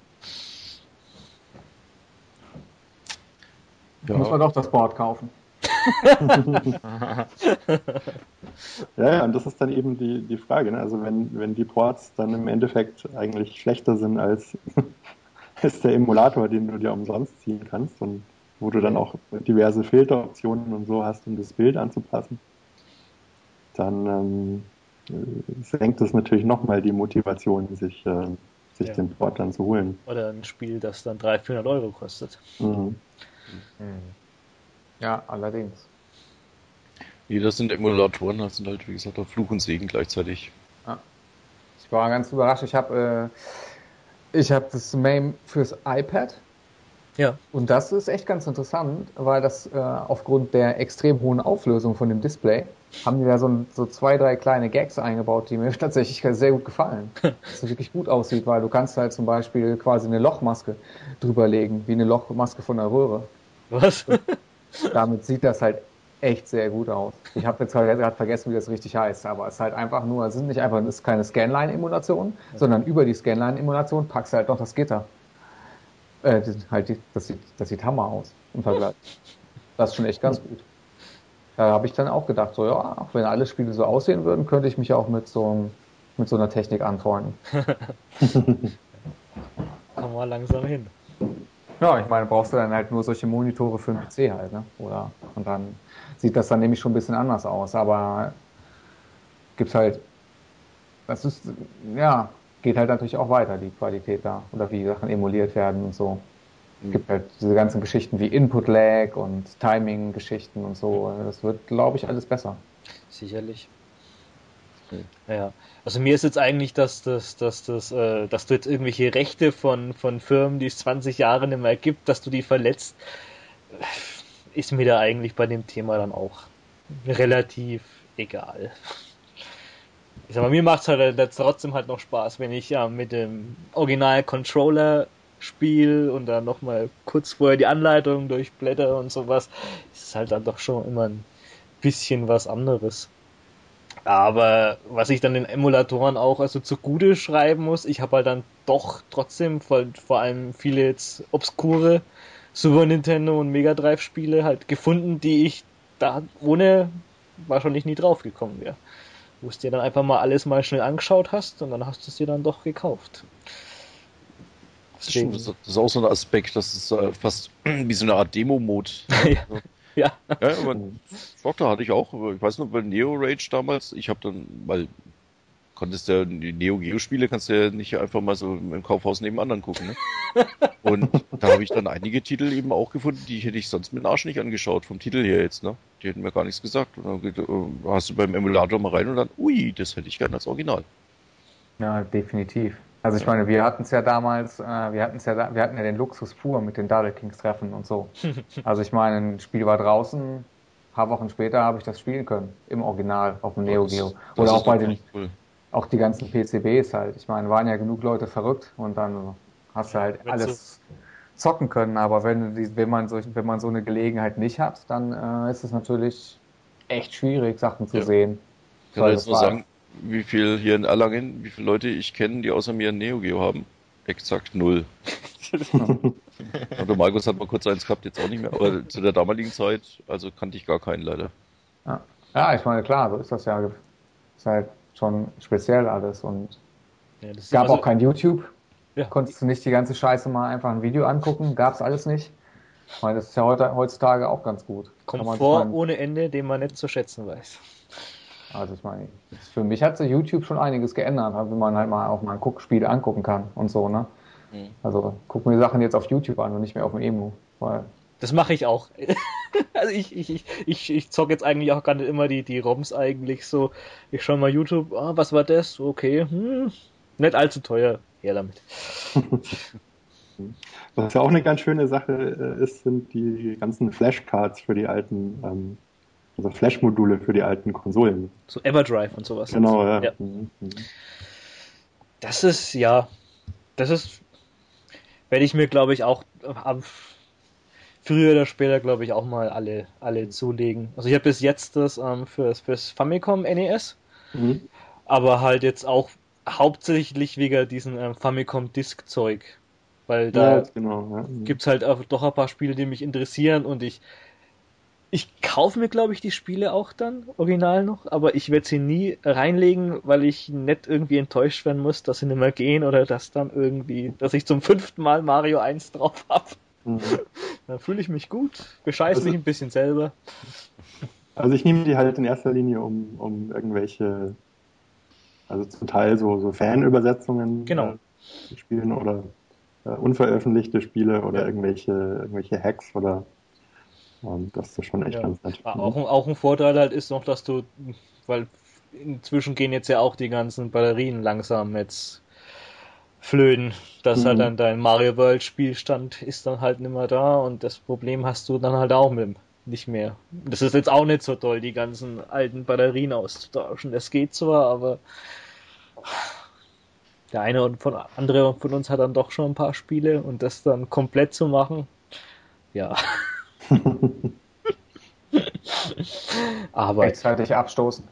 Ja. Muss man doch das Board kaufen. [laughs] ja, ja, und das ist dann eben die, die Frage. Ne? Also wenn, wenn die Ports dann im Endeffekt eigentlich schlechter sind als, [laughs] als der Emulator, den du dir umsonst ziehen kannst und wo du dann auch diverse Filteroptionen und so hast, um das Bild anzupassen, dann ähm, senkt es natürlich nochmal die Motivation, sich, äh, sich ja. den Port dann zu holen. Oder ein Spiel, das dann 300, 400 Euro kostet. Mhm. Mhm. Ja, allerdings. Nee, das sind Emulatoren, das sind halt, wie gesagt, auch Fluch und Segen gleichzeitig. Ja. Ich war ganz überrascht. Ich habe äh, ich hab das MAME fürs iPad Ja. Und das ist echt ganz interessant, weil das äh, aufgrund der extrem hohen Auflösung von dem Display haben die da so, so zwei, drei kleine Gags eingebaut, die mir [laughs] tatsächlich sehr gut gefallen. dass es wirklich gut aussieht, weil du kannst halt zum Beispiel quasi eine Lochmaske drüberlegen, wie eine Lochmaske von der Röhre. Was? Damit sieht das halt echt sehr gut aus. Ich habe jetzt gerade vergessen, wie das richtig heißt, aber es ist halt einfach nur, es sind nicht einfach, es ist keine Scanline-Emulation, sondern über die Scanline-Emulation packst du halt noch das Gitter. Äh, das, halt, die- das, sieht, das sieht Hammer aus im Vergleich. Das ist schon echt ganz gut. Da habe ich dann auch gedacht, so ja, wenn alle Spiele so aussehen würden, könnte ich mich auch mit so, einem- mit so einer Technik anfreunden. [laughs] [laughs] Komm mal langsam hin. Ja, ich meine, brauchst du dann halt nur solche Monitore für den PC halt, ne? Oder und dann sieht das dann nämlich schon ein bisschen anders aus. Aber gibt's halt, das ist, ja, geht halt natürlich auch weiter, die Qualität da. Oder wie Sachen emuliert werden und so. Es gibt halt diese ganzen Geschichten wie Input-Lag und Timing-Geschichten und so. Das wird, glaube ich, alles besser. Sicherlich. Ja. Also mir ist jetzt eigentlich, dass das, dass das, äh, dass du jetzt irgendwelche Rechte von, von Firmen, die es 20 Jahre nicht mehr gibt, dass du die verletzt, ist mir da eigentlich bei dem Thema dann auch relativ egal. Ich sag mal, mir macht es halt trotzdem halt noch Spaß, wenn ich ja mit dem Original Controller spiele und dann nochmal kurz vorher die Anleitung durchblätter und sowas, ist halt dann doch schon immer ein bisschen was anderes. Aber was ich dann den Emulatoren auch also zugute schreiben muss, ich habe halt dann doch trotzdem vor, vor allem viele jetzt obskure Super Nintendo und Mega Drive Spiele halt gefunden, die ich da ohne wahrscheinlich nie drauf gekommen wäre. Wo es dir dann einfach mal alles mal schnell angeschaut hast und dann hast du es dir dann doch gekauft. Das ist, schon, das ist auch so ein Aspekt, das ist fast [clears throat] wie so eine Art Demo-Mode. [laughs] ja. [laughs] Ja, aber doch, da hatte ich auch, ich weiß noch, bei Neo Rage damals, ich habe dann, weil konntest ja die Neo Geo Spiele kannst du ja nicht einfach mal so im Kaufhaus nebenan angucken, ne? [laughs] Und da habe ich dann einige Titel eben auch gefunden, die hätte ich sonst mit dem Arsch nicht angeschaut, vom Titel her jetzt, ne? Die hätten mir gar nichts gesagt. Und dann äh, hast du beim Emulator mal rein und dann, ui, das hätte ich gern als Original. Ja, definitiv. Also ich meine, wir hatten es ja damals, äh, wir hatten es ja, da, wir hatten ja den Luxus pur mit den Double Kings Treffen und so. [laughs] Also ich meine, ein Spiel war draußen, ein paar Wochen später habe ich das spielen können im Original auf dem Neo Geo oder auch bei den, cool. auch die ganzen PCBs halt. Ich meine, waren ja genug Leute verrückt und dann hast du halt alles zocken können. Aber wenn, die, wenn man so, wenn man so eine Gelegenheit nicht hat, dann äh, ist es natürlich echt schwierig, Sachen zu Ja. sehen. Ich kann jetzt nur sagen, wie viel hier in Erlangen, wie viele Leute ich kenne, die außer mir ein Neo Geo haben. Exakt null. [laughs] Und der Markus hat mal kurz eins gehabt, jetzt auch nicht mehr. Aber zu der damaligen Zeit, also kannte ich gar keinen leider. Ja. ja, ich meine, klar, so ist das ja. Ist halt schon speziell alles und ja ist gab immer auch kein YouTube. Ja. Konntest du nicht die ganze Scheiße mal einfach ein Video angucken? Gab's alles nicht? Ich meine, das ist ja heute, heutzutage auch ganz gut. Komfort ohne Ende, den man nicht zu schätzen weiß. Also ich meine, für mich hat sich YouTube schon einiges geändert, wenn man halt mal auch mal ein Guckspiel angucken kann und so, ne? Mhm. Also guck mir Sachen jetzt auf YouTube an und nicht mehr auf dem Emu. Weil, Das mache ich auch. [laughs] also ich, ich, ich, ich, ich zock jetzt eigentlich auch gar nicht immer die, die ROMs eigentlich so. Ich schaue mal YouTube, ah, was war das? Okay, hm, nicht allzu teuer. Her damit. [laughs] Was ja auch eine ganz schöne Sache äh, ist, sind die ganzen Flashcards für die alten, ähm, also Flash-Module für die alten Konsolen. So Everdrive und sowas. Genau, ja. ja. Mhm, mhm. Das ist, ja, das ist, werde ich mir, glaube ich, auch am früher oder später, glaube ich, auch mal alle, alle zulegen. Also ich habe bis jetzt das ähm, fürs, fürs Famicom NES, Mhm. aber halt jetzt auch hauptsächlich wegen diesen ähm, Famicom Disk Zeug. Weil da Ja, genau. Ja. Mhm. gibt's halt auch doch ein paar Spiele, die mich interessieren und ich ich kaufe mir, glaube ich, die Spiele auch dann, original noch, aber ich werde sie nie reinlegen, weil ich nicht irgendwie enttäuscht werden muss, dass sie nicht mehr gehen oder dass dann irgendwie, dass ich zum fünften Mal Mario 1 drauf hab. Mhm. [laughs] Dann fühle ich mich gut, bescheiß Also- mich ein bisschen selber. Also ich nehme die halt in erster Linie, um, um irgendwelche, also zum Teil so, so Fanübersetzungen Genau. äh, zu spielen oder äh, unveröffentlichte Spiele oder irgendwelche, irgendwelche Hacks oder das ist schon echt Ja. ganz nett. Ah, Auch, ein- auch ein Vorteil halt ist noch, dass du, weil inzwischen gehen jetzt ja auch die ganzen Batterien langsam jetzt flöten, dass Mhm. halt dann dein Mario World Spielstand ist dann halt nicht mehr da und das Problem hast du dann halt auch mit dem nicht mehr. Das ist jetzt auch nicht so toll, die ganzen alten Batterien auszutauschen. Das geht zwar, aber der eine und von andere von uns hat dann doch schon ein paar Spiele und das dann komplett zu machen, ja. [laughs] [laughs] aber Rechtzeitig abstoßen.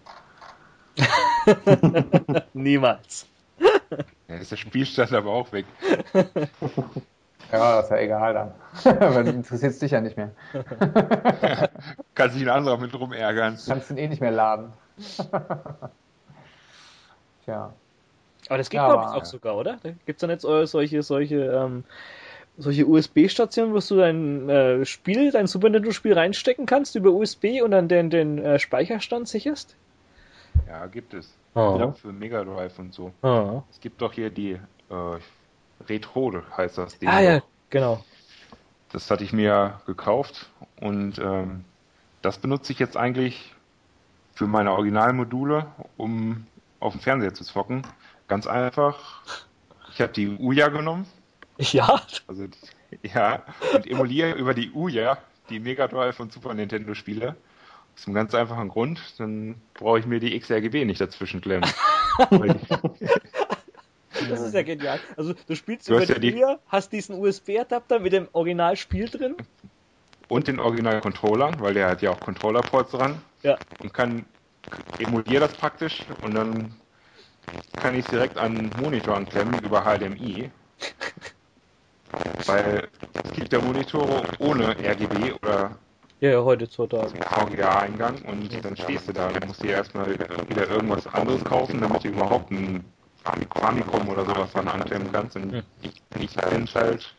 [laughs] niemals. Ja, ist der Spielstand aber auch weg. Ja, das ist ja egal dann. [laughs] Weil interessiert dich ja nicht mehr. Kann sich ein anderer mit rumärgern. Kannst ihn eh nicht mehr laden. Tja. Aber das geht, Ja, glaube ich, aber- auch sogar, oder? Da gibt's dann jetzt äh, solche, solche, ähm, solche USB-Stationen, wo du dein äh, Spiel, dein Super Nintendo-Spiel reinstecken kannst über USB und dann den, den äh, Speicherstand sicherst? Ja, gibt es. Oh. Ja, für Mega Drive und so. Ah, Es gibt doch hier die äh, Retro, heißt das Ding. ah ja, doch. genau. Das hatte ich mir gekauft und ähm, das benutze ich jetzt eigentlich für meine Originalmodule, um auf dem Fernseher zu zocken. Ganz einfach. Ich habe die Uja genommen, [laughs] Ja, also ja, und emuliere über die Uja die Mega Drive und Super Nintendo Spiele. Aus einem ganz einfachen Grund, dann brauche ich mir die XRGB nicht dazwischen klemmen. [laughs] Die- das ist ja genial. Also du spielst Du über hast ja die die- Uhr, hast diesen USB-Adapter mit dem Originalspiel drin. und den Original-Controller, weil der hat ja auch Controller-Ports dran. Ja. Und kann emuliere das praktisch und dann kann ich es direkt an den Monitor anklemmen über HDMI. [laughs] Weil es gibt ja Monitore ohne RGB oder Ja, ja, heute heutzutage. VGA-Eingang und dann stehst du da und musst dir erstmal wieder irgendwas anderes kaufen, damit du überhaupt ein Famicom oder sowas dran anklemmen kannst. Und Hm. ich, ich bin halt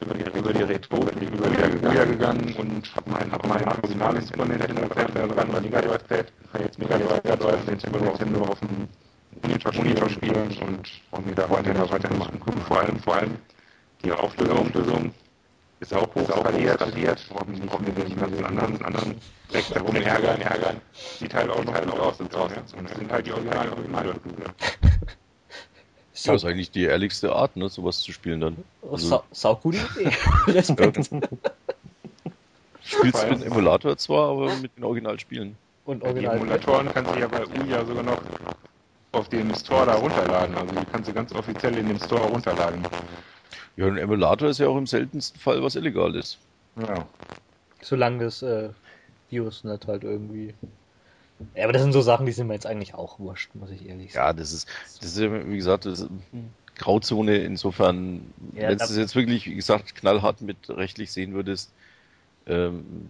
über die, über die Retro, bin ich über wieder, wieder gegangen und hab mein, hab mein originales Super Nintendo Pad dran, mein Mega Drive Pad, jetzt Mega Drive Drive Nintendo, Nintendo auf dem Monitor, Monitor spielen und, und mir da weiter, weiter machen. Vor allem, vor allem die Auflösung, Auflösung ist auch hoch skaliert, warum nicht mit den ganzen anderen, anderen Decks herum ärgern, ärgern. Sieht halt auch halt auch aus, aus, und das sind halt die Original, Original. Das ist eigentlich die ehrlichste Art, ne, sowas zu spielen dann. Also, Sau, sau gute Idee. [laughs] Respekt. du spielst mit dem Emulator zwar, aber mit den Originalspielen. Und Die Original. Emulatoren kannst du ja bei Uja sogar noch auf dem Store da runterladen. Also die kannst du ganz offiziell in dem Store runterladen. Ja, ein Emulator ist ja auch im seltensten Fall was illegal ist. Ja. Solange das äh, Virus nicht halt irgendwie. Ja, aber das sind so Sachen, die sind mir jetzt eigentlich auch wurscht, muss ich ehrlich sagen. Ja, das ist, das ist ja, wie gesagt, das ist Grauzone insofern, Ja, wenn du es jetzt wirklich, wie gesagt, knallhart mit rechtlich sehen würdest, ähm,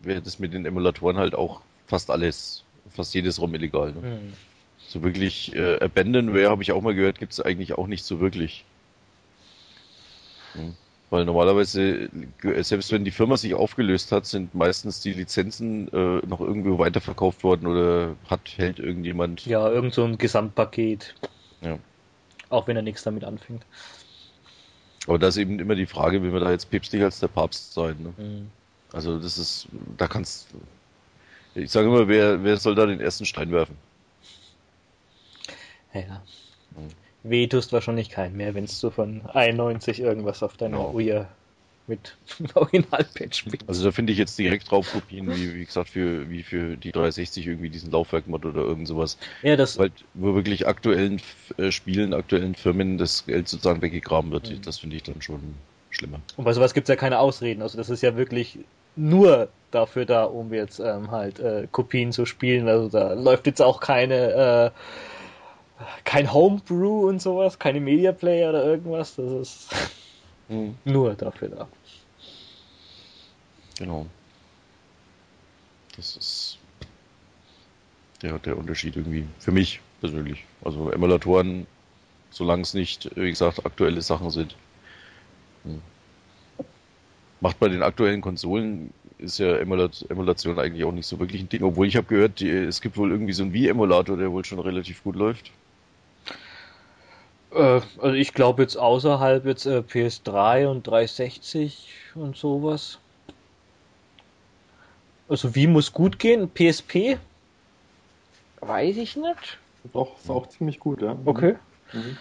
wäre das mit den Emulatoren halt auch fast alles, fast jedes ROM illegal. Ne? Hm. So wirklich äh, Abandonware, habe ich auch mal gehört, gibt es eigentlich auch nicht so wirklich. Hm. Weil normalerweise, äh, selbst wenn die Firma sich aufgelöst hat, sind meistens die Lizenzen äh, noch irgendwo weiterverkauft worden oder hat, hält irgendjemand. Ja, irgend so ein Gesamtpaket. Ja. Auch wenn er nichts damit anfängt. Aber da ist eben immer die Frage, will man da jetzt päpstlich als der Papst sein. Ne? Hm. Also das ist, da kannst ich sage immer, wer, wer soll da den ersten Stein werfen? Ja. Hm. Weh tust wahrscheinlich keinen mehr, wenn du von 91 irgendwas auf deiner Genau. Uhr mit [laughs] Originalpad spielst. Also da finde ich jetzt direkt drauf Kopien, wie, wie gesagt, für, wie für die 360 irgendwie diesen Laufwerkmod oder irgend sowas. Ja, das, Weil, wo wirklich aktuellen äh, Spielen, aktuellen Firmen das Geld sozusagen weggegraben wird. Mhm. Das finde ich dann schon schlimmer. und bei sowas gibt's ja keine Ausreden. Also das ist ja wirklich nur dafür da, um jetzt ähm, halt äh, Kopien zu spielen. Also da läuft jetzt auch keine äh, kein Homebrew und sowas, keine Media Player oder irgendwas. Das ist [laughs] nur dafür da. Genau. Das ist der, der Unterschied irgendwie. Für mich persönlich. Also Emulatoren, solange es nicht, wie gesagt, aktuelle Sachen sind. Hm. Macht bei den aktuellen Konsolen ist ja Emulat Emulation eigentlich auch nicht so wirklich ein Ding. Obwohl ich habe gehört, die, es gibt wohl irgendwie so einen Wii-Emulator, der wohl schon relativ gut läuft. Äh, also ich glaube jetzt außerhalb jetzt äh, PS3 und 360 und sowas. Also wie muss gut gehen? PSP? Weiß ich nicht. Doch, ist auch ziemlich gut, ja. Okay. Mhm.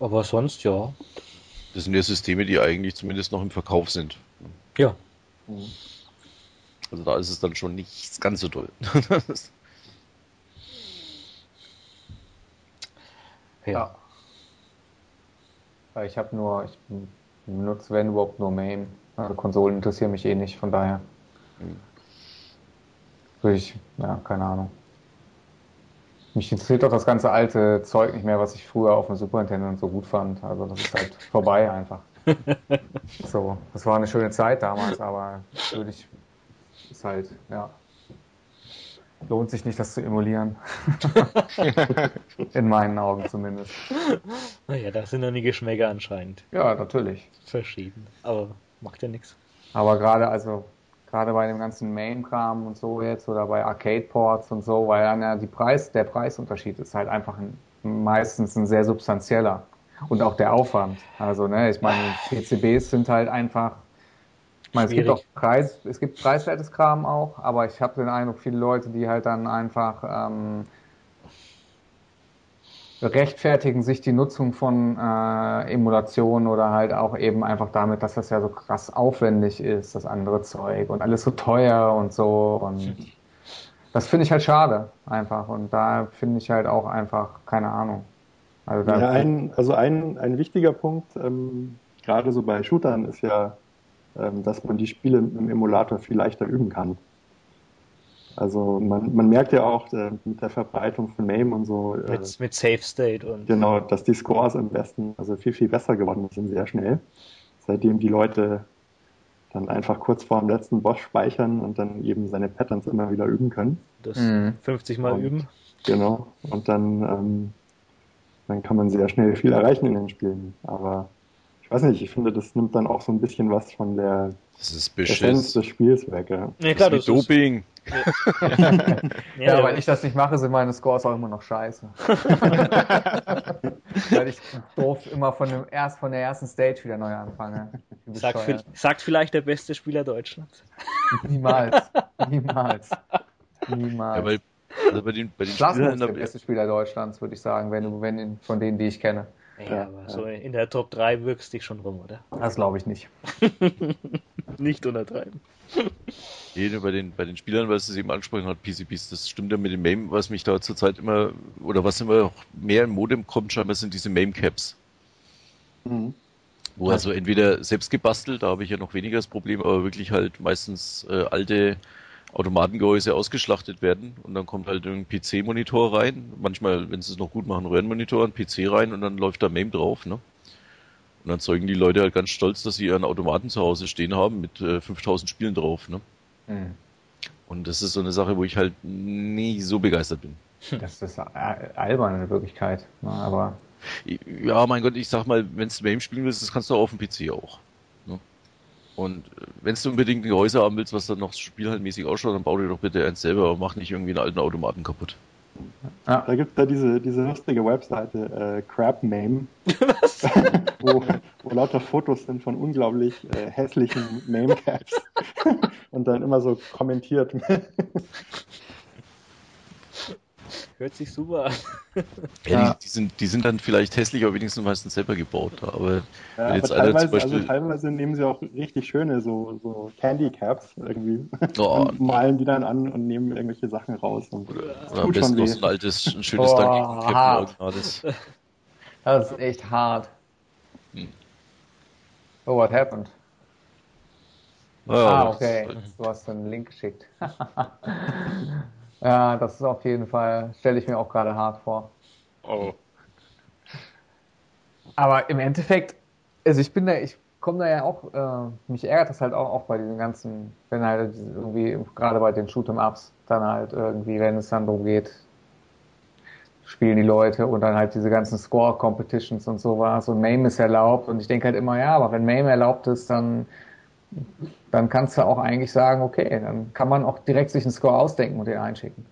Aber sonst ja. Das sind ja Systeme, die eigentlich zumindest noch im Verkauf sind. Ja. Also da ist es dann schon nicht ganz so toll. Ja. Ja. [laughs] Ich habe nur, ich benutze wenn überhaupt nur MAME. Also Konsolen interessieren mich eh nicht, von daher. Ich, ja, keine Ahnung. Mich interessiert doch das ganze alte Zeug nicht mehr, was ich früher auf dem Super Nintendo so gut fand. Also das ist halt [laughs] vorbei einfach. [laughs] So, das war eine schöne Zeit damals, aber würde ich, ist halt, ja. Lohnt sich nicht, das zu emulieren. [laughs] In meinen Augen zumindest. Naja, da sind dann die Geschmäcker anscheinend Ja, natürlich. verschieden. Aber macht ja nichts. Aber gerade, also, gerade bei dem ganzen Main-Kram und so jetzt oder bei Arcade-Ports und so, weil dann ja die Preis, der Preisunterschied ist halt einfach ein, meistens ein sehr substanzieller. Und auch der Aufwand. Also, ne, ich meine, PCBs sind halt einfach, meine, es gibt auch Preis, es gibt preiswertes Kram auch, aber ich habe den Eindruck, viele Leute, die halt dann einfach ähm, rechtfertigen sich die Nutzung von äh, Emulationen oder halt auch eben einfach damit, dass das ja so krass aufwendig ist, das andere Zeug und alles so teuer und so und das finde ich halt schade einfach und da finde ich halt auch einfach keine Ahnung. Also da Ja, ein, also ein, ein wichtiger Punkt, ähm, gerade so bei Shootern, ist ja, dass man die Spiele im Emulator viel leichter üben kann. Also man, man merkt ja auch äh, mit der Verbreitung von MAME und so, äh, Mit, mit Safe State und. genau, dass die Scores am besten, also viel, viel besser geworden sind, sehr schnell. Seitdem die Leute dann einfach kurz vor dem letzten Boss speichern und dann eben seine Patterns immer wieder üben können. Das Mhm. 50 Mal Und- üben. Genau. Und dann, ähm, dann kann man sehr schnell viel erreichen in den Spielen. Aber ich weiß nicht, ich finde, das nimmt dann auch so ein bisschen was von der Das ist Essenz des Spiels weg. Ja. Ja, Das ist wie ist- Doping. Ja, [laughs] weil ich das nicht mache, sind meine Scores auch immer noch scheiße. [laughs] weil ich doof immer von, dem erst, von der ersten Stage wieder neu anfange. Sagt, viel- sagt vielleicht der beste Spieler Deutschlands. Niemals. [laughs] Niemals. Ja, Niemals. weil, also bei den, bei den Spielern, ist der beste Spieler Deutschlands, würde ich sagen, wenn du, wenn von denen, die ich kenne. Ja, Ja, aber so in der Top 3 wirkst dich schon rum, oder? Das glaube ich nicht. [laughs] Nicht untertreiben. jene bei den, bei den Spielern, was es eben angesprochen hat, PCBs, das stimmt ja mit dem MAME, was mich da zurzeit immer, oder was immer auch mehr im Modem kommt, scheinbar sind diese MAME-Caps. Mhm. Wo also entweder selbst gebastelt, da habe ich ja noch weniger das Problem, aber wirklich halt meistens äh, alte Automatengehäuse ausgeschlachtet werden und dann kommt halt ein PC-Monitor rein. Manchmal, wenn sie es noch gut machen, Röhrenmonitor, ein PC rein und dann läuft da MAME drauf, ne? Und dann zeugen die Leute halt ganz stolz, dass sie ihren Automaten zu Hause stehen haben mit äh, 5000 Spielen drauf, ne? Hm. Und das ist so eine Sache, wo ich halt nie so begeistert bin. [laughs] Das ist al- albern in Wirklichkeit. Ne? Aber Ja, mein Gott, ich sag mal, wenn du MAME spielen willst, das kannst du auf dem PC auch. Und wenn du unbedingt ein Gehäuse haben willst, was dann noch spielhaltmäßig ausschaut, dann bau dir doch bitte eins selber und mach nicht irgendwie einen alten Automaten kaputt. Da gibt es da diese, diese lustige Webseite, äh, CrapMame, [laughs] [laughs] wo, wo lauter Fotos sind von unglaublich äh, hässlichen Mame-Caps [laughs] und dann immer so kommentiert. Hört sich super an. Ja, Ja. Die, die, sind, die sind dann vielleicht hässlich, aber wenigstens meistens selber gebaut. Aber Ja, aber teilweise, zum Beispiel. also teilweise nehmen sie auch richtig schöne so, so Candy Caps irgendwie Oh, [laughs] und malen die dann an und nehmen irgendwelche Sachen raus. Und das oder am besten schon noch weh. so ein altes, ein schönes Oh. Originales. das ist echt hart. Hm. Oh, what happened? Ja, ah, okay. Du hast einen Link geschickt. [laughs] ja, das ist auf jeden Fall, stelle ich mir auch gerade hart vor. Oh. Aber im Endeffekt, also ich bin da, ich komme da ja auch, äh, mich ärgert das halt auch, auch bei diesen ganzen, wenn halt irgendwie, gerade bei den Shoot'em-Ups, dann halt irgendwie, wenn es dann darum geht, spielen die Leute und dann halt diese ganzen Score-Competitions und sowas und MAME ist erlaubt und ich denke halt immer, ja, aber wenn MAME erlaubt ist, dann dann kannst du auch eigentlich sagen, okay, dann kann man auch direkt sich einen Score ausdenken und den einschicken.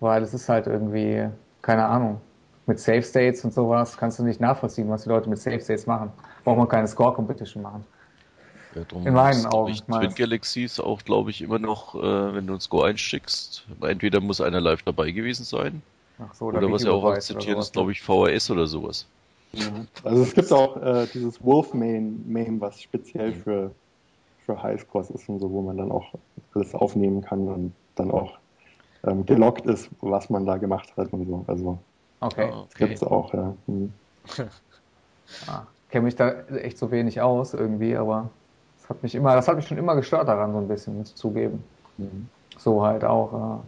Weil es ist halt irgendwie, keine Ahnung, mit Safe States und sowas kannst du nicht nachvollziehen, was die Leute mit Safe States machen. Braucht man keine Score Competition machen. Ja, drum In meinen Augen, Ich. Twin Galaxies auch, glaube ich, immer noch, äh, wenn du einen Score einschickst, entweder muss einer live dabei gewesen sein, Ach so, oder was sie auch akzeptieren, ist, glaube ich, VHS oder sowas. Ja. Also es gibt auch äh, dieses Wolf-Meme, was speziell für, für Highscores ist und so, wo man dann auch alles aufnehmen kann und dann auch ähm, gelockt ist, was man da gemacht hat und so. Also Okay. Ah, das gibt's auch, ja. Hm. [laughs] Ah, kenne mich da echt so wenig aus irgendwie, aber das hat mich immer, das hat mich schon immer gestört daran, so ein bisschen, muss ich zugeben. Mhm. So halt auch.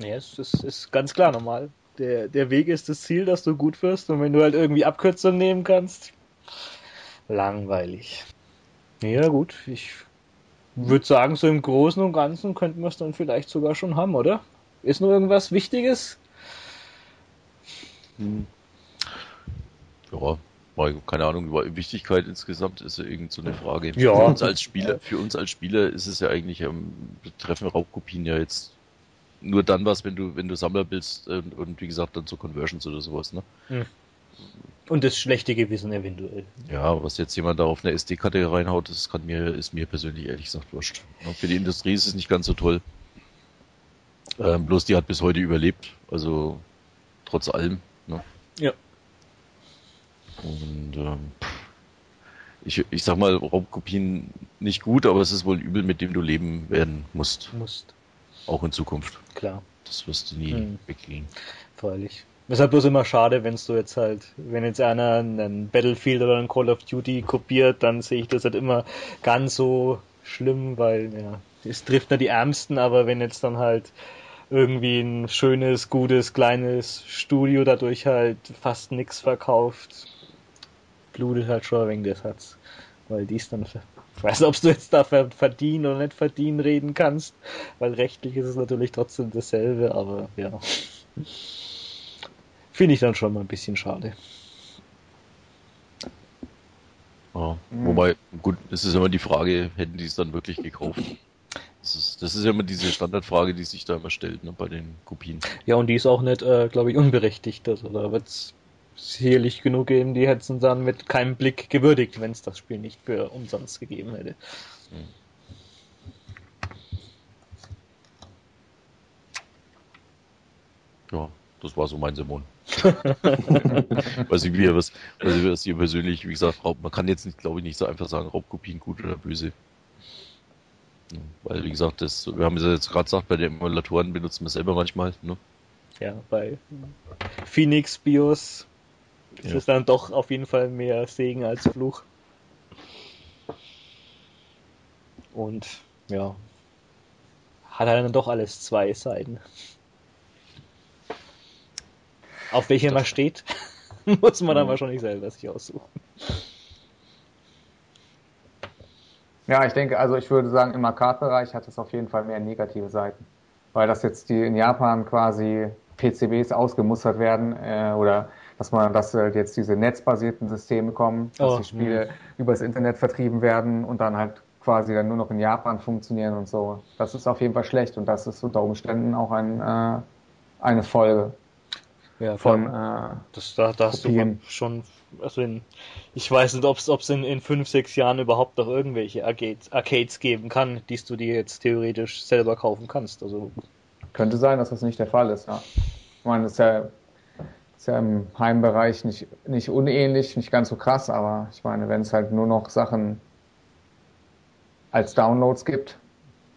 Ja, es ist, ist ganz klar normal. Der, der Weg ist das Ziel, dass du gut wirst und wenn du halt irgendwie Abkürzungen nehmen kannst, langweilig. Ja gut, ich würde sagen, so im Großen und Ganzen könnten wir es dann vielleicht sogar schon haben, oder? Ist noch irgendwas Wichtiges? Hm. Ja, keine Ahnung, über Wichtigkeit insgesamt ist ja irgend so eine Frage. Ja. Für uns als Spieler, für uns als Spieler ist es ja eigentlich, ähm, betreffen Raubkopien ja jetzt nur dann was, wenn du, wenn du Sammler bist äh, und wie gesagt dann so Conversions oder sowas, ne? Und das schlechte Gewissen eventuell. Ja, was jetzt jemand da auf eine SD-Karte reinhaut, das kann mir, ist mir persönlich ehrlich gesagt wurscht. Für die Industrie ist es nicht ganz so toll. Ähm, bloß die hat bis heute überlebt, also trotz allem. Ne? Ja. Und ähm, ich, ich sag mal, Raubkopien nicht gut, aber es ist wohl ein Übel, mit dem du leben werden musst. Musst. Auch in Zukunft. Klar, Das wirst du nie Hm. wegkriegen. freilich. Es ist halt bloß immer schade, wenn du jetzt halt, wenn jetzt einer einen Battlefield oder einen Call of Duty kopiert, dann sehe ich das halt immer ganz so schlimm, weil ja, es trifft nur die Ärmsten, aber wenn jetzt dann halt irgendwie ein schönes, gutes, kleines Studio dadurch halt fast nichts verkauft, blutet halt schon wegen des Herz. Weil dies dann, ich weiß nicht, ob du jetzt dafür verdienen oder nicht verdienen reden kannst, weil rechtlich ist es natürlich trotzdem dasselbe, aber ja. Finde ich dann schon mal ein bisschen schade. Ja. Wobei, gut, es ist immer die Frage, hätten die es dann wirklich gekauft? Das ist, das ist ja immer diese Standardfrage, die sich da immer stellt, ne, bei den Kopien. Ja, und die ist auch nicht, äh, glaube ich, unberechtigt. Also da wird es sicherlich genug geben, die hätten dann mit keinem Blick gewürdigt, wenn es das Spiel nicht für umsonst gegeben hätte. Ja, das war so mein Simon. [laughs] weiß ich, wie ihr was, weiß ich, was ihr persönlich, wie gesagt, Raub, man kann jetzt nicht, glaube ich, nicht so einfach sagen, Raubkopien gut oder böse. Ja, Weil, wie gesagt, das, wir haben es ja jetzt gerade gesagt, bei den Emulatoren benutzen wir es selber manchmal, ne? Ja, bei Phoenix BIOS ist Ja. es dann doch auf jeden Fall mehr Segen als Fluch. Und ja, hat er dann doch alles zwei Seiten. Auf welche man steht, [laughs] muss man dann Mhm. wahrscheinlich selber sich aussuchen. Ja, ich denke, also ich würde sagen, im Arcade-Bereich hat es auf jeden Fall mehr negative Seiten. Weil das jetzt die in Japan quasi PCBs ausgemustert werden äh, oder dass man, dass halt jetzt diese netzbasierten Systeme kommen, dass Oh, die Spiele übers Internet vertrieben werden und dann halt quasi dann nur noch in Japan funktionieren und so. Das ist auf jeden Fall schlecht und das ist unter Umständen auch ein, äh, eine Folge Ja, von äh, Das, da, da hast du Kopien. schon, also in, ich weiß nicht, ob es in, in fünf, sechs Jahren überhaupt noch irgendwelche Arcades, Arcades geben kann, die du dir jetzt theoretisch selber kaufen kannst. Also Könnte sein, dass das nicht der Fall ist, ja. Ich meine, das ist ja, ist ja im Heimbereich nicht, nicht unähnlich, nicht ganz so krass, aber ich meine, wenn es halt nur noch Sachen als Downloads gibt,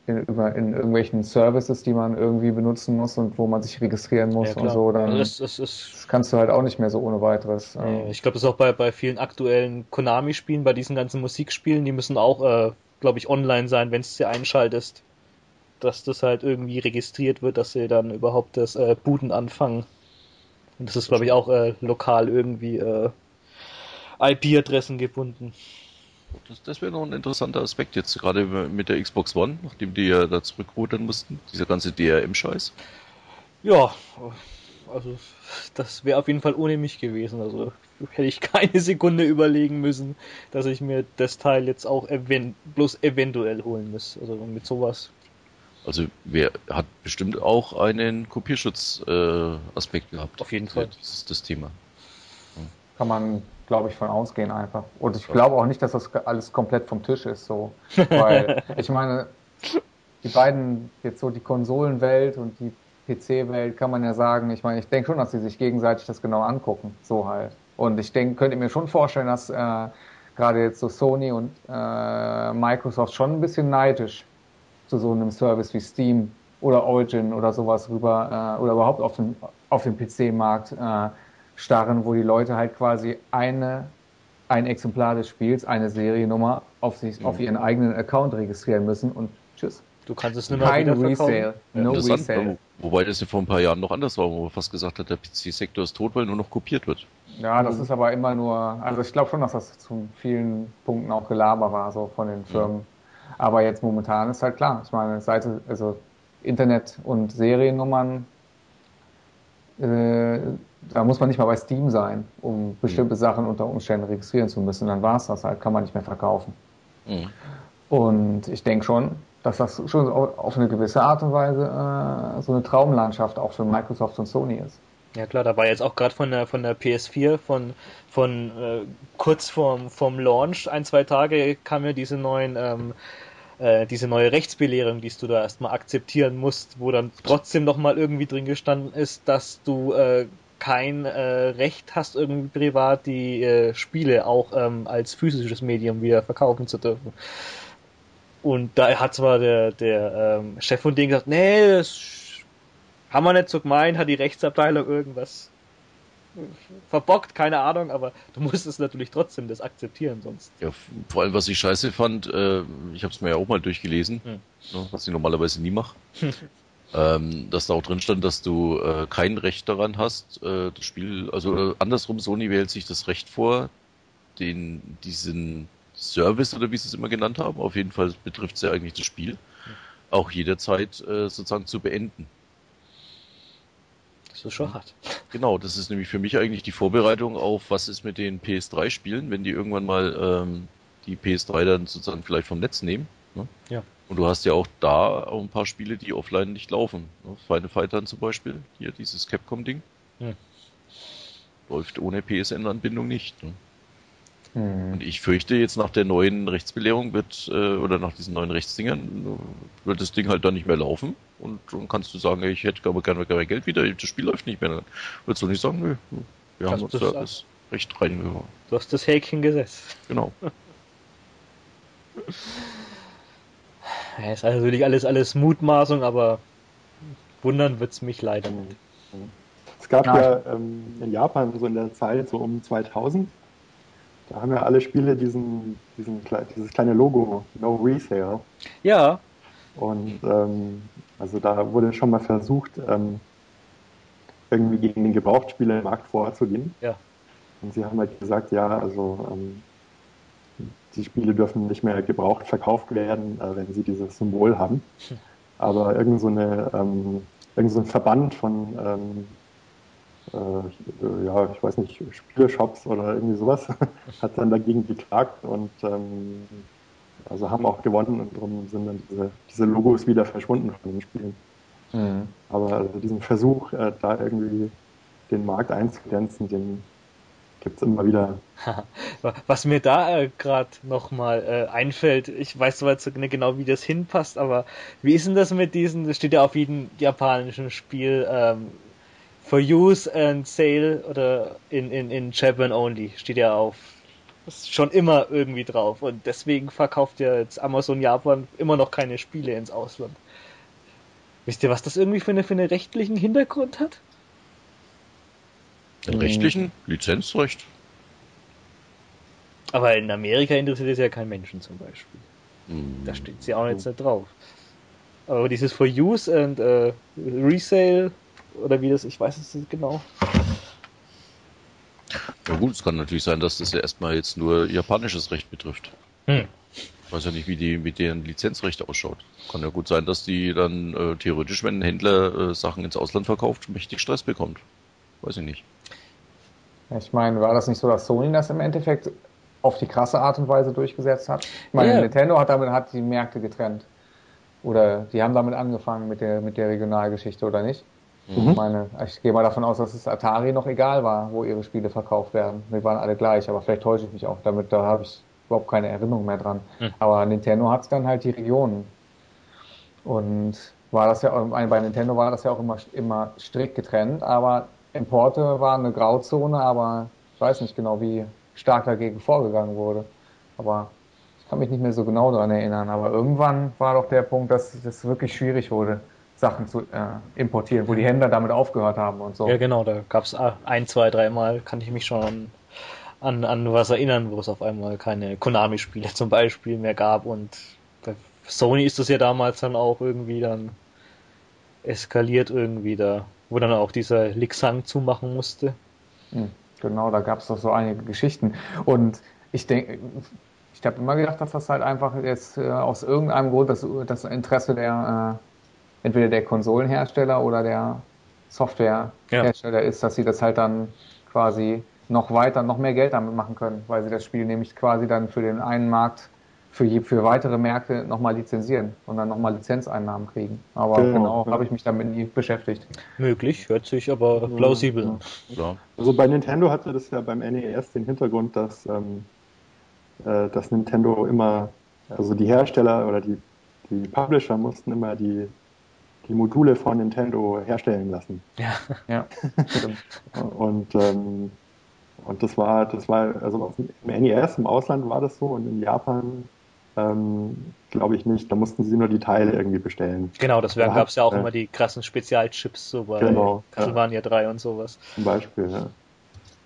in, über, in irgendwelchen Services, die man irgendwie benutzen muss und wo man sich registrieren muss ja, und so, dann also das, das, das, das kannst du halt auch nicht mehr so ohne weiteres. äh, ich glaube, das ist auch bei, bei vielen aktuellen Konami-Spielen, bei diesen ganzen Musikspielen, die müssen auch, äh, glaube ich, online sein, wenn du sie einschaltest. Dass das halt irgendwie registriert wird, dass sie dann überhaupt das äh, Booten anfangen. Und das ist, glaube ich, auch äh, lokal irgendwie äh, IP-Adressen gebunden. Das, das wäre noch ein interessanter Aspekt jetzt, gerade mit der Xbox One, nachdem die ja da zurückrudern mussten, dieser ganze DRM-Scheiß. Ja, also das wäre auf jeden Fall ohne mich gewesen. Also hätte ich keine Sekunde überlegen müssen, dass ich mir das Teil jetzt auch event bloß eventuell holen muss. Also mit sowas. Also wer hat bestimmt auch einen Kopierschutz-Aspekt äh, Aspekt gehabt. Auf jeden Fall. Das ist das Thema. kann man, glaube ich, von ausgehen einfach. Und ich glaube auch nicht, dass das alles komplett vom Tisch ist, so. Weil, [laughs] ich meine, die beiden, jetzt so die Konsolenwelt und die PC-Welt kann man ja sagen, ich meine, ich denke schon, dass sie sich gegenseitig das genau angucken, so halt. Und ich denke, könnte mir schon vorstellen, dass äh, gerade jetzt so Sony und äh, Microsoft schon ein bisschen neidisch zu so einem Service wie Steam oder Origin oder sowas rüber äh, oder überhaupt auf den, auf den PC-Markt äh, starren, wo die Leute halt quasi eine, ein Exemplar des Spiels, eine Seriennummer auf, sich, mhm. auf ihren eigenen Account registrieren müssen und tschüss. Du kannst es nicht mehr Kein Resale. No Resale. Wobei das ja vor ein paar Jahren noch anders war, wo man fast gesagt hat, der PC-Sektor ist tot, weil nur noch kopiert wird. Ja, das ist aber immer nur, also ich glaube schon, dass das zu vielen Punkten auch Gelaber war, so von den Firmen. Ja. Aber jetzt momentan ist halt klar, ich meine, Seite, also Internet und Seriennummern, äh, da muss man nicht mal bei Steam sein, um bestimmte mhm. Sachen unter Umständen registrieren zu müssen. Dann war es das halt, kann man nicht mehr verkaufen. Mhm. Und ich denke schon, dass das schon auf eine gewisse Art und Weise äh, so eine Traumlandschaft auch für Microsoft und Sony ist. Ja klar, da war jetzt auch gerade von der von der PS4 von von äh, kurz vorm vom Launch ein zwei Tage kam ja diese neuen ähm, äh, diese neue Rechtsbelehrung, die du da erstmal akzeptieren musst, wo dann trotzdem noch mal irgendwie drin gestanden ist, dass du äh, kein äh, Recht hast, irgendwie privat die äh, Spiele auch ähm, als physisches Medium wieder verkaufen zu dürfen. Und da hat zwar der, der ähm, Chef von denen gesagt, nee, das haben wir nicht so gemeint, hat die Rechtsabteilung irgendwas verbockt, keine Ahnung, aber du musstest natürlich trotzdem das akzeptieren sonst. Ja, vor allem, was ich scheiße fand, äh, ich habe es mir ja auch mal durchgelesen, hm. ne, was ich normalerweise nie mache, [laughs] ähm, dass da auch drin stand, dass du äh, kein Recht daran hast, äh, das Spiel, also äh, andersrum, Sony wählt sich das Recht vor, den, diesen Service oder wie sie es immer genannt haben. Auf jeden Fall betrifft es ja eigentlich das Spiel. Auch jederzeit äh, sozusagen zu beenden. Das ist schon hart. [laughs] Genau, das ist nämlich für mich eigentlich die Vorbereitung auf, was ist mit den PS3-Spielen, wenn die irgendwann mal ähm, die PS3 dann sozusagen vielleicht vom Netz nehmen. Ne? Ja. Und du hast ja auch da auch ein paar Spiele, die offline nicht laufen. Ne? Final Fighter zum Beispiel, hier dieses Capcom-Ding. Ja. Läuft ohne PSN-Anbindung nicht. Ne? Mhm. Und ich fürchte, jetzt nach der neuen Rechtsbelehrung wird, äh, oder nach diesen neuen Rechtsdingern, wird das Ding halt dann nicht mehr laufen. Und dann kannst du sagen, ich hätte aber gerne mein Geld wieder, das Spiel läuft nicht mehr. Dann würdest du nicht sagen, nö, wir das haben uns da das Recht reingehauen. Du hast das Häkchen gesetzt. Genau. [laughs] ja, ist natürlich alles, alles Mutmaßung, aber wundern wird es mich leider nicht. Es gab Nein. ja ähm, in Japan so in der Zeit, so um 2000, da haben ja alle Spiele diesen, diesen, dieses kleine Logo, No Resale. Ja. Und ähm, also da wurde schon mal versucht, ähm, irgendwie gegen den Gebrauchtspielermarkt vorzugehen. Ja. Und sie haben halt gesagt, ja, also ähm, die Spiele dürfen nicht mehr gebraucht verkauft werden, äh, wenn sie dieses Symbol haben. Aber irgend so, eine, ähm, irgend so ein Verband von ähm, äh, ja, ich weiß nicht, Spieleshops oder irgendwie sowas, [laughs] hat dann dagegen geklagt und ähm, also haben auch gewonnen und darum sind dann diese, diese Logos wieder verschwunden von den Spielen. Mhm. Aber also diesen Versuch, äh, da irgendwie den Markt einzugrenzen, den gibt es immer wieder. [laughs] Was mir da äh, gerade nochmal äh, einfällt, ich weiß zwar jetzt nicht genau, wie das hinpasst, aber wie ist denn das mit diesen, das steht ja auf jedem japanischen Spiel, ähm, for use and sale oder in, in, in Japan only steht ja auf. Ist schon immer irgendwie drauf und deswegen verkauft ja jetzt Amazon Japan immer noch keine Spiele ins Ausland. Wisst ihr, was das irgendwie für, eine, für einen rechtlichen Hintergrund hat? Den rechtlichen? Lizenzrecht. Aber in Amerika interessiert es ja kein Menschen zum Beispiel. Hm. Da steht sie auch jetzt nicht drauf. Aber dieses for use and uh, resale oder wie das, ich weiß es nicht genau. Ja gut, es kann natürlich sein, dass das ja erstmal jetzt nur japanisches Recht betrifft. Hm. Ich weiß ja nicht, wie die mit deren Lizenzrechte ausschaut. Kann ja gut sein, dass die dann äh, theoretisch, wenn ein Händler äh, Sachen ins Ausland verkauft, mächtig Stress bekommt. Weiß ich nicht. Ich meine, war das nicht so, dass Sony das im Endeffekt auf die krasse Art und Weise durchgesetzt hat? Ich meine, yeah. Nintendo hat damit hat die Märkte getrennt. Oder die haben damit angefangen mit der, mit der Regionalgeschichte, oder nicht? Mhm. Ich meine, ich gehe mal davon aus, dass es Atari noch egal war, wo ihre Spiele verkauft werden. Wir waren alle gleich, aber vielleicht täusche ich mich auch damit, da habe ich überhaupt keine Erinnerung mehr dran. Mhm. Aber Nintendo hat es dann halt die Regionen. Und war das ja bei Nintendo war das ja auch immer, immer strikt getrennt, aber Importe waren eine Grauzone, aber ich weiß nicht genau, wie stark dagegen vorgegangen wurde. Aber ich kann mich nicht mehr so genau daran erinnern. Aber irgendwann war doch der Punkt, dass es wirklich schwierig wurde, Sachen zu äh, importieren, wo die Händler damit aufgehört haben und so. Ja, genau, da gab es ein, zwei, dreimal, kann ich mich schon an, an, an was erinnern, wo es auf einmal keine Konami-Spiele zum Beispiel mehr gab und bei Sony ist das ja damals dann auch irgendwie dann eskaliert irgendwie da, wo dann auch dieser Lixang zumachen musste. Hm, genau, da gab es doch so einige Geschichten. Und ich denke, ich habe immer gedacht, dass das halt einfach jetzt äh, aus irgendeinem Grund das, das Interesse der äh, entweder der Konsolenhersteller oder der Softwarehersteller ja. ist, dass sie das halt dann quasi noch weiter, noch mehr Geld damit machen können, weil sie das Spiel nämlich quasi dann für den einen Markt für, je, für weitere Märkte nochmal lizenzieren und dann nochmal Lizenzeinnahmen kriegen. Aber genau, genau ja. habe ich mich damit nie beschäftigt. Möglich, hört sich aber plausibel an. Ja. Also bei Nintendo hatte das ja beim NES den Hintergrund, dass, ähm, äh, dass Nintendo immer, also die Hersteller oder die, die Publisher mussten immer die, die Module von Nintendo herstellen lassen. Ja, ja. [laughs] und ähm, und das war, das war, also im NES im Ausland war das so und in Japan ähm, Glaube ich nicht. Da mussten sie nur die Teile irgendwie bestellen. Genau, das da gab es ja auch äh, immer die krassen Spezialchips, so bei genau, Castlevania ja. 3 und sowas. Zum Beispiel, ja.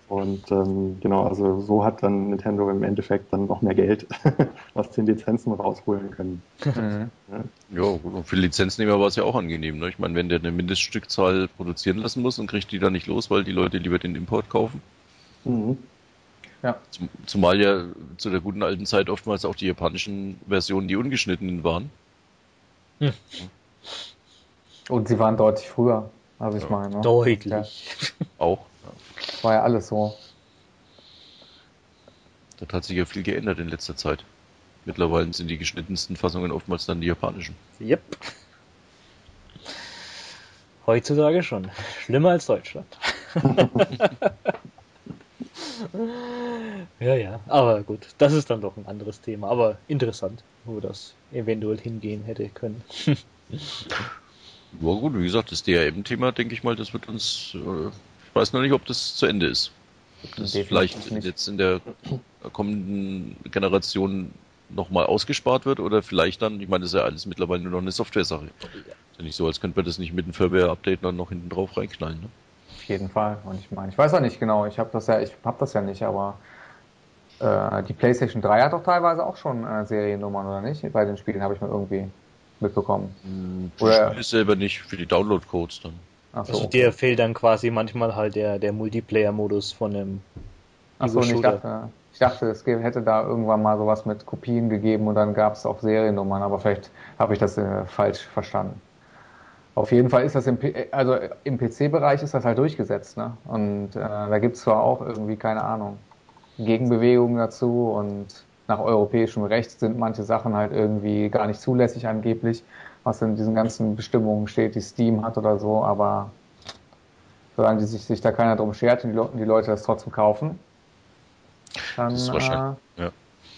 Und ähm, genau, also so hat dann Nintendo im Endeffekt dann noch mehr Geld, [laughs] was den Lizenzen rausholen können. Mhm. Ja, gut, und für Lizenznehmer war es ja auch angenehm. Ne? Ich meine, wenn der eine Mindeststückzahl produzieren lassen muss und kriegt die dann nicht los, weil die Leute lieber den Import kaufen. Mhm. Ja. Zumal ja zu der guten alten Zeit oftmals auch die japanischen Versionen die ungeschnittenen waren. Hm. Und sie waren deutlich früher, also ich ja. meine. Ne? Deutlich. Ja. Auch. Ja. War ja alles so. Das hat sich ja viel geändert in letzter Zeit. Mittlerweile sind die geschnittensten Fassungen oftmals dann die japanischen. Yep. Heutzutage schon. Schlimmer als Deutschland. [laughs] [laughs] ja, ja, aber gut, das ist dann doch ein anderes Thema, aber interessant, wo das eventuell hingehen hätte können. [laughs] ja gut, wie gesagt, das DRM-Thema, denke ich mal, das wird uns, äh, ich weiß noch nicht, ob das zu Ende ist. Ob das Definitiv vielleicht nicht. jetzt in der kommenden Generation nochmal ausgespart wird oder vielleicht dann, ich meine, das ist ja alles mittlerweile nur noch eine Software-Sache. Ist ja nicht so, als könnte man das nicht mit einem Firmware-Update dann noch hinten drauf reinknallen. Ne? Jeden Fall. Und ich meine, ich weiß auch nicht genau, ich habe das ja, ich habe das ja nicht, aber äh, die PlayStation 3 hat doch teilweise auch schon äh, Seriennummern, oder nicht? Bei den Spielen habe ich mal irgendwie mitbekommen. Hm, oder ist selber nicht für die Download-Codes dann. Ach so, also dir fehlt dann quasi manchmal halt der, der Multiplayer-Modus von dem Achso, ich dachte, ich dachte, es hätte da irgendwann mal sowas mit Kopien gegeben und dann gab es auch Seriennummern, aber vielleicht habe ich das äh, falsch verstanden. Auf jeden Fall ist das im, also im PC-Bereich ist das halt durchgesetzt, ne? Und äh, da gibt es zwar auch irgendwie, keine Ahnung, Gegenbewegungen dazu und nach europäischem Recht sind manche Sachen halt irgendwie gar nicht zulässig angeblich, was in diesen ganzen Bestimmungen steht, die Steam hat oder so, aber solange die sich, sich da keiner drum schert und die, die Leute das trotzdem kaufen, dann. Das ist, wahrscheinlich, äh, ja.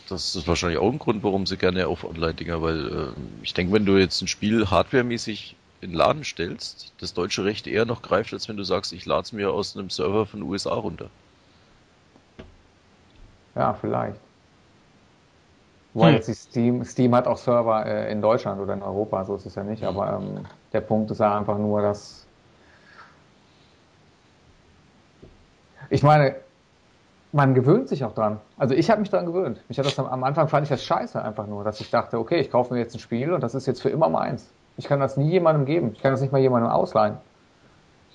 das ist wahrscheinlich auch ein Grund, warum sie gerne auf Online-Dinger, weil äh, ich denke, wenn du jetzt ein Spiel hardwaremäßig in den Laden stellst, das deutsche Recht eher noch greift, als wenn du sagst, ich lade es mir aus einem Server von den USA runter. Ja, vielleicht. Wobei hm. jetzt Steam, Steam hat auch Server äh, in Deutschland oder in Europa, so ist es ja nicht, aber ähm, der Punkt ist ja einfach nur, dass ich meine, man gewöhnt sich auch dran. Also ich habe mich dran gewöhnt. Mich hat das am, am Anfang fand ich das scheiße einfach nur, dass ich dachte, okay, ich kaufe mir jetzt ein Spiel und das ist jetzt für immer meins. Ich kann das nie jemandem geben. Ich kann das nicht mal jemandem ausleihen.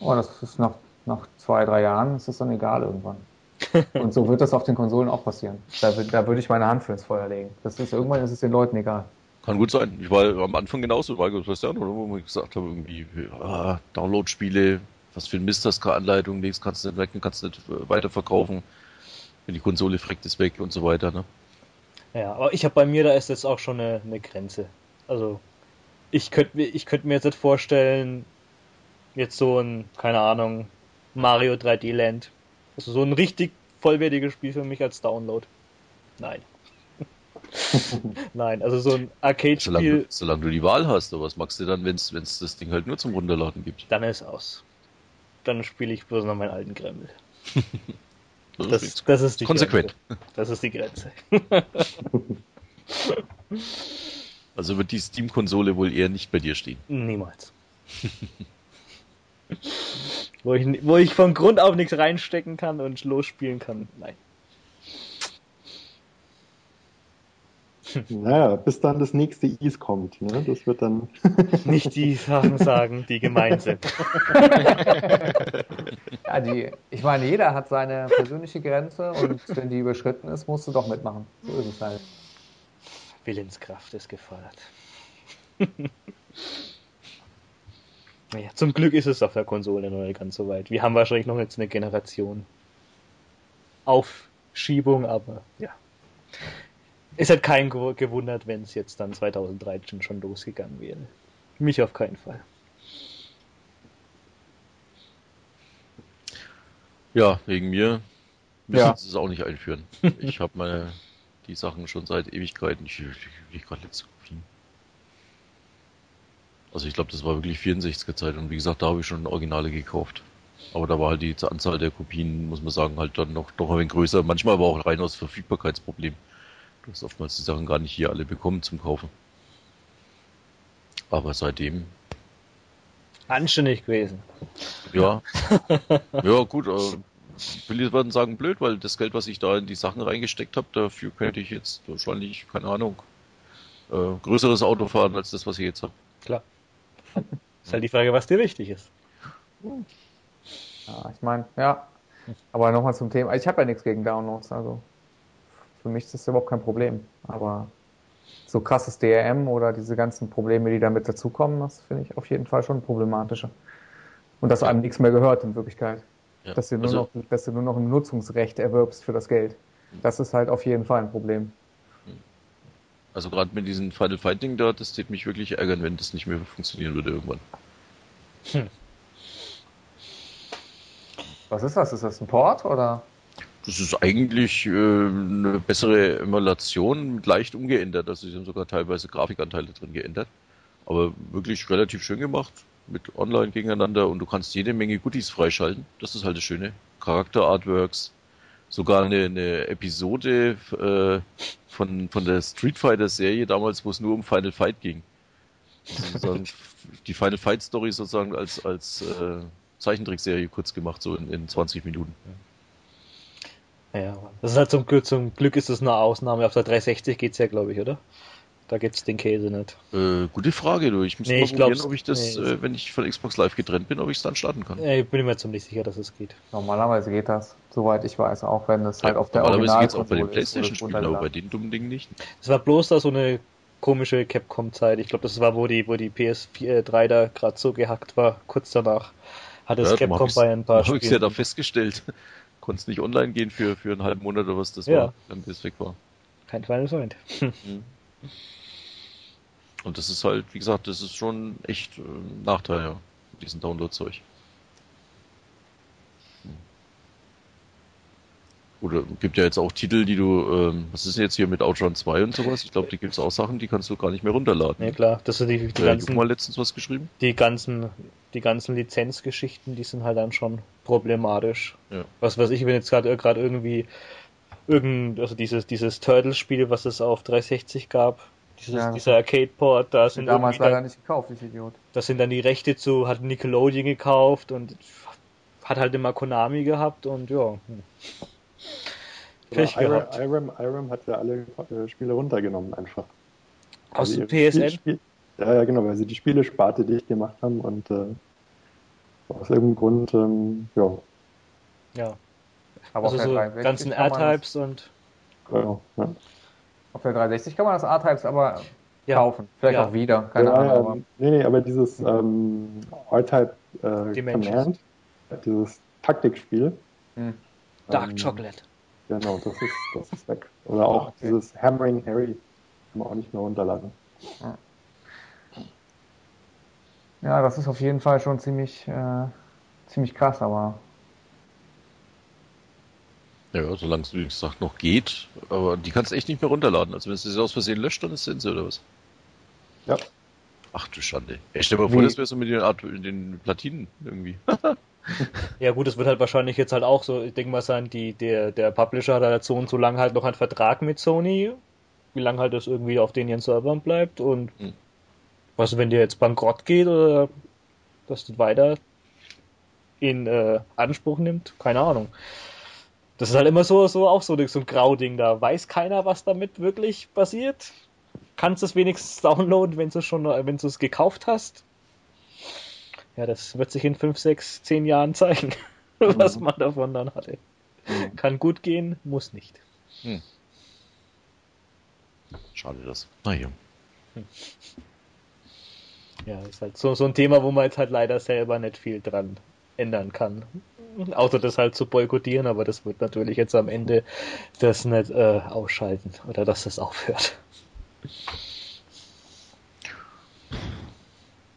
Oh, das ist nach, nach zwei, drei Jahren ist das dann egal irgendwann. [laughs] Und so wird das auf den Konsolen auch passieren. Da, da würde ich meine Hand für ins Feuer legen. Das ist irgendwann ist es den Leuten egal. Kann gut sein. Ich war am Anfang genauso, weil das ja, wo ich gesagt habe, irgendwie, ah, Download-Spiele, was für ein Mist, das keine Anleitung, nichts kannst du nicht weg, kannst du nicht äh, weiterverkaufen. Wenn die Konsole freckt ist weg und so weiter, ne? Ja, aber ich habe bei mir, da ist jetzt auch schon eine, eine Grenze. Also, ich könnte mir, ich könnte mir jetzt nicht vorstellen, jetzt so ein, keine Ahnung, Mario 3D Land. Also so ein richtig vollwertiges Spiel für mich als Download. Nein. [laughs] Nein, also so ein Solange, Arcade-Spiel, du- solange du die Wahl hast, aber was magst du dann, wenn es das Ding halt nur zum Runterladen gibt? dann ist aus. Dann spiele ich bloß noch meinen alten Kreml. [laughs] Das Das, ist das ist die konsequent. Grenze. Das ist die Grenze. [laughs] Also wird die Steam-Konsole wohl eher nicht bei dir stehen. Niemals. wo, ich, wo ich von Grund auf nichts reinstecken kann und losspielen kann, nein. Naja, bis dann das nächste Ease kommt. Ne? Das wird dann. [laughs] Nicht die Sachen sagen, die gemein sind. [laughs] Ja, die, ich meine, jeder hat seine persönliche Grenze und wenn die überschritten ist, musst du doch mitmachen. So ist es halt. Willenskraft ist gefordert. [laughs] naja, zum Glück ist es auf der Konsole noch nicht ganz so weit. Wir haben wahrscheinlich noch jetzt eine Generation Aufschiebung, aber ja. Es hat keinen gew- gewundert, wenn es jetzt dann 2013 schon losgegangen wäre. Mich auf keinen Fall. Ja, wegen mir müssen Ja. sie es auch nicht einführen. [laughs] Ich habe meine die Sachen schon seit Ewigkeiten. Ich ich gerade letzte Kopien. Also ich glaube, das war wirklich 64er Zeit und wie gesagt, da habe ich schon Originale gekauft. Aber da war halt die Anzahl der Kopien, muss man sagen, halt dann noch doch ein wenig größer. Manchmal aber auch rein aus Verfügbarkeitsproblem. Du hast oftmals die Sachen gar nicht hier alle bekommen zum Kaufen. Aber seitdem Anständig gewesen. Ja. ja, gut. Äh, ich will jetzt mal sagen, blöd, weil das Geld, was ich da in die Sachen reingesteckt habe, dafür könnte ich jetzt wahrscheinlich, keine Ahnung, äh, größeres Auto fahren als das, was ich jetzt habe. Klar. [laughs] Ist halt die Frage, was dir wichtig ist. Ja, ich meine, ja. Aber nochmal zum Thema. Ich habe ja nichts gegen Downloads, also für mich ist das überhaupt kein Problem. Aber so krasses DRM oder diese ganzen Probleme, die damit dazukommen, das finde ich auf jeden Fall schon problematischer. Und dass einem nichts mehr gehört in Wirklichkeit. Ja. Dass, du nur Also- noch, dass du nur noch ein Nutzungsrecht erwirbst für das Geld. Das ist halt auf jeden Fall ein Problem. Also gerade mit diesem Final Fight Ding da, das täte mich wirklich ärgern, wenn das nicht mehr funktionieren würde irgendwann. Was ist das? Ist das ein Port oder? Das ist eigentlich äh, eine bessere Emulation, leicht umgeändert. Also sie haben sogar teilweise Grafikanteile drin geändert. Aber wirklich relativ schön gemacht, mit online gegeneinander und du kannst jede Menge Goodies freischalten. Das ist halt das Schöne. Charakter-Artworks, sogar eine, eine Episode äh, von, von der Street Fighter Serie damals, wo es nur um Final Fight ging. [laughs] Die Final Fight Story sozusagen als, als äh, Zeichentrickserie kurz gemacht, so in, in 20 Minuten. Ja, das ist halt zum Glück, zum Glück ist das eine Ausnahme. Auf der 360 geht's ja, glaube ich, oder? Da gibt's den Käse nicht. Äh, gute Frage, du. Ich muss Nee, mal ich probieren, ob ich das, nee. äh, wenn ich von Xbox Live getrennt bin, ob ich es dann starten kann. Äh, Ich bin mir ziemlich sicher, dass es geht. Normalerweise geht das, soweit ich weiß, auch wenn es halt auf der Normalerweise geht es auch bei den Playstation-Spielen, aber bei den dummen Dingen nicht. Es war bloß da so eine komische Capcom-Zeit. Ich glaube, das war, wo die, wo die PS3 da gerade so gehackt war. Kurz danach hat es Ja, Capcom hab bei ein paar [laughs] Habe ich ja Spielen. da festgestellt. [laughs] Konntest nicht online gehen für, für einen halben Monat oder was das Ja. war, wenn das weg war. Kein Final Find. Und das ist halt, wie gesagt, das ist schon echt äh, ein Nachteil, ja, mit diesem Download-Zeug. Oder gibt ja jetzt auch Titel, die du, ähm, was ist denn jetzt hier mit Outrun 2 und sowas? Ich glaube, die gibt es auch Sachen, die kannst du gar nicht mehr runterladen. Ja klar, das sind die, die Äh, ganzen, mal letztens was geschrieben? die ganzen, die ganzen Lizenzgeschichten, die sind halt dann schon problematisch. Ja. Was weiß ich, wenn jetzt gerade gerade irgendwie irgend, also dieses dieses Turtles-Spiel, was es auf 360 gab, dieses, Ja. dieser Arcade-Port, da ist. sind Damals irgendwie leider dann, nicht gekauft, ich Idiot. das sind dann die Rechte zu, hat Nickelodeon gekauft und hat halt immer Konami gehabt und ja. Hm. Pech Aber gehabt. Irem, Irem, hat ja alle äh, Spiele runtergenommen einfach. Aus dem PSN? Spiel- Ja, ja, genau, weil sie die Spielesparte dicht gemacht haben und äh, aus irgendeinem Grund, ähm, ja, Ja. Aber Also auf der so 360 ganzen kann man das- R-Types und genau. Ja. Auf der 360 kann man das R-Types aber Ja. kaufen. Vielleicht Ja. auch wieder, keine ja, Ahnung. Aber nee, nee, aber dieses ähm, R-Type äh. Command, dieses Taktikspiel, Hm. Dark Ähm, Chocolate. genau, das ist, das ist weg. Oder auch Okay. dieses Hammering Harry kann man auch nicht mehr runterladen. Ja, das ist auf jeden Fall schon ziemlich, äh, ziemlich krass, aber Ja, solange es wie gesagt noch geht. Aber die kannst du echt nicht mehr runterladen. Also wenn du sie aus Versehen löscht, dann ist sie Sense oder was? Ja. Ach du Schande. Ey, stell dir mal vor, das wäre so mit den, Art, den Platinen irgendwie. [laughs] Ja gut, es wird halt wahrscheinlich jetzt halt auch so, ich denke mal sein, die, der, der Publisher hat halt so und so lange halt noch einen Vertrag mit Sony, wie lange halt das irgendwie auf den ihren Servern bleibt und Hm. was, wenn der jetzt bankrott geht oder das das weiter in äh, Anspruch nimmt, keine Ahnung. Das ist halt immer so, so auch so, so ein Grauding da. Weiß keiner, was damit wirklich passiert? Kannst du es wenigstens downloaden, wenn du es schon, wenn du es gekauft hast? Ja, das wird sich in 5, 6, 10 Jahren zeigen, [laughs] was man davon dann hatte. Kann gut gehen, muss nicht. Schade das. Naja. Ja, ist halt so, so ein Thema, wo man jetzt halt leider selber nicht viel dran ändern kann. Außer das halt zu boykottieren, aber das wird natürlich jetzt am Ende das nicht äh, ausschalten oder dass das aufhört.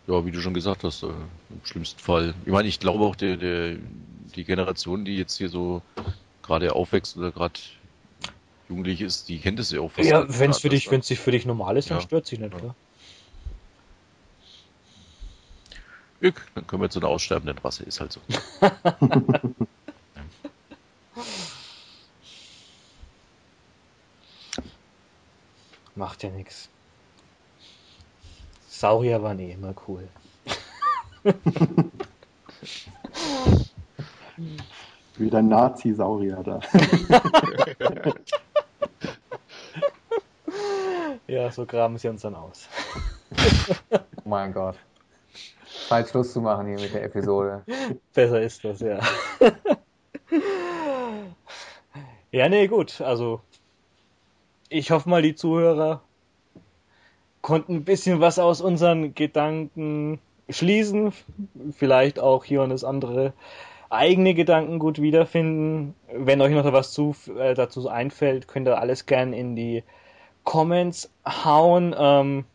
Ja, wie du schon gesagt hast, äh, im schlimmsten Fall. Ich meine, ich glaube auch, der, der, die Generation, die jetzt hier so gerade aufwächst oder gerade jugendlich ist, die kennt es ja auch fast Ja, wenn es für dich, wenn es sich für dich normal ist, dann Ja. stört sich nicht, Ja. oder? Dann können wir zu einer aussterbenden Rasse, ist halt so. [laughs] Macht ja nichts. Saurier waren eh immer cool. [laughs] Wieder Nazi-Saurier da. [laughs] Ja, so graben sie uns dann aus. Oh mein Gott. Zeit Schluss zu machen hier mit der Episode. [laughs] Besser ist das, ja. [laughs] ja, nee, gut. Also, ich hoffe mal, die Zuhörer konnten ein bisschen was aus unseren Gedanken schließen. Vielleicht auch hier und das andere eigene Gedanken gut wiederfinden. Wenn euch noch was zu, äh, dazu einfällt, könnt ihr alles gern in die Comments hauen. Ähm,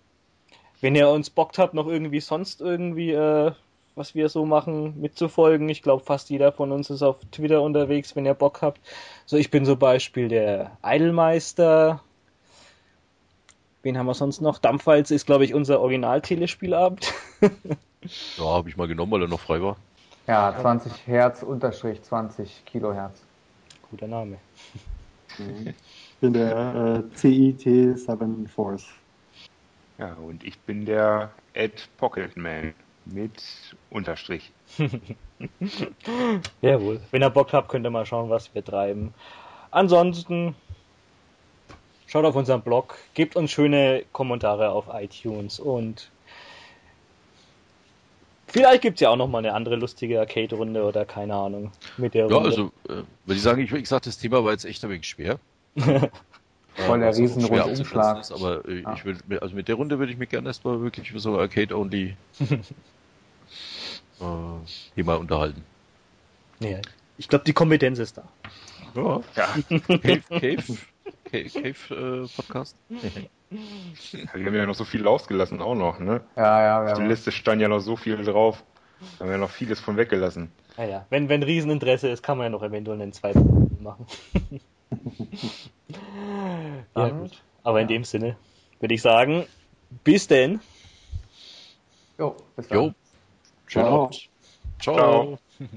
wenn ihr uns Bock habt, noch irgendwie sonst irgendwie, äh, was wir so machen, mitzufolgen. Ich glaube, fast jeder von uns ist auf Twitter unterwegs, wenn ihr Bock habt. So, ich bin zum Beispiel der Eidelmeister. Wen haben wir sonst noch? Dampfwalz ist, glaube ich, unser Original-Telespielabend. [laughs] Ja, habe ich mal genommen, weil er noch frei war. Ja, 20 Hertz unterstrich 20 Kilohertz. Guter Name. Ich bin der äh, CIT7 Force. Ja, und ich bin der Ed Pocketman mit Unterstrich. [laughs] Jawohl. Wenn ihr Bock habt, könnt ihr mal schauen, was wir treiben. Ansonsten schaut auf unseren Blog, gebt uns schöne Kommentare auf iTunes und vielleicht gibt's ja auch noch mal eine andere lustige Arcade-Runde oder keine Ahnung mit der Ja, Runde. also, äh, würde ich sagen, ich, ich sag, das Thema war jetzt echt ein wenig schwer. [laughs] Voll der auch riesen Rundumschlag. Ist, aber äh, Ah. ich will, also mit der Runde würde ich mir gerne erstmal wirklich so Arcade-only [laughs] äh, Thema unterhalten. ja, ich glaube, die Kompetenz ist da. Ja. Ja, Cave, Cave, Cave, Cave äh, Podcast. wir haben ja noch so viel ausgelassen auch noch, ne? Ja, ja, Auf wir der haben, Liste stand ja noch so viel drauf. Da haben wir noch vieles von weggelassen. Naja, wenn, wenn Rieseninteresse ist, kann man ja noch eventuell einen zweiten machen. [laughs] [laughs] ja, Dann- gut. Aber in dem Sinne würde ich sagen, bis denn. jo, bis dann. Jo. Schönen Ciao. Abend. Ciao. Ciao. [laughs]